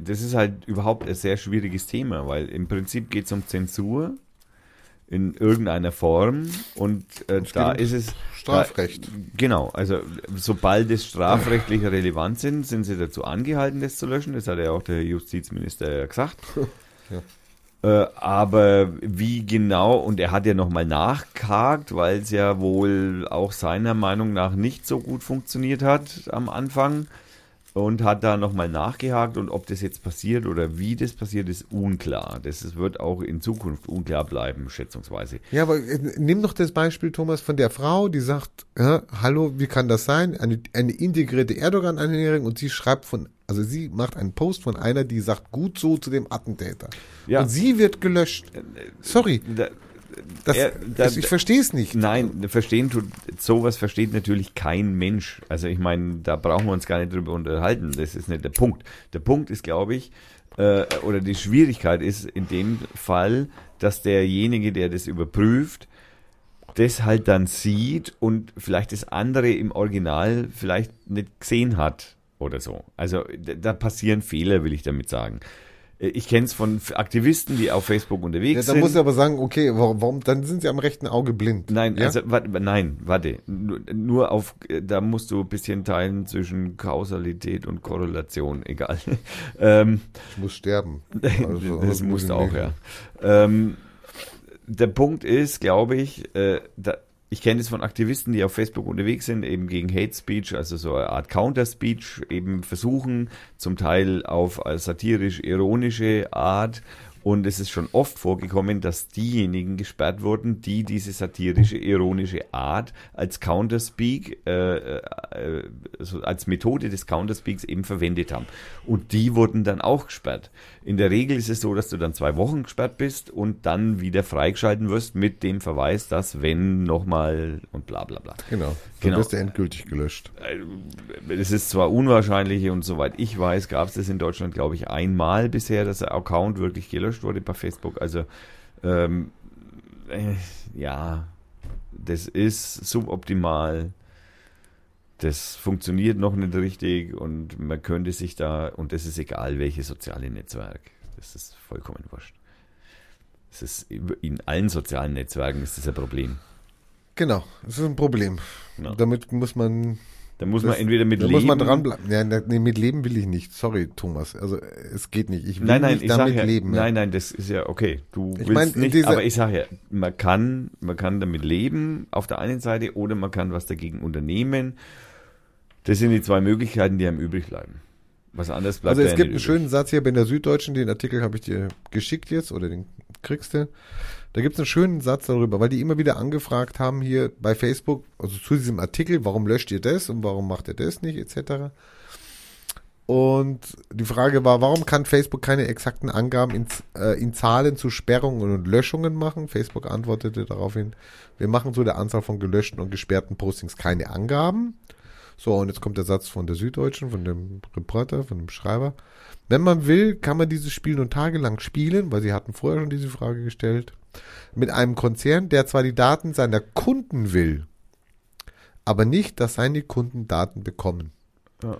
das ist halt überhaupt ein sehr schwieriges Thema, weil im Prinzip geht es um Zensur in irgendeiner Form und äh, da ist es Strafrecht. Da, genau, also sobald es strafrechtlich relevant sind, sind sie dazu angehalten, das zu löschen. Das hat ja auch der Justizminister ja gesagt. *laughs* Ja. Äh, aber wie genau, und er hat ja nochmal nachgehakt, weil es ja wohl auch seiner Meinung nach nicht so gut funktioniert hat am Anfang und hat da nochmal nachgehakt und ob das jetzt passiert oder wie das passiert, ist unklar. Das ist, wird auch in Zukunft unklar bleiben, schätzungsweise. Ja, aber äh, nimm doch das Beispiel, Thomas, von der Frau, die sagt, ja, hallo, wie kann das sein? Eine, eine integrierte Erdogan-Anhängerin und sie schreibt von, also sie macht einen Post von einer, die sagt gut so zu dem Attentäter. Ja. Und sie wird gelöscht. Sorry, Da, das, Er- da- ich verstehe es nicht. Nein, verstehen tut, sowas versteht natürlich kein Mensch. Also ich meine, da brauchen wir uns gar nicht drüber unterhalten. Das ist nicht der Punkt. Der Punkt ist, glaube ich, äh, oder die Schwierigkeit ist in dem Fall, dass derjenige, der das überprüft, das halt dann sieht und vielleicht das andere im Original vielleicht nicht gesehen hat oder so. Also da passieren Fehler, will ich damit sagen. Äh, Ich kenne es von Aktivisten, die auf Facebook Ja, unterwegs dann sind. muss er aber sagen, okay, warum, warum, dann sind sie am rechten Auge blind. Nein, ja? also warte, nein, warte. Nur, nur auf, äh, da musst du ein bisschen teilen zwischen Kausalität und Korrelation, *laughs* egal. ähm, ich muss sterben. *laughs* das also musst du auch, ich ja. Ähm, der Punkt ist, glaube ich, äh, da, ich kenne es von Aktivisten, die auf Facebook unterwegs sind, eben gegen Hate Speech, also so eine Art Counter-Speech, eben versuchen, zum Teil auf satirisch-ironische Art. Und es ist schon oft vorgekommen, dass diejenigen gesperrt wurden, die diese satirische, ironische Art als Counterspeak, äh, äh, also als Methode des Counterspeaks eben verwendet haben. Und die wurden dann auch gesperrt. In der Regel ist es so, dass du dann zwei Wochen gesperrt bist und dann wieder freigeschalten wirst mit dem Verweis, dass wenn nochmal und bla bla bla. Genau. Dann Genau. wirst du endgültig gelöscht. Es ist zwar unwahrscheinlich und soweit ich weiß, gab es das in Deutschland, glaube ich, einmal bisher, dass der Account wirklich gelöscht wurde bei Facebook. Also, ähm, äh, ja, das ist suboptimal, das funktioniert noch nicht richtig und man könnte sich da, und das ist egal, welches soziale Netzwerk, das ist vollkommen wurscht. Das ist in allen sozialen Netzwerken ist das ein Problem. Genau, das ist ein Problem. Ja. Damit muss man Da muss man Das- entweder mit da leben. muss man dranbleiben. Ja, ne, nee, mit Leben will ich nicht. Sorry, Thomas. Also es geht nicht. Ich will Nein, nein, nicht damit ja, leben. nein, nein, das ist ja okay. Du Ich willst mein, in nicht, dieser- aber ich sage ja, man kann, man kann damit leben auf der einen Seite oder man kann was dagegen unternehmen. Das sind die zwei Möglichkeiten, die einem übrig bleiben. Was anderes bleibt Also es ja gibt einen nicht schönen Satz hier bei der Süddeutschen, den Artikel habe ich dir geschickt jetzt oder den kriegst du. Da gibt es einen schönen Satz darüber, weil die immer wieder angefragt haben hier bei Facebook, also zu diesem Artikel, warum löscht ihr das und warum macht ihr das nicht, etc. Und die Frage war, warum kann Facebook keine exakten Angaben in, äh, in Zahlen zu Sperrungen und Löschungen machen? Facebook antwortete daraufhin, wir machen zu der Anzahl von gelöschten und gesperrten Postings keine Angaben. So, und jetzt kommt der Satz von der Süddeutschen, von dem Reporter, von dem Schreiber. Wenn man will, kann man dieses Spiel nun tagelang spielen, weil sie hatten vorher schon diese Frage gestellt, mit einem Konzern, der zwar die Daten seiner Kunden will, aber nicht, dass seine Kunden Daten bekommen. Ja.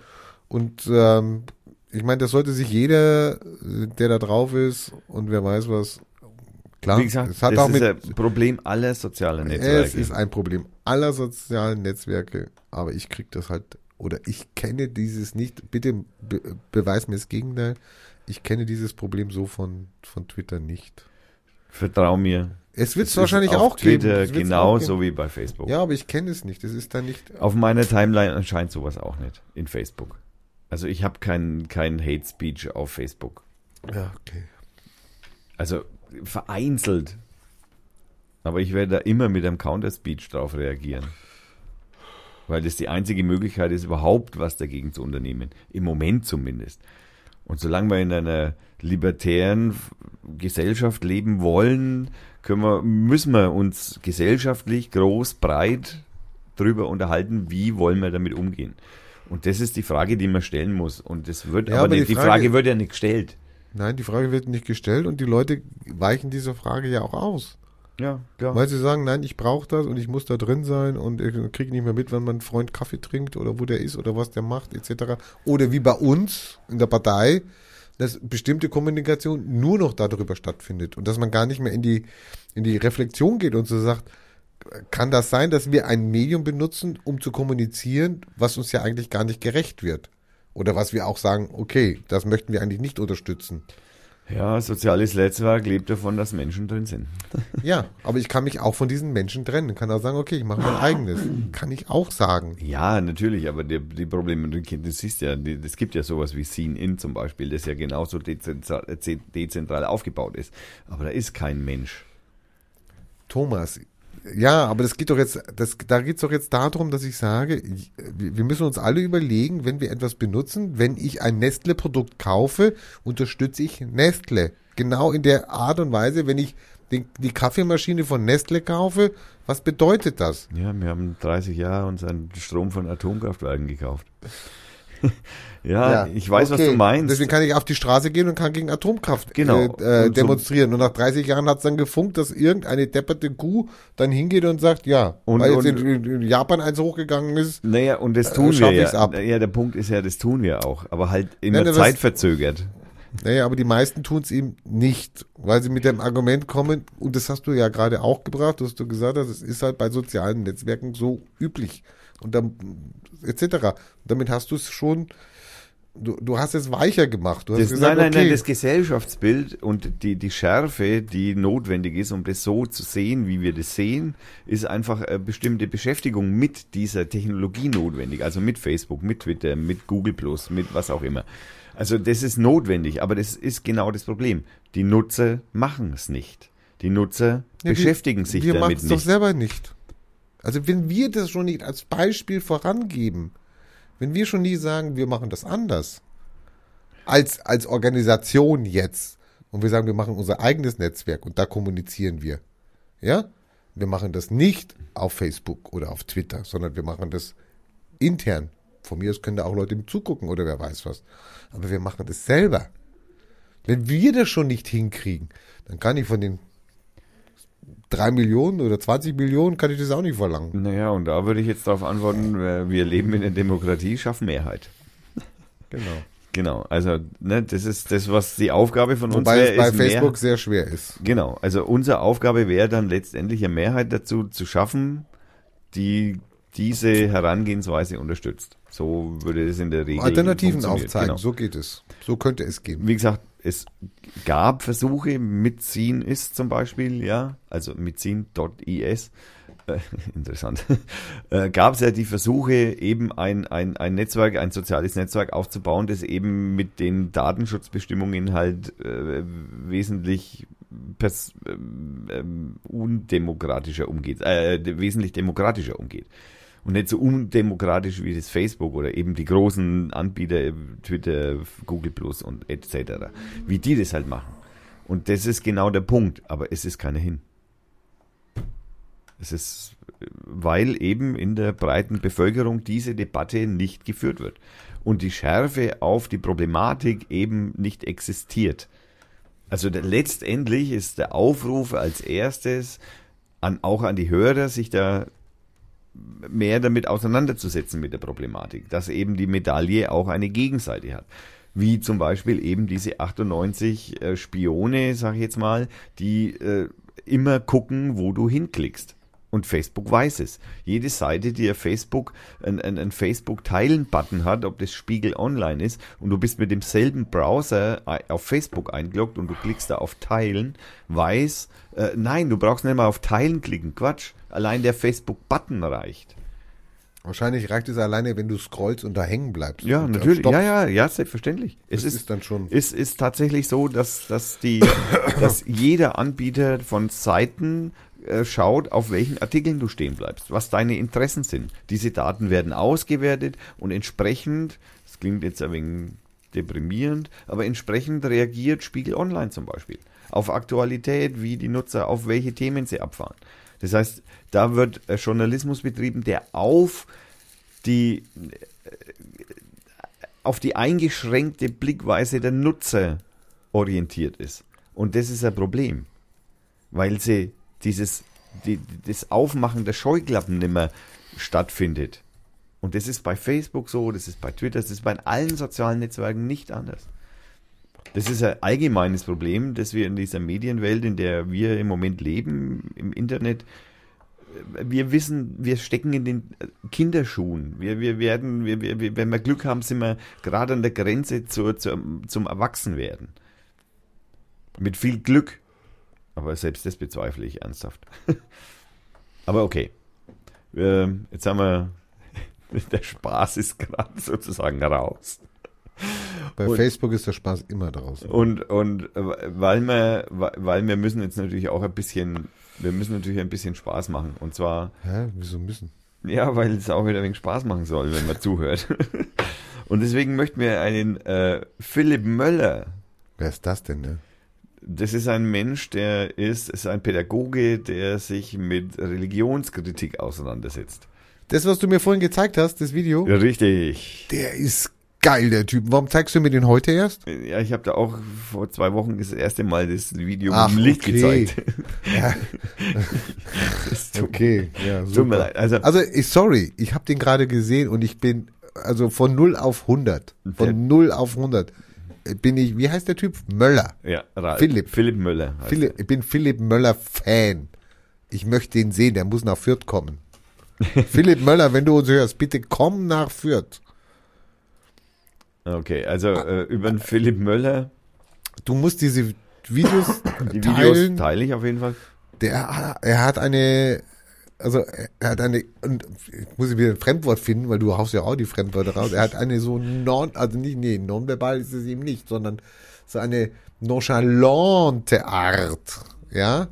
Und ähm, ich meine, das sollte sich jeder, der da drauf ist und wer weiß was, klar, Wie gesagt, es hat das auch ist mit, ein Problem aller sozialen Netzwerke. es ist ein Problem aller sozialen Netzwerke, aber ich krieg das halt, oder ich kenne dieses nicht, bitte be beweis mir das Gegenteil, ich kenne dieses Problem so von, von Twitter nicht. Vertrau mir. Es wird Es es wahrscheinlich auch geben. Twitter es auch genauso geben. wie bei Facebook. Ja, aber ich kenne es nicht, das ist da nicht, Auf meiner Timeline erscheint sowas auch nicht in Facebook. Also ich habe keinen kein Hate Speech auf Facebook. ja, okay. Also vereinzelt. Aber ich werde da immer mit einem Counter-Speech drauf reagieren. Weil das die einzige Möglichkeit ist, überhaupt was dagegen zu unternehmen. Im Moment zumindest. Und solange wir in einer libertären Gesellschaft leben wollen, können wir, müssen wir uns gesellschaftlich groß, breit drüber unterhalten, wie wollen wir damit umgehen. Und das ist die Frage, die man stellen muss. Und das wird Ja, aber, aber die die Frage- Frage wird ja nicht gestellt. Nein, die Frage wird nicht gestellt und die Leute weichen dieser Frage ja auch aus. Ja, klar. Weil sie sagen, nein, ich brauche das und ich muss da drin sein und ich kriege nicht mehr mit, wenn mein Freund Kaffee trinkt oder wo der ist oder was der macht, etc. Oder wie bei uns in der Partei, dass bestimmte Kommunikation nur noch darüber stattfindet und dass man gar nicht mehr in die, in die Reflexion geht und so sagt, kann das sein, dass wir ein Medium benutzen, um zu kommunizieren, was uns ja eigentlich gar nicht gerecht wird? Oder was wir auch sagen, okay, das möchten wir eigentlich nicht unterstützen. Ja, soziales Netzwerk lebt davon, dass Menschen drin sind. *laughs* Ja, aber ich kann mich auch von diesen Menschen trennen. Kann auch sagen, okay, ich mache mein eigenes. Kann ich auch sagen. Ja, natürlich, aber die, die Probleme, du siehst ja, es gibt ja sowas wie Scene-In zum Beispiel, das ja genauso dezentral, dezentral aufgebaut ist. Aber da ist kein Mensch. Thomas, ja, aber das geht doch jetzt, das, da geht es doch jetzt darum, dass ich sage, ich- wir müssen uns alle überlegen, wenn wir etwas benutzen, wenn ich ein Nestle-Produkt kaufe, unterstütze ich Nestle. Genau in der Art und Weise, wenn ich den, die Kaffeemaschine von Nestle kaufe, was bedeutet das? Ja, wir haben 30 Jahre unseren Strom von Atomkraftwerken gekauft. *laughs* ja, ich weiß, was okay. du meinst. Deswegen kann ich auf die Straße gehen und kann gegen Atomkraft Genau. äh, äh, demonstrieren. Und nach 30 Jahren hat es dann gefunkt, dass irgendeine depperte Kuh dann hingeht und sagt, ja, Und- weil jetzt und- in, in Japan eins hochgegangen ist. naja, und das Äh, tun wir schaff ja. ab. Ja, der Punkt ist ja, das tun wir auch, aber halt in Nein, der Zeit was- verzögert. Naja, aber die meisten tun es eben nicht, weil sie mit dem Argument kommen, und das hast du ja gerade auch gebracht, dass du gesagt hast, es ist halt bei sozialen Netzwerken so üblich. Und dann, etc. Damit hast du es schon, du, du hast es weicher gemacht. Du hast Das, gesagt, nein, nein, okay, nein, das Gesellschaftsbild und die, die Schärfe, die notwendig ist, um das so zu sehen, wie wir das sehen, ist einfach eine bestimmte Beschäftigung mit dieser Technologie notwendig. Also mit Facebook, mit Twitter, mit Google Plus, mit was auch immer. Also das ist notwendig, aber das ist genau das Problem. Die Nutzer machen es nicht. Die Nutzer Ja, wir- beschäftigen sich wir damit machen's doch nicht. selber nicht. Also wenn wir das schon nicht als Beispiel vorangeben, wenn wir schon nie sagen, wir machen das anders, als, als Organisation jetzt, und wir sagen, wir machen unser eigenes Netzwerk und da kommunizieren wir, ja, wir machen das nicht auf Facebook oder auf Twitter, sondern wir machen das intern. Von mir aus können da auch Leute zugucken oder wer weiß was. Aber wir machen das selber. Wenn wir das schon nicht hinkriegen, dann kann ich von den drei Millionen oder 20 Millionen kann ich das auch nicht verlangen. Naja, und da würde ich jetzt darauf antworten, äh, wir leben in der Demokratie, schaffen Mehrheit. Genau. Genau, also ne, das ist das, was die Aufgabe von Wobei uns es wäre. bei ist mehr- Facebook sehr schwer ist. Genau, also unsere Aufgabe wäre dann letztendlich eine Mehrheit dazu zu schaffen, die diese Herangehensweise unterstützt. So würde es in der Regel Alternativen aufzeigen, Genau. so geht es. So könnte es gehen. Wie gesagt, es gab Versuche, mitziehen ist zum Beispiel, ja, also mitziehen.is, äh, *laughs* interessant, *laughs* äh, gab es ja die Versuche, eben ein, ein, ein Netzwerk, ein soziales Netzwerk aufzubauen, das eben mit den Datenschutzbestimmungen halt äh, wesentlich pers ähm, ähm, undemokratischer umgeht, äh, wesentlich demokratischer umgeht. Und nicht so undemokratisch wie das Facebook oder eben die großen Anbieter, Twitter, Google Plus und etc., wie die das halt machen. Und das ist genau der Punkt, aber es ist keiner hin. Es ist, weil eben in der breiten Bevölkerung diese Debatte nicht geführt wird und die Schärfe auf die Problematik eben nicht existiert. Also der, letztendlich ist der Aufruf als erstes an, auch an die Hörer, sich da mehr damit auseinanderzusetzen mit der Problematik, dass eben die Medaille auch eine Gegenseite hat. Wie zum Beispiel eben diese 98 äh, Spione, sag ich jetzt mal, die äh, immer gucken, wo du hinklickst. Und Facebook weiß es. Jede Seite, die ein Facebook, ein, ein, Facebook-Teilen-Button hat, ob das Spiegel Online ist, und du bist mit demselben Browser ei- auf Facebook eingeloggt und du klickst da auf Teilen, weiß, äh, nein, du brauchst nicht mal auf Teilen klicken. Quatsch. Allein der Facebook-Button reicht. Wahrscheinlich reicht es alleine, wenn du scrollst und da hängen bleibst. Ja, natürlich. Ja, ja, ja, selbstverständlich. Es ist, ist dann schon- Es ist tatsächlich so, dass, dass die, *coughs* dass jeder Anbieter von Seiten äh, schaut, auf welchen Artikeln du stehen bleibst, was deine Interessen sind. Diese Daten werden ausgewertet und entsprechend, das klingt jetzt ein wenig deprimierend, aber entsprechend reagiert Spiegel Online zum Beispiel auf Aktualität, wie die Nutzer, auf welche Themen sie abfahren. Das heißt, da wird äh, Journalismus betrieben, der auf die auf die eingeschränkte Blickweise der Nutzer orientiert ist. Und das ist ein Problem, weil sie dieses, die, das Aufmachen der Scheuklappen nicht mehr stattfindet. Und das ist bei Facebook so, das ist bei Twitter, das ist bei allen sozialen Netzwerken nicht anders. Das ist ein allgemeines Problem, das wir in dieser Medienwelt, in der wir im Moment leben, im Internet, wir wissen, wir stecken in den Kinderschuhen. Wir, wir werden, wir, wir- wenn wir Glück haben, sind wir gerade an der Grenze zur, zur, zum Erwachsenwerden. Mit viel Glück. Aber selbst das bezweifle ich ernsthaft. *laughs* Aber okay. Ähm, jetzt haben wir, *laughs* der Spaß ist gerade sozusagen raus. Bei Und- Facebook ist der Spaß immer draußen. Und, und äh, weil wir, weil wir müssen jetzt natürlich auch ein bisschen, wir müssen natürlich ein bisschen Spaß machen. Und zwar, Hä? Wieso müssen? ja, weil es auch wieder ein wenig Spaß machen soll, wenn man zuhört. *laughs* Und deswegen möchten wir einen äh, Philipp Möller. Wer ist das denn, ne? Das ist ein Mensch, der ist, ist ein Pädagoge, der sich mit Religionskritik auseinandersetzt. Das, was du mir vorhin gezeigt hast, das Video, Ja, richtig. der ist geil, der Typ. Warum zeigst du mir den heute erst? Ja, ich habe da auch vor zwei Wochen das erste Mal das Video Ach, dem Licht okay. gezeigt. Ja, *laughs* okay. Ja, Tut mir super. leid. Also, Also, ich, sorry, ich habe den gerade gesehen und ich bin, also von 0 auf 100, Der- von 0 auf 100 bin ich, wie heißt der Typ? Möller. ja, Ralf. Philipp. Philipp Möller. Philipp, ich bin Philipp Möller Fan. Ich möchte ihn sehen, der muss nach Fürth kommen. *laughs* Philipp Möller, wenn du uns hörst, bitte komm nach Fürth. Okay, also äh, über den Philipp Möller, Du musst diese Videos *coughs* die teilen. Videos teile ich auf jeden Fall. Der, er hat eine, also er hat eine, und jetzt muss ich wieder ein Fremdwort finden, weil du haust ja auch die Fremdwörter raus. Er hat eine so non, also nicht, nee, nonverbal ist es ihm nicht, sondern so eine nonchalante Art, ja.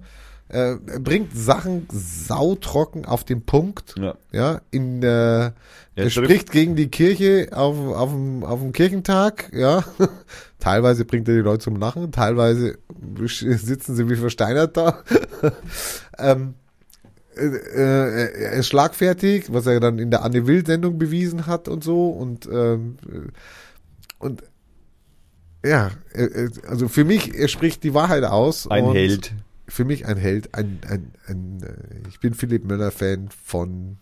Er bringt Sachen sautrocken auf den Punkt, Ja. ja, in, äh, er trifft- spricht gegen die Kirche auf, auf, dem, auf dem Kirchentag, ja. *laughs* teilweise bringt er die Leute zum Lachen, teilweise sitzen sie wie versteinert da. *laughs* ähm, äh, äh, er ist schlagfertig, was er dann in der Anne Will-Sendung bewiesen hat und so und, ähm, äh, und ja, also für mich, er spricht die Wahrheit aus. Ein Held. Für mich ein Held. Ein, ein, ein, äh, ich bin Philipp Möller-Fan von,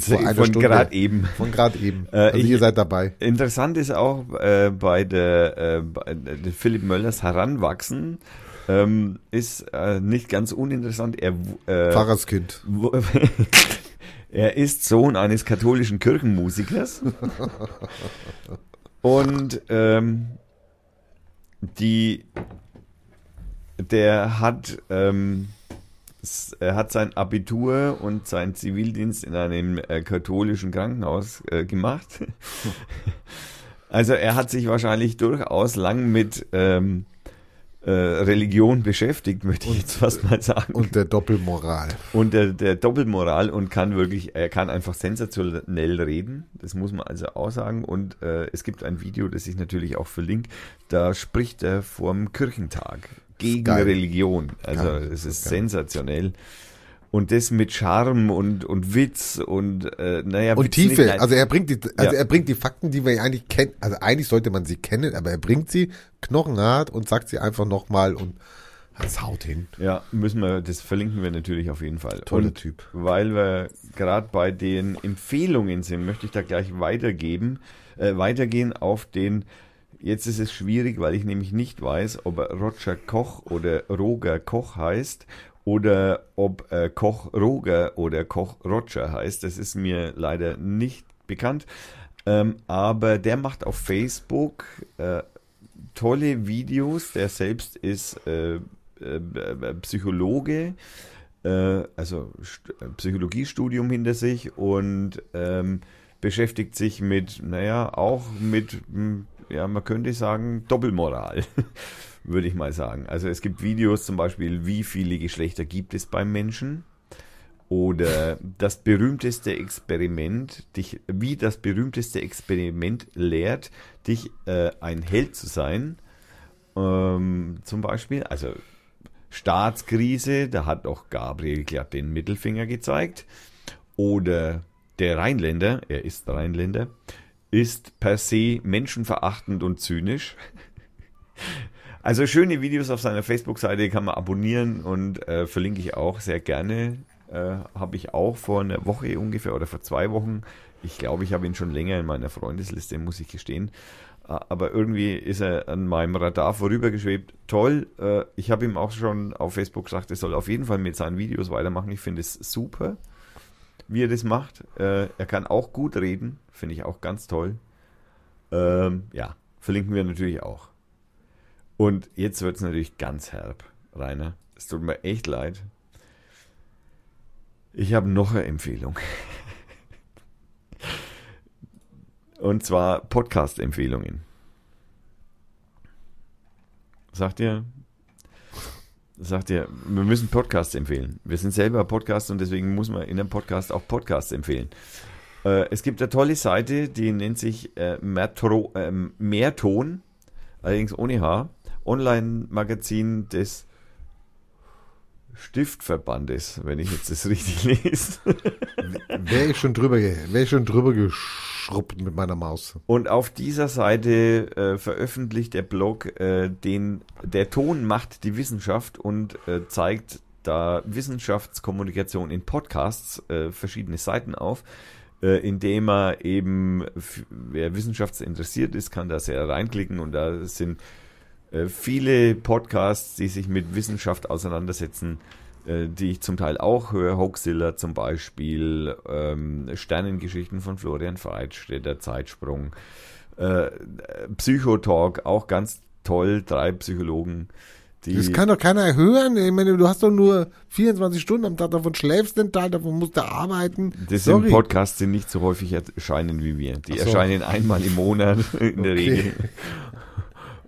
vor einer von gerade eben. Von gerade eben. Äh, also ich, ihr seid dabei. Interessant ist auch äh, bei der, äh, bei der Philipp Möllers Heranwachsen. Ähm, ist äh, nicht ganz uninteressant. Er, äh, Pfarrerskind. *laughs* er ist Sohn eines katholischen Kirchenmusikers. *laughs* und ähm, die der hat, ähm, er hat sein Abitur und seinen Zivildienst in einem äh, katholischen Krankenhaus äh, gemacht. *laughs* also er hat sich wahrscheinlich durchaus lang mit ähm, äh, Religion beschäftigt, möchte ich jetzt fast mal sagen. Und der Doppelmoral. Und der, der Doppelmoral und kann wirklich, er kann einfach sensationell reden. Das muss man also auch sagen. Und äh, es gibt ein Video, das ich natürlich auch verlinke. Da spricht er vorm Kirchentag gegen Geil. Religion. Also Geil. es ist Geil. sensationell. Und das mit Charme und, und Witz und äh, naja. Und Tiefe. Also er bringt die, also ja. er bringt die Fakten, die wir eigentlich kennen. Also eigentlich sollte man sie kennen, aber er bringt sie knochenhart und sagt sie einfach nochmal und das haut hin. Ja, müssen wir, das verlinken wir natürlich auf jeden Fall. Toller und Typ. Weil wir gerade bei den Empfehlungen sind, möchte ich da gleich weitergeben, äh, weitergehen auf den Jetzt ist es schwierig, weil ich nämlich nicht weiß, ob er Roger Koch oder Roger Koch heißt oder ob äh, Koch Roger oder Koch Roger heißt. Das ist mir leider nicht bekannt. Ähm, aber der macht auf Facebook äh, tolle Videos. Der selbst ist äh, äh Psychologe, äh, also St Psychologiestudium hinter sich und ähm, beschäftigt sich mit, naja, auch mit hm, ja, man könnte sagen, Doppelmoral, *laughs* würde ich mal sagen. Also es gibt Videos zum Beispiel, wie viele Geschlechter gibt es beim Menschen? Oder das berühmteste Experiment, dich, wie das berühmteste Experiment lehrt, dich äh, ein Held zu sein. Ähm, zum Beispiel, also Staatskrise, da hat doch Gabriel glatt den Mittelfinger gezeigt. Oder der Rheinländer, er ist Rheinländer, ist per se menschenverachtend und zynisch. Also schöne Videos auf seiner Facebook-Seite kann man abonnieren und äh, verlinke ich auch sehr gerne. Äh, habe ich auch vor einer Woche ungefähr oder vor zwei Wochen. Ich glaube, ich habe ihn schon länger in meiner Freundesliste, muss ich gestehen. Äh, aber irgendwie ist er an meinem Radar vorübergeschwebt. Toll. Äh, ich habe ihm auch schon auf Facebook gesagt, er soll auf jeden Fall mit seinen Videos weitermachen. Ich finde es super wie er das macht. Äh, er kann auch gut reden, finde ich auch ganz toll. Ähm, ja, verlinken wir natürlich auch. Und jetzt wird es natürlich ganz herb, Rainer. Es tut mir echt leid. Ich habe noch eine Empfehlung. *laughs* Und zwar Podcast-Empfehlungen. Sagt ihr, sagt ihr, wir müssen Podcasts empfehlen. Wir sind selber Podcasts und deswegen muss man in einem Podcast auch Podcasts empfehlen. Äh, es gibt eine tolle Seite, die nennt sich äh, Mertro, äh, Mehrton, allerdings ohne H, Online-Magazin des Stiftverbandes, wenn ich jetzt das richtig *laughs* lese. Wäre ich schon drüber, wäre ich schon drüber geschrubbt mit meiner Maus. Und auf dieser Seite äh, veröffentlicht der Blog äh, den, der Ton macht die Wissenschaft und äh, zeigt da Wissenschaftskommunikation in Podcasts äh, verschiedene Seiten auf, äh, indem er eben, wer wissenschaftsinteressiert ist, kann da sehr reinklicken und da sind viele Podcasts, die sich mit Wissenschaft auseinandersetzen, äh, die ich zum Teil auch höre. Hoaxilla zum Beispiel, ähm, Sternengeschichten von Florian Freitstedt, Zeitsprung, äh, Psychotalk, auch ganz toll, drei Psychologen. Die das kann doch keiner hören. Ich meine, du hast doch nur 24 Stunden am Tag, davon schläfst du den Tag, davon musst du arbeiten. Das Sorry. sind Podcasts, die nicht so häufig erscheinen wie wir. Die so. erscheinen einmal im Monat in der okay. Regel. *laughs*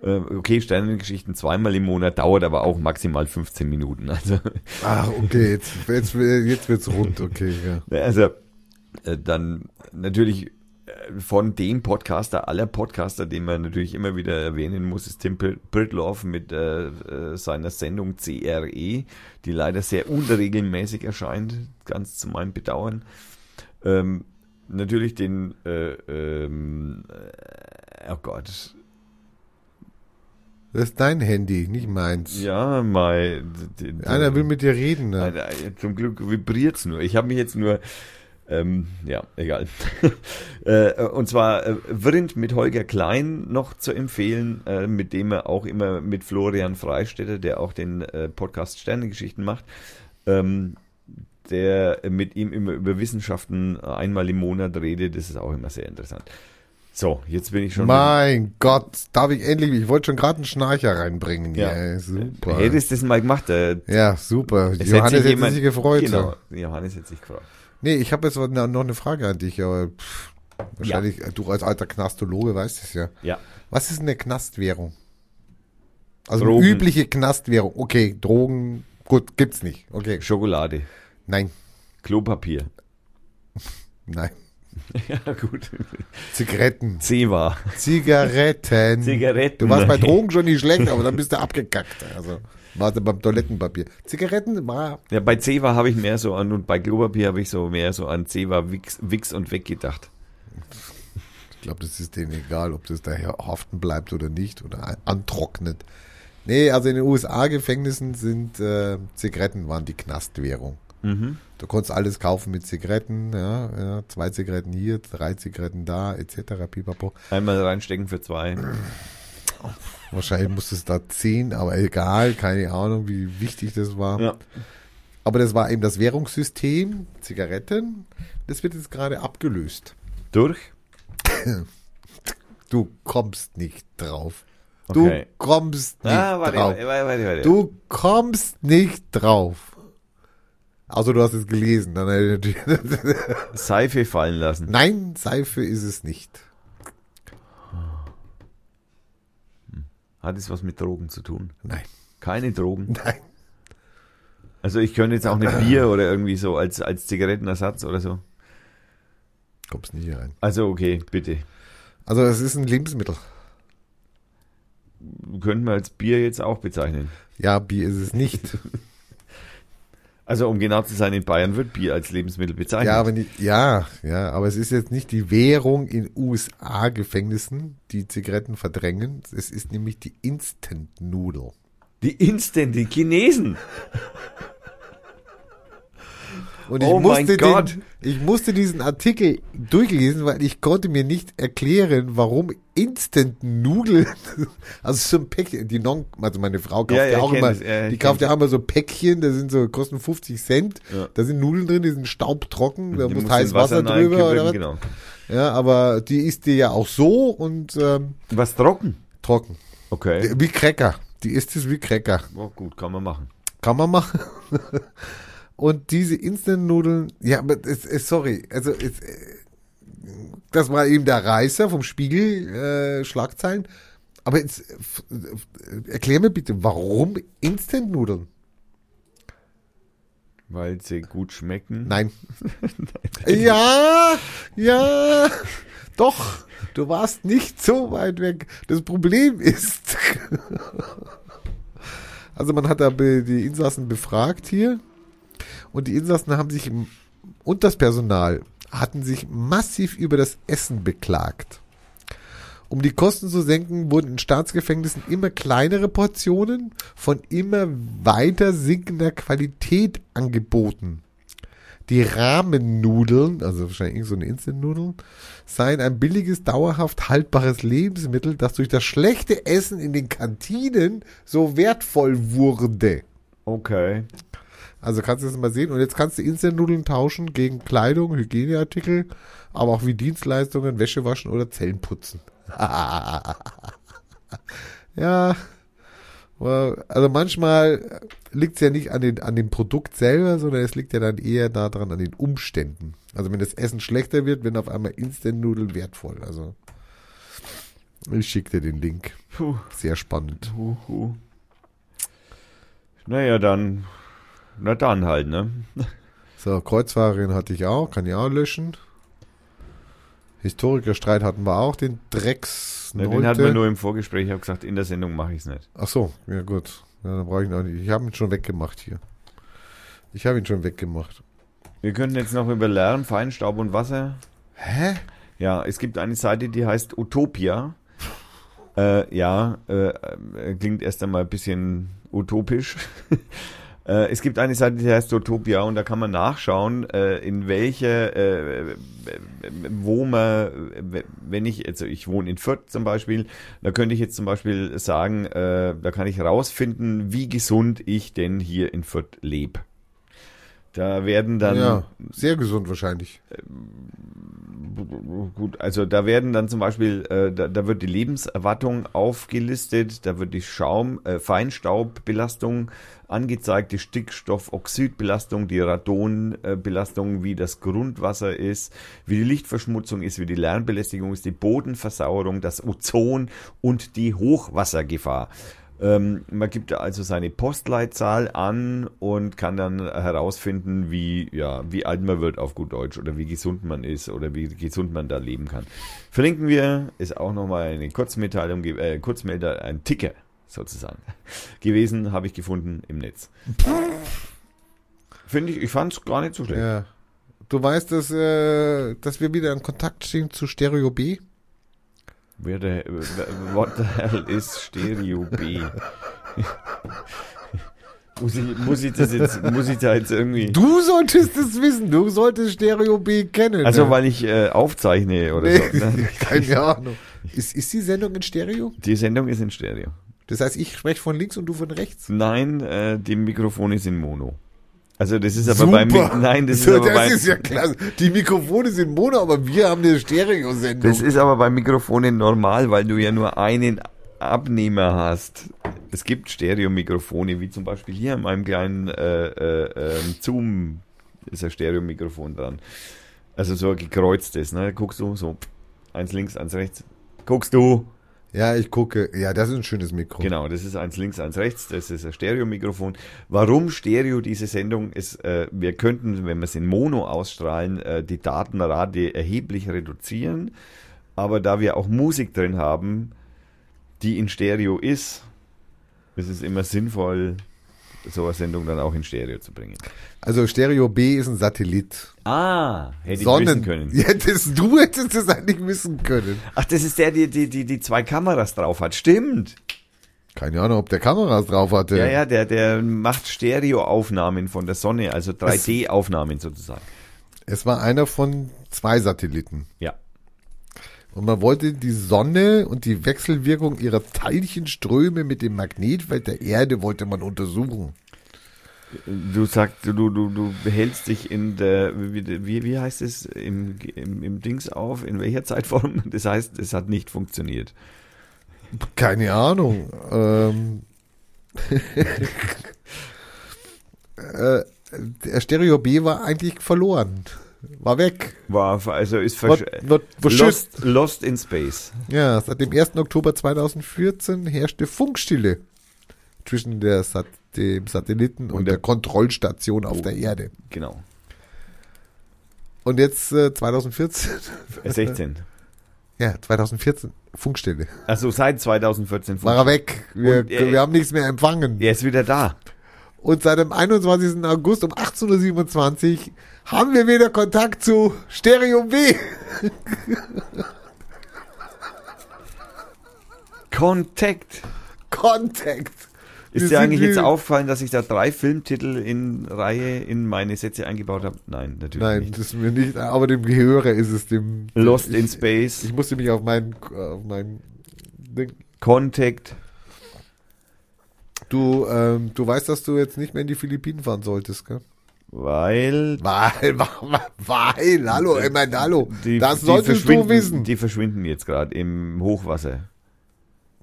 Äh, okay, Sternengeschichten zweimal im Monat, dauert aber auch maximal 15 Minuten. Also. Ah, okay, jetzt, jetzt, jetzt wird's rund, okay, ja. Also, äh, dann natürlich äh, von dem Podcaster, aller Podcaster, den man natürlich immer wieder erwähnen muss, ist Tim Britloff mit äh, seiner Sendung CRE, die leider sehr unregelmäßig erscheint, ganz zu meinem Bedauern. Ähm, natürlich den, äh, ähm, oh Gott, Das ist dein Handy, nicht meins. Ja, Mai. Einer will mit dir reden. Ne? Zum Glück vibriert's nur. Ich habe mich jetzt nur, ähm, ja, egal. *laughs* äh, und zwar äh, mit Holger Klein noch zu empfehlen, äh, mit dem er auch immer mit Florian Freistetter, der auch den äh, Podcast Sternengeschichten macht, ähm, der mit ihm immer über Wissenschaften einmal im Monat redet. Das ist auch immer sehr interessant. So, jetzt bin ich schon. Mein Gott, darf ich endlich, ich wollte schon gerade einen Schnarcher reinbringen. Ja. Ja, super. Hättest du das mal gemacht? Äh, Ja, super. es Johannes sich hätte jemand- sich gefreut. Genau, Johannes hätte sich gefreut. Nee, ich habe jetzt noch eine Frage an dich, aber pff, wahrscheinlich, du als alter Knastologe weißt es ja. Ja. Was ist eine Knastwährung? Also Drogen. eine übliche Knastwährung. Okay, Drogen, gut, gibt's nicht. Okay. Schokolade, Nein, Klopapier. *laughs* nein. *laughs* Ja, gut. Zigaretten. Zewa. Zigaretten. Zigaretten. Du warst bei Drogen schon nicht schlecht, aber dann bist du *laughs* abgekackt. Also, warte beim Toilettenpapier. Zigaretten war, Ja, bei Zewa habe ich mehr so an und bei Klopapier habe ich so mehr so an Zewa Wix, Wix und Weg gedacht. ich glaube, das ist denen egal, ob das daher haften bleibt oder nicht oder an- antrocknet. Nee, also in den USA-Gefängnissen sind äh, Zigaretten waren die Knastwährung. Mhm. Du konntest alles kaufen mit Zigaretten, ja, ja, zwei Zigaretten hier, drei Zigaretten da, etc. Pipapo. Einmal reinstecken für zwei. Wahrscheinlich musstest du da zehn, aber egal, keine Ahnung, wie wichtig das war. Ja. Aber das war eben das Währungssystem, Zigaretten, das wird jetzt gerade abgelöst. Durch? Du kommst nicht drauf. Okay. Du kommst nicht Ah, warte, drauf. warte, warte, warte. Du kommst nicht drauf. Also du hast es gelesen. Dann hätte ich natürlich- Seife fallen lassen. Nein, Seife ist es nicht. Hat es was mit Drogen zu tun? Nein, Keine Drogen. nein. Also ich könnte jetzt auch nicht Bier oder irgendwie so als, als Zigarettenersatz oder so. Kommst nicht hier rein. Also okay, bitte. Also es ist ein Lebensmittel. Könnten wir als Bier jetzt auch bezeichnen. Ja, Bier ist es nicht. *laughs* Also um genau zu sein, in Bayern wird Bier als Lebensmittel bezeichnet. ja, aber nicht, ja, ja, aber es ist jetzt nicht die Währung in USA-Gefängnissen, die Zigaretten verdrängen. Es ist nämlich die Instant-Nudel. die Instant, die Chinesen. Und ich Oh mein musste, Gott. Den, ich musste diesen Artikel durchlesen, weil ich konnte mir nicht erklären, warum Instant-Nudeln, *laughs* also so ein Päckchen, die Non, also meine Frau kauft Ja, ja, auch immer, das, ja, die kauft ja auch immer so Päckchen, da sind so, kosten 50 Cent, Ja. da sind Nudeln drin, die sind staubtrocken, da Die muss heiß Wasser, reinkippen, drüber oder was. Genau. Ja, aber die isst dir ja auch so und ähm, Was trocken? trocken. Okay. Wie Cracker. Die isst es wie Cracker. Oh, gut, kann man machen. Kann man machen. *laughs* Und diese Instant-Nudeln, ja, aber es, es, sorry, also es, äh, das war eben der Reißer vom Spiegel, äh, Schlagzeilen. Aber jetzt, äh, äh, erklär mir bitte, warum Instant-Nudeln? Weil sie gut schmecken. Nein. *laughs* ja, ja, doch, du warst nicht so weit weg. Das Problem ist, *laughs* also man hat da die Insassen befragt hier und die Insassen haben sich und das Personal hatten sich massiv über das Essen beklagt. Um die Kosten zu senken, wurden in Staatsgefängnissen immer kleinere Portionen von immer weiter sinkender Qualität angeboten. Die Rahmennudeln, also wahrscheinlich irgend so eine Instant-Nudeln, seien ein billiges, dauerhaft haltbares Lebensmittel, das durch das schlechte Essen in den Kantinen so wertvoll wurde. Okay. Also kannst du das mal sehen. Und jetzt kannst du Instant-Nudeln tauschen gegen Kleidung, Hygieneartikel, aber auch wie Dienstleistungen, Wäsche waschen oder Zellen putzen. *laughs* ja. Also manchmal liegt es ja nicht an, den, an dem Produkt selber, sondern es liegt ja dann eher daran an den Umständen. Also wenn das Essen schlechter wird, werden auf einmal Instant-Nudeln wertvoll. Also ich schicke dir den Link. Puh. Sehr spannend. Huhu. Naja, dann. Na dann halt, ne? *laughs* So, Kreuzfahrerin hatte ich auch, kann ich auch löschen. Historikerstreit hatten wir auch, den Drecks. Na, den hatten wir nur im Vorgespräch. Ich habe gesagt, in der Sendung mache ich es nicht. Ach so, ja gut. Ja, dann brauche ich ihn auch nicht. Ich habe ihn schon weggemacht hier. Ich habe ihn schon weggemacht. Wir könnten jetzt noch über Lärm, Feinstaub und Wasser. Hä? Ja, es gibt eine Seite, die heißt Utopia. *laughs* Äh, ja, äh, äh, klingt erst einmal ein bisschen utopisch. *laughs* Äh, es gibt eine Seite, die heißt Utopia und da kann man nachschauen, äh, in welche, äh, wo man, wenn ich, also ich wohne in Fürth zum Beispiel, da könnte ich jetzt zum Beispiel sagen, äh, da kann ich rausfinden, wie gesund ich denn hier in Fürth lebe. Da werden dann. Ja, sehr gesund wahrscheinlich. Gut, also da werden dann zum Beispiel, äh, da, da wird die Lebenserwartung aufgelistet, da wird die Schaum, äh, Feinstaubbelastung angezeigt, die Stickstoffoxidbelastung, die Radonbelastung, wie das Grundwasser ist, wie die Lichtverschmutzung ist, wie die Lärmbelästigung ist, die Bodenversauerung, das Ozon und die Hochwassergefahr. Ähm, man gibt also seine Postleitzahl an und kann dann herausfinden, wie, ja, wie alt man wird auf gut Deutsch oder wie gesund man ist oder wie gesund man da leben kann. Verlinken wir, ist auch nochmal eine Kurzmitteilung, äh, Kurzmelder, ein Ticker sozusagen *laughs* gewesen, habe ich gefunden im Netz. Finde ich, ich fand es gar nicht so schlecht. Ja. Du weißt, dass, äh, dass wir wieder in Kontakt stehen zu Stereo B? Where the, what the hell is Stereo B? *laughs* muss, ich, muss ich das jetzt, muss ich da jetzt irgendwie. Du solltest es wissen, du solltest Stereo B kennen. Also ne? weil ich äh, aufzeichne oder Nee, so. Ne? *laughs* keine Ahnung. Ist, ist die Sendung in Stereo? Die Sendung ist in Stereo. Das heißt, ich spreche von links und du von rechts. Nein, äh, die Mikrofone sind Mono. Also das ist aber Super. beim Mi- Nein, das ist *laughs* aber das bei ist ja klasse. Die Mikrofone sind mono, aber wir haben eine Stereo-Sendung. Das ist aber bei Mikrofonen normal, weil du ja nur einen Abnehmer hast. Es gibt Stereomikrofone, wie zum Beispiel hier in meinem kleinen äh, äh, ähm, Zoom ist ein Stereomikrofon dran. Also so ein gekreuztes, ne? Guckst du so, eins links, eins rechts. Guckst du? Ja, ich gucke. Ja, das ist ein schönes Mikro. Genau, das ist eins links, eins rechts, das ist ein Stereomikrofon. Warum Stereo diese Sendung ist, äh, wir könnten, wenn wir es in Mono ausstrahlen, äh, die Datenrate erheblich reduzieren. Aber da wir auch Musik drin haben, die in Stereo ist, ist es immer sinnvoll, so eine Sendung dann auch in Stereo zu bringen. Also Stereo B ist ein Satellit. Ah, hätte ich Sonnen. wissen können. *laughs* Das, du hättest es eigentlich wissen können. Ach, das ist der, der die, die, die zwei Kameras drauf hat. Stimmt. Keine Ahnung, ob der Kameras drauf hatte. Ja, ja, der, der macht Stereoaufnahmen von der Sonne, also 3D-Aufnahmen sozusagen. Es war einer von zwei Satelliten. Ja. Und man wollte die Sonne und die Wechselwirkung ihrer Teilchenströme mit dem Magnetfeld der Erde wollte man untersuchen. Du sagst, du, du, du behältst dich in der, wie, wie, heißt es, im, im, im Dings auf, in welcher Zeitform? *laughs* Das heißt, es hat nicht funktioniert. Keine Ahnung. Ähm, *laughs* äh, der Stereo B war eigentlich verloren. War weg. War, also ist versch wird verschützt. lost, lost in space. Ja, seit dem 1. Oktober 2014 herrschte Funkstille zwischen der Sat dem Satelliten und, Und der, der- Kontrollstation auf Oh. der Erde. Genau. Und jetzt äh, 2014, Äh, 16. *laughs* ja, 2014, Funkstille. Also seit 2014. War er weg. Wir, Und, äh, wir haben nichts mehr empfangen. Er ist wieder da. Und seit dem 21. August um 18.27 Uhr haben wir wieder Kontakt zu Stereo B. *laughs* Contact. Contact. Ist Wir dir eigentlich jetzt aufgefallen, dass ich da drei Filmtitel in Reihe in meine Sätze eingebaut habe? Nein, natürlich Nein, nicht. das ist mir nicht, aber dem Gehörer ist es dem. Lost ich, in Space, Ich musste mich auf meinen, auf meinen. Contact. Du, ähm, du weißt, dass du jetzt nicht mehr in die Philippinen fahren solltest, gell? Weil Weil, *laughs* weil, weil hallo, ich meine, hallo. die, das die solltest du wissen. Die verschwinden jetzt gerade im Hochwasser.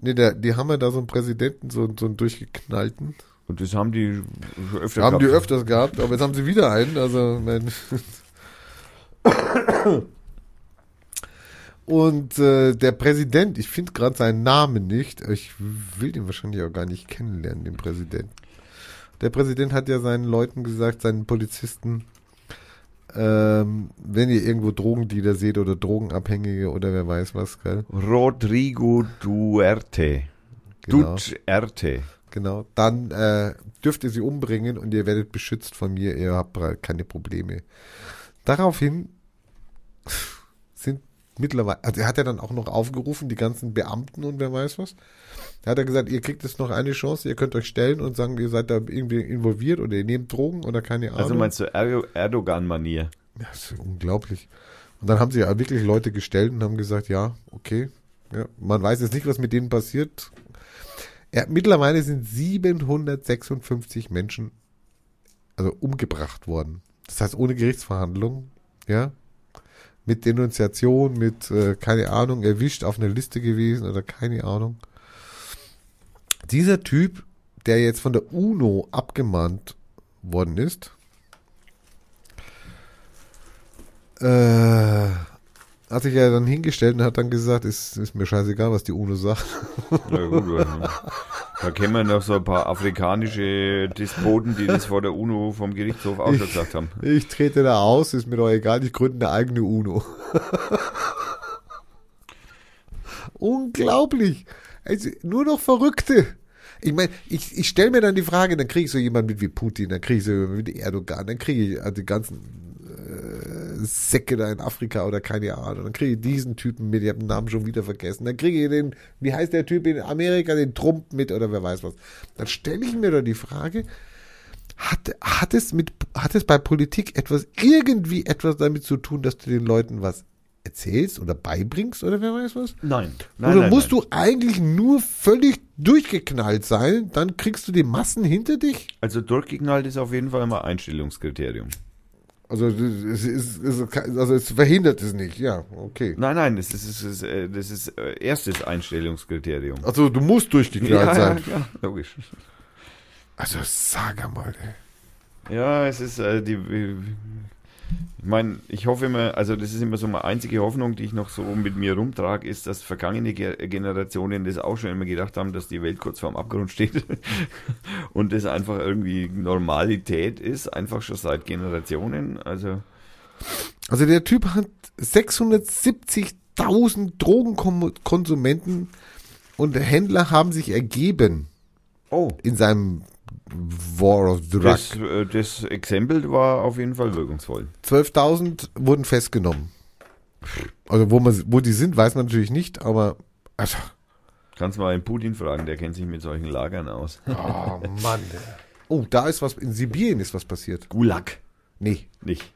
nee, der, die haben ja da so einen Präsidenten, so, so einen durchgeknallten. Und das haben die öfter haben die gehabt. öfters gehabt, aber jetzt haben sie wieder einen. Also, mein *coughs* Und äh, der Präsident, ich finde gerade seinen Namen nicht. Ich will den wahrscheinlich auch gar nicht kennenlernen, den Präsidenten. Der Präsident hat ja seinen Leuten gesagt, seinen Polizisten, ähm, wenn ihr irgendwo Drogendealer seht oder Drogenabhängige oder wer weiß was, gell? Rodrigo Duerte. Genau. Duterte. Genau. Dann äh, dürft ihr sie umbringen und ihr werdet beschützt von mir, ihr habt keine Probleme. Daraufhin mittlerweile, also er hat ja dann auch noch aufgerufen, die ganzen Beamten und wer weiß was. Da hat er gesagt, ihr kriegt jetzt noch eine Chance, ihr könnt euch stellen und sagen, ihr seid da irgendwie involviert oder ihr nehmt Drogen oder keine Ahnung. Also meinst du Erdo- Erdogan-Manier? Ja, das ist unglaublich. Und dann haben sie ja wirklich Leute gestellt und haben gesagt, ja, okay. Ja, man weiß jetzt nicht, was mit denen passiert. Ja, mittlerweile sind 756 Menschen also umgebracht worden. Das heißt ohne Gerichtsverhandlung, ja. Mit Denunziation, mit, äh, keine Ahnung, erwischt auf einer Liste gewesen oder keine Ahnung. Dieser Typ, der jetzt von der UNO abgemahnt worden ist, äh, hat sich ja dann hingestellt und hat dann gesagt, ist, ist mir scheißegal, was die UNO sagt. Na gut, da kennen wir noch so ein paar afrikanische Despoten, die das vor der UNO vom Gerichtshof auch schon gesagt haben. Ich trete da aus, ist mir doch egal, ich gründe eine eigene UNO. *laughs* Unglaublich. Also, nur noch Verrückte. Ich meine, ich, ich stelle mir dann die Frage, dann kriege ich so jemanden mit wie Putin, dann kriege ich so jemanden mit Erdogan, dann kriege ich also die ganzen Säcke da in Afrika oder keine Ahnung, dann kriege ich diesen Typen mit, ich habe den Namen schon wieder vergessen, dann kriege ich den, wie heißt der Typ in Amerika, den Trump mit oder wer weiß was. Dann stelle ich mir doch die Frage, hat, hat es mit, hat es bei Politik etwas, irgendwie etwas damit zu tun, dass du den Leuten was erzählst oder beibringst oder wer weiß was? Nein. oder musst du eigentlich nur völlig durchgeknallt sein, dann kriegst du die Massen hinter dich? Also durchgeknallt ist auf jeden Fall mal Einstellungskriterium. Also es, ist, es, ist, also es verhindert es nicht, ja, okay. Nein, nein, das ist, das ist, äh, das ist äh, erstes Einstellungskriterium. Also du musst durchgeknallt ja, sein. ja, klar, logisch. Also sag einmal, ey. Ja, es ist äh, die. Ich meine, ich hoffe immer, also das ist immer so meine einzige Hoffnung, die ich noch so mit mir rumtrage, ist, dass vergangene Ge Generationen das auch schon immer gedacht haben, dass die Welt kurz vorm Abgrund steht *laughs* und das einfach irgendwie Normalität ist, einfach schon seit Generationen. Also Also der Typ hat 670.000 Drogenkonsumenten und Händler haben sich ergeben oh, in seinem War of Drug. das, äh, das Exempel war auf jeden Fall wirkungsvoll. 12.000 wurden festgenommen. Also wo man, wo die sind, weiß man natürlich nicht, aber also, Kannst mal einen Putin fragen, der kennt sich mit solchen Lagern aus. oh *laughs* Mann. Oh, da ist was in Sibirien ist was passiert. Gulag. Nee, Nicht.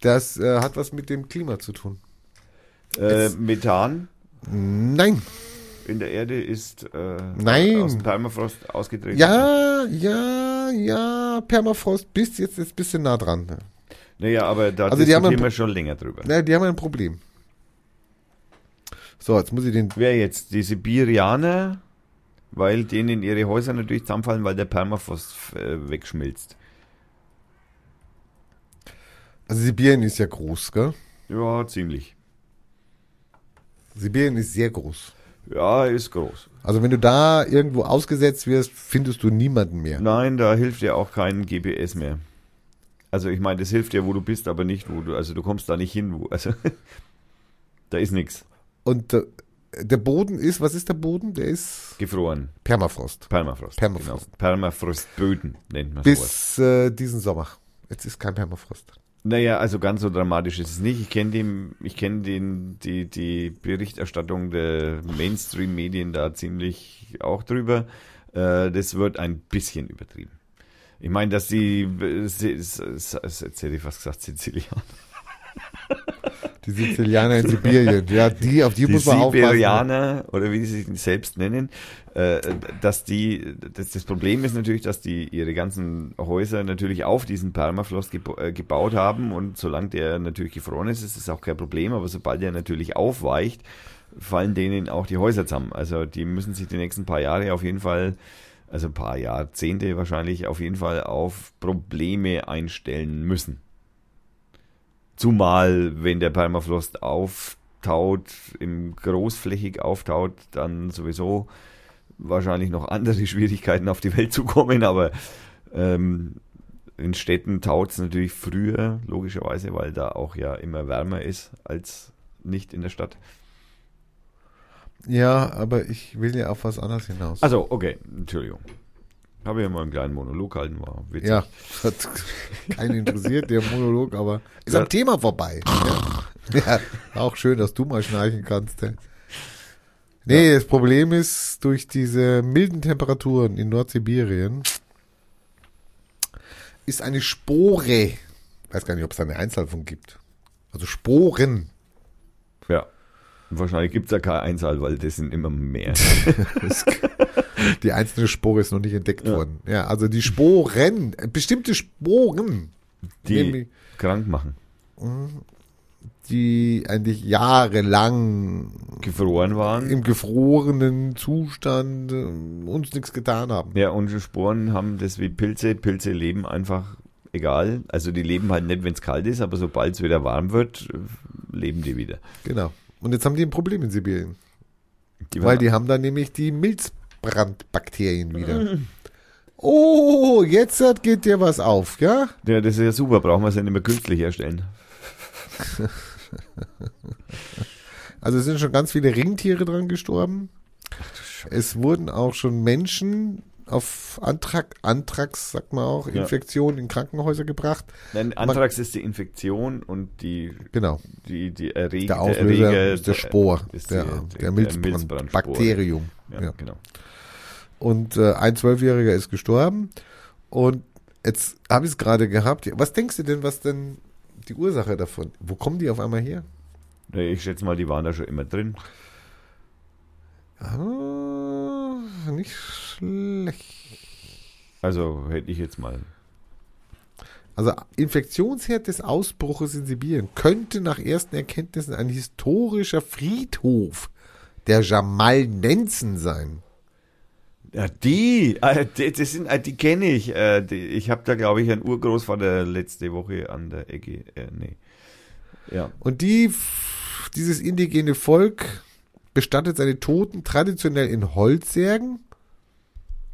das äh, hat was mit dem Klima zu tun. Äh, Methan Nein. In der Erde ist äh, Nein. aus dem Permafrost ausgetreten. Ja, ja, ja, Permafrost, bis jetzt ist ein bisschen nah dran. Naja, aber da Also diskutieren wir schon länger drüber. Na, die haben ein Problem. So, jetzt muss ich den. Wer jetzt? Die Sibirianer, weil denen ihre Häuser natürlich zusammenfallen, weil der Permafrost äh, wegschmilzt. Also Sibirien ist ja groß, gell? Ja, ziemlich. Sibirien ist sehr groß. Ja, ist groß. Also wenn du da irgendwo ausgesetzt wirst, findest du niemanden mehr. Nein, da hilft ja auch kein GPS mehr. Also ich meine, das hilft ja, wo du bist, aber nicht, wo du, also du kommst da nicht hin, wo, also *laughs* da ist nichts. Und äh, der Boden ist, was ist der Boden? Der ist Gefroren. Permafrost. Permafrost. Permafrost. Genau. Permafrostböden nennt man sowas. Bis äh, diesen Sommer. Jetzt ist kein Permafrost. Naja, also ganz so dramatisch ist es nicht. Ich kenne den, die, die Berichterstattung der Mainstream-Medien da ziemlich auch drüber. Äh, das wird ein bisschen übertrieben. Ich meine, dass die, jetzt hätte ich fast gesagt, Sizilianer. Die Sizilianer in Sibirien. Ja, die, auf die, Die muss man aufpassen. Siberianer, oder wie sie sich selbst nennen, äh, dass die, das, das Problem ist natürlich, dass die ihre ganzen Häuser natürlich auf diesen Permafrost geba äh, gebaut haben und solange der natürlich gefroren ist, ist das auch kein Problem, aber sobald der natürlich aufweicht, fallen denen auch die Häuser zusammen. Also die müssen sich die nächsten paar Jahre auf jeden Fall, also ein paar Jahrzehnte wahrscheinlich auf jeden Fall auf Probleme einstellen müssen. Zumal, wenn der Permafrost auftaut, im großflächig auftaut, dann sowieso wahrscheinlich noch andere *laughs* Schwierigkeiten auf die Welt zukommen, aber ähm, in Städten taut es natürlich früher, logischerweise, weil da auch ja immer wärmer ist als nicht in der Stadt. Ja, aber ich will ja auf was anderes hinaus. Also, okay, Entschuldigung. Habe ja mal einen kleinen Monolog halten, war witzig. ja, *laughs* hat keinen interessiert, der Monolog, aber ist Ja. am Thema vorbei. Ja. Ja, auch schön, dass du mal schnarchen kannst. Ey. Nee, das Problem ist, durch diese milden Temperaturen in Nordsibirien ist eine Spore, ich weiß gar nicht, ob es da eine Einzahl von gibt. Also Sporen. Ja. Wahrscheinlich gibt es ja keine Einzahl, weil das sind immer mehr. *laughs* Die einzelne Spore ist noch nicht entdeckt worden. Ja, also die Sporen, bestimmte Sporen, Die Nämlich- krank machen. die eigentlich jahrelang Gefroren waren. im gefrorenen Zustand äh, uns nichts getan haben. Ja, und Sporen haben das wie Pilze. Pilze leben einfach egal. Also die leben halt nicht, wenn es kalt ist, aber sobald es wieder warm wird, äh, leben die wieder. Genau. Und jetzt haben die ein Problem in Sibirien. Die Weil die haben dann nämlich die Milzbrandbakterien wieder. Oh, jetzt geht dir was auf, ja? ja, das ist ja super, brauchen wir es ja nicht mehr künstlich herstellen. *laughs* Also es sind schon ganz viele Ringtiere dran gestorben. Es wurden auch schon Menschen auf Antrag, Antrax, sagt man auch, Ja. Infektionen in Krankenhäuser gebracht. Nein, Anthrax ist die Infektion und die, Genau. die, die Erreger. Der Auslöser Erreger, ist der Spor, ist der, die- der, Milzbrandspor. Milzbrandbakterium. Ja, Ja. genau. Und äh, ein Zwölfjähriger ist gestorben. Und jetzt habe ich es gerade gehabt. Was denkst du denn, was denn die Ursache davon? Wo kommen die auf einmal her? Ich schätze mal, die waren da schon immer drin. Ah, nicht schlecht. Also hätte ich jetzt mal. Also Infektionsherd des Ausbruches in Sibirien könnte nach ersten Erkenntnissen ein historischer Friedhof der Jamalnenzen sein. Ja, die, äh, die, das sind, äh, die kenne ich. Äh, ich habe da, glaube ich, einen Urgroßvater letzte Woche an der Ecke. Äh, nee. Ja. Und die, dieses indigene Volk bestattet seine Toten traditionell in Holzsärgen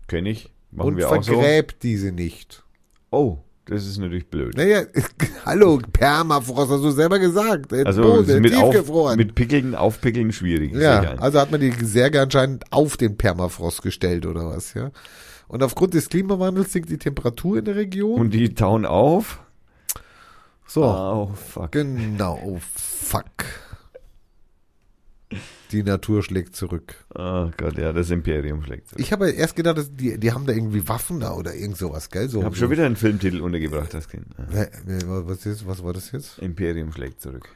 Kenne ich. Machen und wir auch so. vergräbt diese nicht. Oh, das ist natürlich blöd. Naja, *laughs* hallo, Permafrost, hast du selber gesagt. Also Boden, mit, auf, mit Pickeln, Aufpickeln schwierig. ja, also hat man die Särge anscheinend auf den Permafrost gestellt oder was, ja. Und aufgrund des Klimawandels sinkt die Temperatur in der Region. Und die tauen auf. so, Oh, fuck. genau, oh, fuck. Die Natur schlägt zurück. Oh Gott, ja, das Imperium schlägt. zurück. Ich habe erst gedacht, dass die, die haben da irgendwie Waffen da oder irgend sowas, gell? So, Ich habe so. schon wieder einen Filmtitel untergebracht, das Kind. Ja. Hä, Was, ist, was war das jetzt? Imperium schlägt zurück.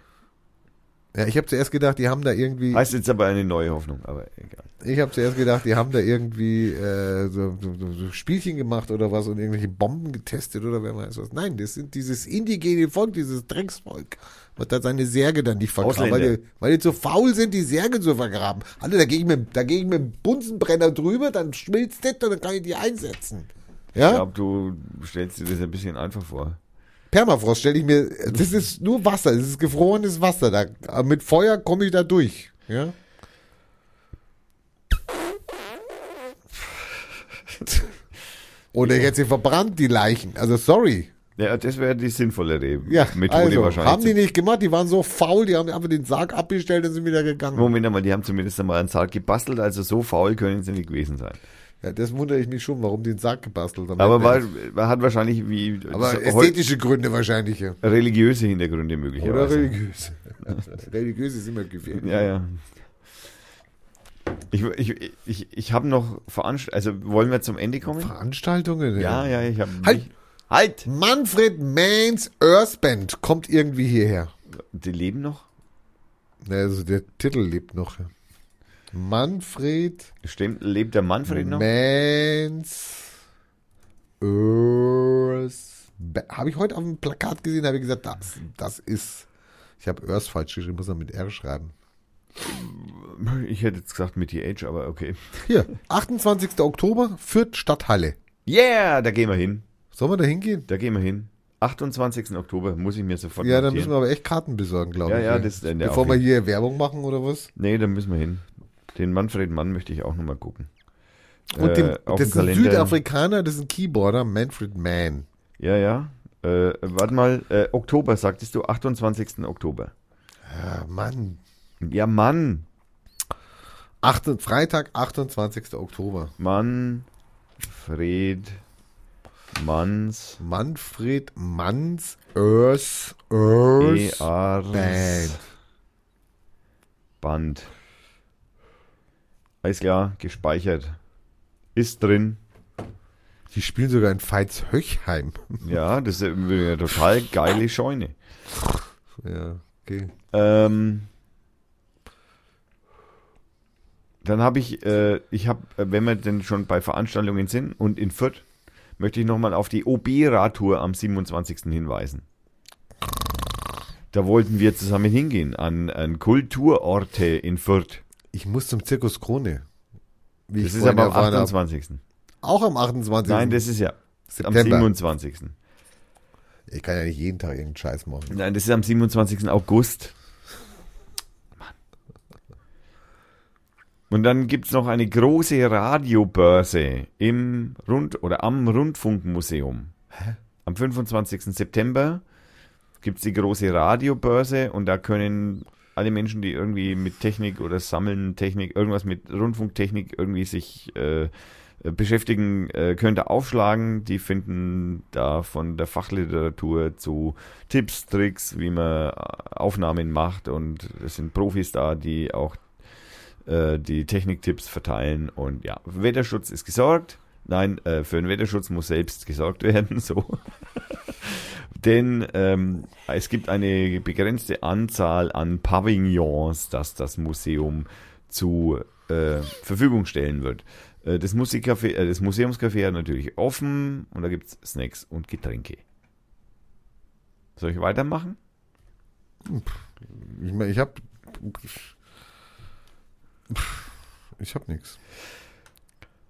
Ja, ich habe zuerst gedacht, die haben da irgendwie. Heißt jetzt aber eine neue Hoffnung, aber egal. Ich habe zuerst gedacht, die haben da irgendwie äh, so, so, so Spielchen gemacht oder was und irgendwelche Bomben getestet oder wer weiß was. Nein, das sind dieses indigene Volk, dieses Drecksvolk, was da seine Särge dann nicht vergraben, weil die, weil die zu faul sind, die Särge zu vergraben. Alter, da gehe ich mit, ich dem Bunsenbrenner drüber, dann schmilzt das und dann kann ich die einsetzen. Ich Ja, glaube, du stellst dir das ein bisschen einfach vor. Permafrost stelle ich mir, das ist nur Wasser, das ist gefrorenes Wasser, da, mit Feuer komme ich da durch. Ja. *laughs* Oder jetzt sie verbrannt, die Leichen. Also sorry. Ja, das wäre die sinnvollere Ja, Methode also, wahrscheinlich. haben die nicht gemacht, die waren so faul, die haben einfach den Sarg abgestellt und sind wieder gegangen. Moment einmal, die haben zumindest einmal einen Sarg gebastelt, also so faul können sie nicht gewesen sein. Ja, das wundere ich mich schon, warum die den Sarg gebastelt haben. Aber war, man hat wahrscheinlich wie aber ästhetische Gründe wahrscheinlich. Ja. religiöse Hintergründe Oder möglicherweise. religiös. *laughs* religiös ist immer gefährlich. Ja, ja. Ich, ich, ich, ich habe noch Veranstaltungen, also wollen wir zum Ende kommen? Veranstaltungen. Ja, ja, ich habe. Halt! Halt! Manfred Manns Earth Band kommt irgendwie hierher. Die leben noch? Also der Titel lebt noch. Manfred Stimmt, lebt der Manfred noch? Manns Earth. Habe ich heute auf dem Plakat gesehen, habe ich gesagt, das, das ist. Ich habe Earth falsch geschrieben, muss man mit R schreiben. Ich hätte jetzt gesagt mit TH, aber okay. Hier, 28. Oktober, Fürth Stadthalle. Yeah, da gehen wir hin. Sollen wir da hingehen? Da gehen wir hin. 28. Oktober muss ich mir sofort Ja, notieren. müssen wir aber echt Karten besorgen, glaube Ja, ich. ja, hier. das- ja, Bevor wir hier Werbung machen oder was? Nee, da müssen wir hin. Den Manfred Mann möchte ich auch nochmal gucken. Und dem, Äh, das ist ein. Südafrikaner, das ist ein Keyboarder, Manfred Mann. Ja, ja. Äh, warte mal, äh, Oktober sagtest du, 28. Oktober. Ja, Mann. Ja, Mann. Acht, Freitag, 28. Oktober. Manfred Manns Manfred Manns Earth, Earth Band. Band. Alles klar, gespeichert. Ist drin. Die spielen sogar in Veitshöchheim. *laughs* Ja, das ist eine total geile Scheune. Ja, okay. Ähm, dann habe ich, äh, ich habe, wenn wir denn schon bei Veranstaltungen sind und in Fürth, möchte ich nochmal auf die OB-Radtour am 27. hinweisen. Da wollten wir zusammen hingehen an, an Kulturorte in Fürth. Ich muss zum Zirkus Krone. Das ist aber am erfahren hab. 28. Auch am 28. Nein, das ist ja am September. 27. Ich kann ja nicht jeden Tag irgendeinen Scheiß machen. Nein, das ist am 27. August. Und dann gibt's noch eine große Radiobörse im Rund oder am Rundfunkmuseum. Am 25. September gibt's die große Radiobörse und da können alle Menschen, die irgendwie mit Technik oder Sammeln Technik, irgendwas mit Rundfunktechnik irgendwie sich äh, beschäftigen, äh, können da aufschlagen. Die finden da von der Fachliteratur zu Tipps, Tricks, wie man Aufnahmen macht und es sind Profis da, die auch äh, die Techniktipps verteilen und ja, Wetterschutz ist gesorgt. Nein, äh, für den Wetterschutz muss selbst gesorgt *laughs* werden, so. Denn ähm, es gibt eine begrenzte Anzahl an Pavillons, das das Museum zu äh, Verfügung stellen wird. Äh, das, Musikcafé, äh, das Museumscafé hat natürlich offen und da gibt es Snacks und Getränke. Soll ich weitermachen? Ich meine, ich hab. Ich hab nichts.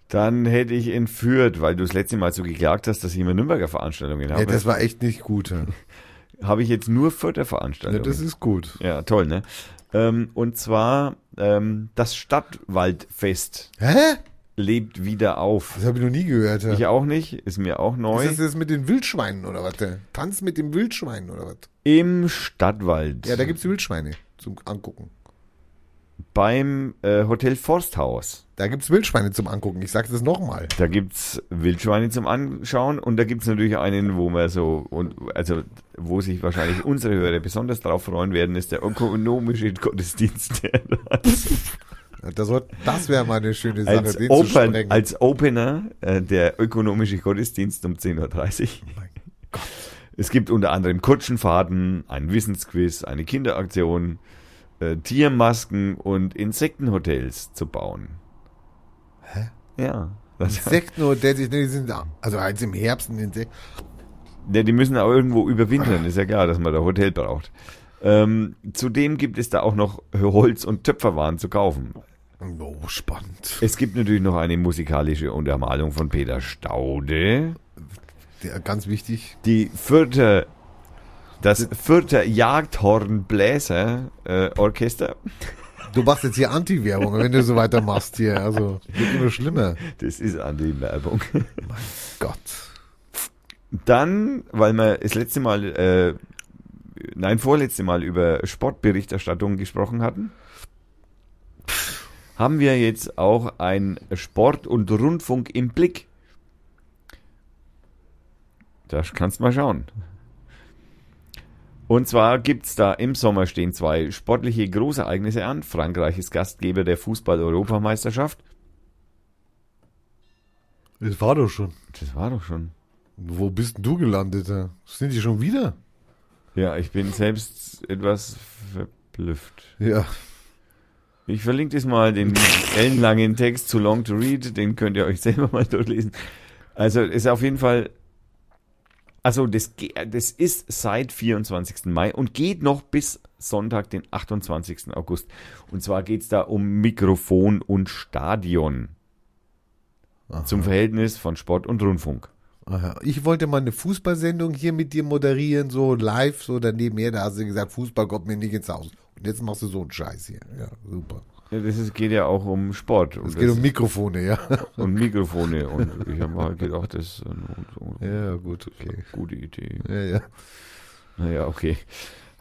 Dann hätte ich entführt, weil du das letzte Mal so geklagt hast, dass ich immer Nürnberger Veranstaltungen Ja, habe. das war echt nicht gut. Ja, *laughs* habe ich jetzt nur Fürther ja Veranstaltungen. das ist gut. Ja, toll, ne? Ähm, und zwar ähm, das Stadtwaldfest Hä? lebt wieder auf. Das habe ich noch nie gehört. Ja. Ich auch nicht, ist mir auch neu. Ist das das mit den Wildschweinen oder was? Tanz mit den Wildschweinen oder was? Im Stadtwald. Ja, da gibt's Wildschweine zum Angucken. Beim äh, Hotel Forsthaus. Da gibt's Wildschweine zum Angucken. Ich sag's das nochmal. Da gibt's Wildschweine zum Anschauen und da gibt's natürlich einen, wo man so, und, also wo sich wahrscheinlich unsere Hörer besonders drauf freuen werden, ist der ökonomische Gottesdienst. *laughs* Das, das wäre mal eine schöne Sache, als, den zu Open, sprengen. als Opener äh, der ökonomische Gottesdienst um 10.30 Uhr. Es gibt unter anderem Kutschenfahrten, einen Wissensquiz, eine Kinderaktion, äh, Tiermasken und Insektenhotels zu bauen. Hä? Ja. Das, Insektenhotel, die die sind da. Also als im Herbst ein Insekt. ja, die müssen auch irgendwo überwintern, ist ja klar, dass man da Hotel braucht. Ähm, zudem gibt es da auch noch Holz- und Töpferwaren zu kaufen. Oh, spannend. Es gibt natürlich noch eine musikalische Untermalung von Peter Staude. Ja, ganz wichtig. Die vierte, das vierte Jagdhornbläser äh, Orchester. Du machst jetzt hier Anti-Werbung, wenn du so weitermachst hier. Also, wird immer schlimmer. Das ist an die Werbung. Gott. Dann, weil wir das letzte Mal, äh, nein, vorletzte Mal über Sportberichterstattung gesprochen hatten, haben wir jetzt auch ein Sport- und Rundfunk im Blick. Da kannst du mal schauen. Und zwar gibt's da im Sommer stehen zwei sportliche Großereignisse an. Frankreich ist Gastgeber der Fußball-Europameisterschaft. Das war doch schon. Das war doch schon. Wo bist denn du gelandet? Sind die schon wieder? Ja, ich bin selbst etwas verblüfft. Ja. Ich verlinke das mal, den ellenlangen Text, zu long to read, den könnt ihr euch *laughs* selber mal durchlesen. Also ist auf jeden Fall, also das, das ist seit 24. Mai und geht noch bis Sonntag, den 28. August. Und zwar geht's da um Mikrofon und Stadion Aha. zum Verhältnis von Sport und Rundfunk. Aha. Ich wollte mal eine Fußballsendung hier mit dir moderieren, so live, so daneben her. Da hast du gesagt, Fußball kommt mir nicht ins Haus. Und jetzt machst du so einen Scheiß hier. Ja, super. Ja, das ist, geht ja auch um Sport Es geht um Mikrofone, ja. und *laughs* Mikrofone. Und ich habe mal gedacht, das ist eine Ja, gut, okay. gute Idee. Ja, ja. Naja, okay.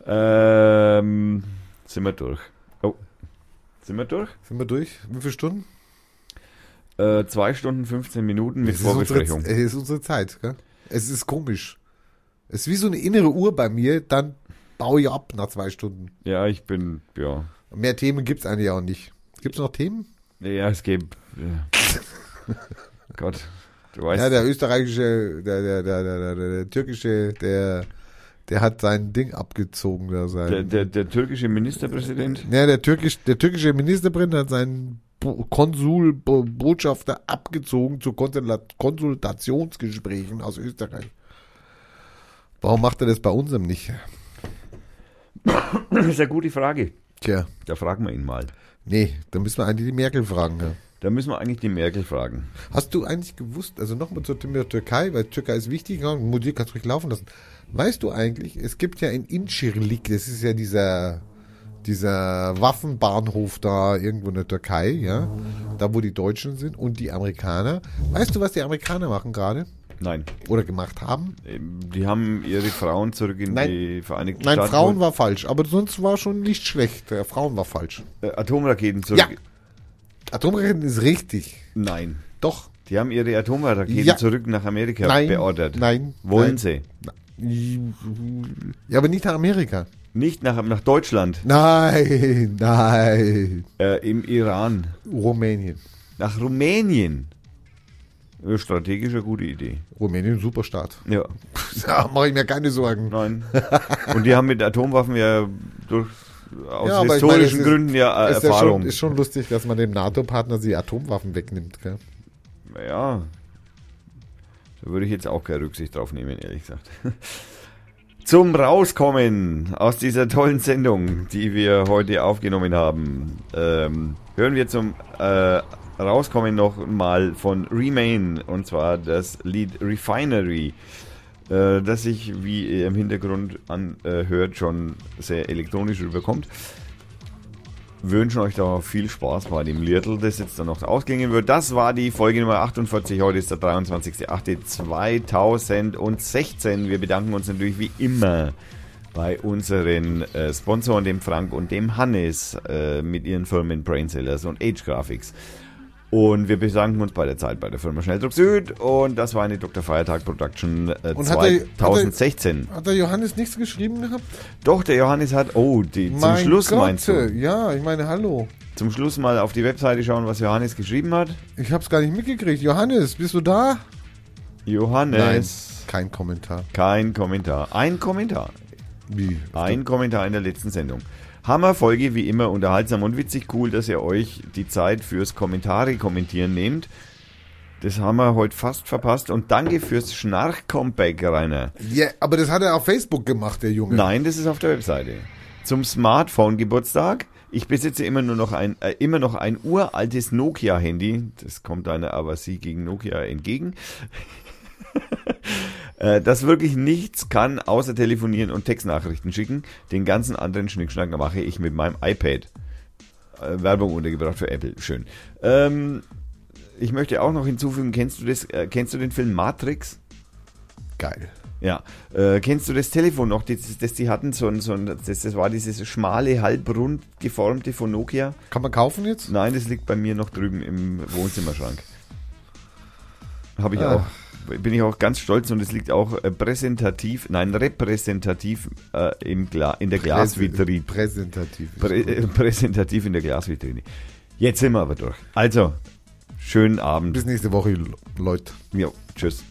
Ähm, sind wir durch. Oh. Sind wir durch? Sind wir durch? Wie viele Stunden? Äh, zwei Stunden, 15 Minuten mit Es ist, unsere, Vorbesprechung. es ist unsere Zeit, gell? Es ist komisch. Es ist wie so eine innere Uhr bei mir, dann baue ich ab nach zwei Stunden. Ja, ich bin, ja. Mehr Themen gibt's eigentlich auch nicht. Gibt's noch Themen? Ja, es gibt. Ja. *laughs* Gott, du weißt. Ja, der österreichische, der, der, der, der, der, der, türkische, der, der hat sein Ding abgezogen. Da sein, der, der, der türkische Ministerpräsident. ja, der, türkisch, der türkische Ministerpräsident hat seinen Bo- Konsul, Bo- Botschafter abgezogen zu Konsulta- Konsultationsgesprächen aus Österreich. Warum macht er das bei unserem nicht? Das ist eine gute Frage. Tja, Da fragen wir ihn mal. nee, da müssen wir eigentlich die Merkel fragen. Ja. Da müssen wir eigentlich die Merkel fragen. Hast du eigentlich gewusst, also nochmal zur Thema der Türkei, weil Türkei ist wichtig, Musik kannst du ruhig laufen lassen. Weißt du eigentlich, es gibt ja in Incirlik, das ist ja dieser, dieser Waffenbahnhof da irgendwo in der Türkei, ja, da wo die Deutschen sind und die Amerikaner. Weißt du, was die Amerikaner machen gerade? Nein. Oder gemacht haben? Ähm, Die haben ihre Frauen zurück in Nein. die Vereinigten Nein, Staaten. Frauen war falsch, aber sonst war schon nicht schlecht. Frauen war falsch. äh, Atomraketen zurück. Ja. Atomraketen ist richtig. Nein. Doch. Die haben ihre Atomraketen Ja. zurück nach Amerika Nein. beordert. Nein. Wollen nein. sie? Ja, aber nicht nach Amerika. Nicht nach, nach Deutschland. Nein, *laughs* nein. Äh, Im Iran. Rumänien. Nach Rumänien. Strategisch eine gute Idee. Rumänien, Superstaat. Ja. *laughs* Da mache ich mir keine Sorgen. Nein. *laughs* Und die haben mit Atomwaffen ja durch, aus Ja, historischen meine, ist- Gründen ja äh, ist, ja Erfahrung. schon, ist schon lustig, dass man dem NATO-Partner die Atomwaffen wegnimmt. Gell? Ja. Da würde ich jetzt auch keine Rücksicht drauf nehmen, ehrlich gesagt. *laughs* Zum Rauskommen aus dieser tollen Sendung, die wir heute aufgenommen haben, ähm, hören wir zum äh, Rauskommen noch mal von Remain und zwar das Lied Refinery, äh, das sich, wie ihr im Hintergrund anhört, schon sehr elektronisch rüberkommt wünschen euch da viel Spaß bei dem Liedl, das jetzt dann noch ausklingen wird. Das war die Folge Nummer 48. Heute ist der 23.08.2016. Wir bedanken uns natürlich wie immer bei unseren äh, Sponsoren, dem Frank und dem Hannes, äh, mit ihren Firmen Brainsellers und Age Graphics. Und wir bedanken uns bei der Zeit bei der Firma Schnelldruck Süd. Und das war eine Dr. Feiertag Production äh, Und hat er- 2016. Hat der Johannes nichts geschrieben gehabt? Doch, der Johannes hat, oh, die, zum Mein Schluss Gott, meinst du? Ja, ich meine, hallo. Zum Schluss mal auf die Webseite schauen, was Johannes geschrieben hat. Ich hab's gar nicht mitgekriegt. Johannes, bist du da? Johannes. Kein Kommentar. Kein Kommentar. Ein Kommentar. Wie? Ein Kommentar in der letzten Sendung. Hammerfolge, wie immer unterhaltsam und witzig. Cool, dass ihr euch die Zeit fürs Kommentare kommentieren nehmt. Das haben wir heute fast verpasst. Und danke fürs Schnarch-Comeback, Rainer. Ja, aber das hat er auf Facebook gemacht, der Junge. Nein, das ist auf der Webseite. Zum Smartphone-Geburtstag. Ich besitze immer nur noch ein, äh, immer noch ein uraltes Nokia-Handy. Das kommt einer aber sie gegen Nokia entgegen. *laughs* Äh, das wirklich nichts kann, außer telefonieren und Textnachrichten schicken. Den ganzen anderen Schnickschnack mache ich mit meinem iPad. Äh, Werbung untergebracht für Apple. Schön. Ähm, ich möchte auch noch hinzufügen, kennst du das, äh, kennst du den Film Matrix? Geil. Ja, äh, kennst du das Telefon noch, das, das die hatten, so ein, so ein, das, das war dieses schmale, halbrund geformte von Nokia? Kann man kaufen jetzt? Nein, das liegt bei mir noch drüben im Wohnzimmerschrank. Habe ich Ah. auch. Bin ich auch ganz stolz und es liegt auch äh, präsentativ, nein, repräsentativ äh, im Gla in der Glasvitrine. Präsentativ. Prä äh, präsentativ in der Glasvitrine. Jetzt sind wir aber durch. Also, schönen Abend. Bis nächste Woche, Leute. Ja, tschüss.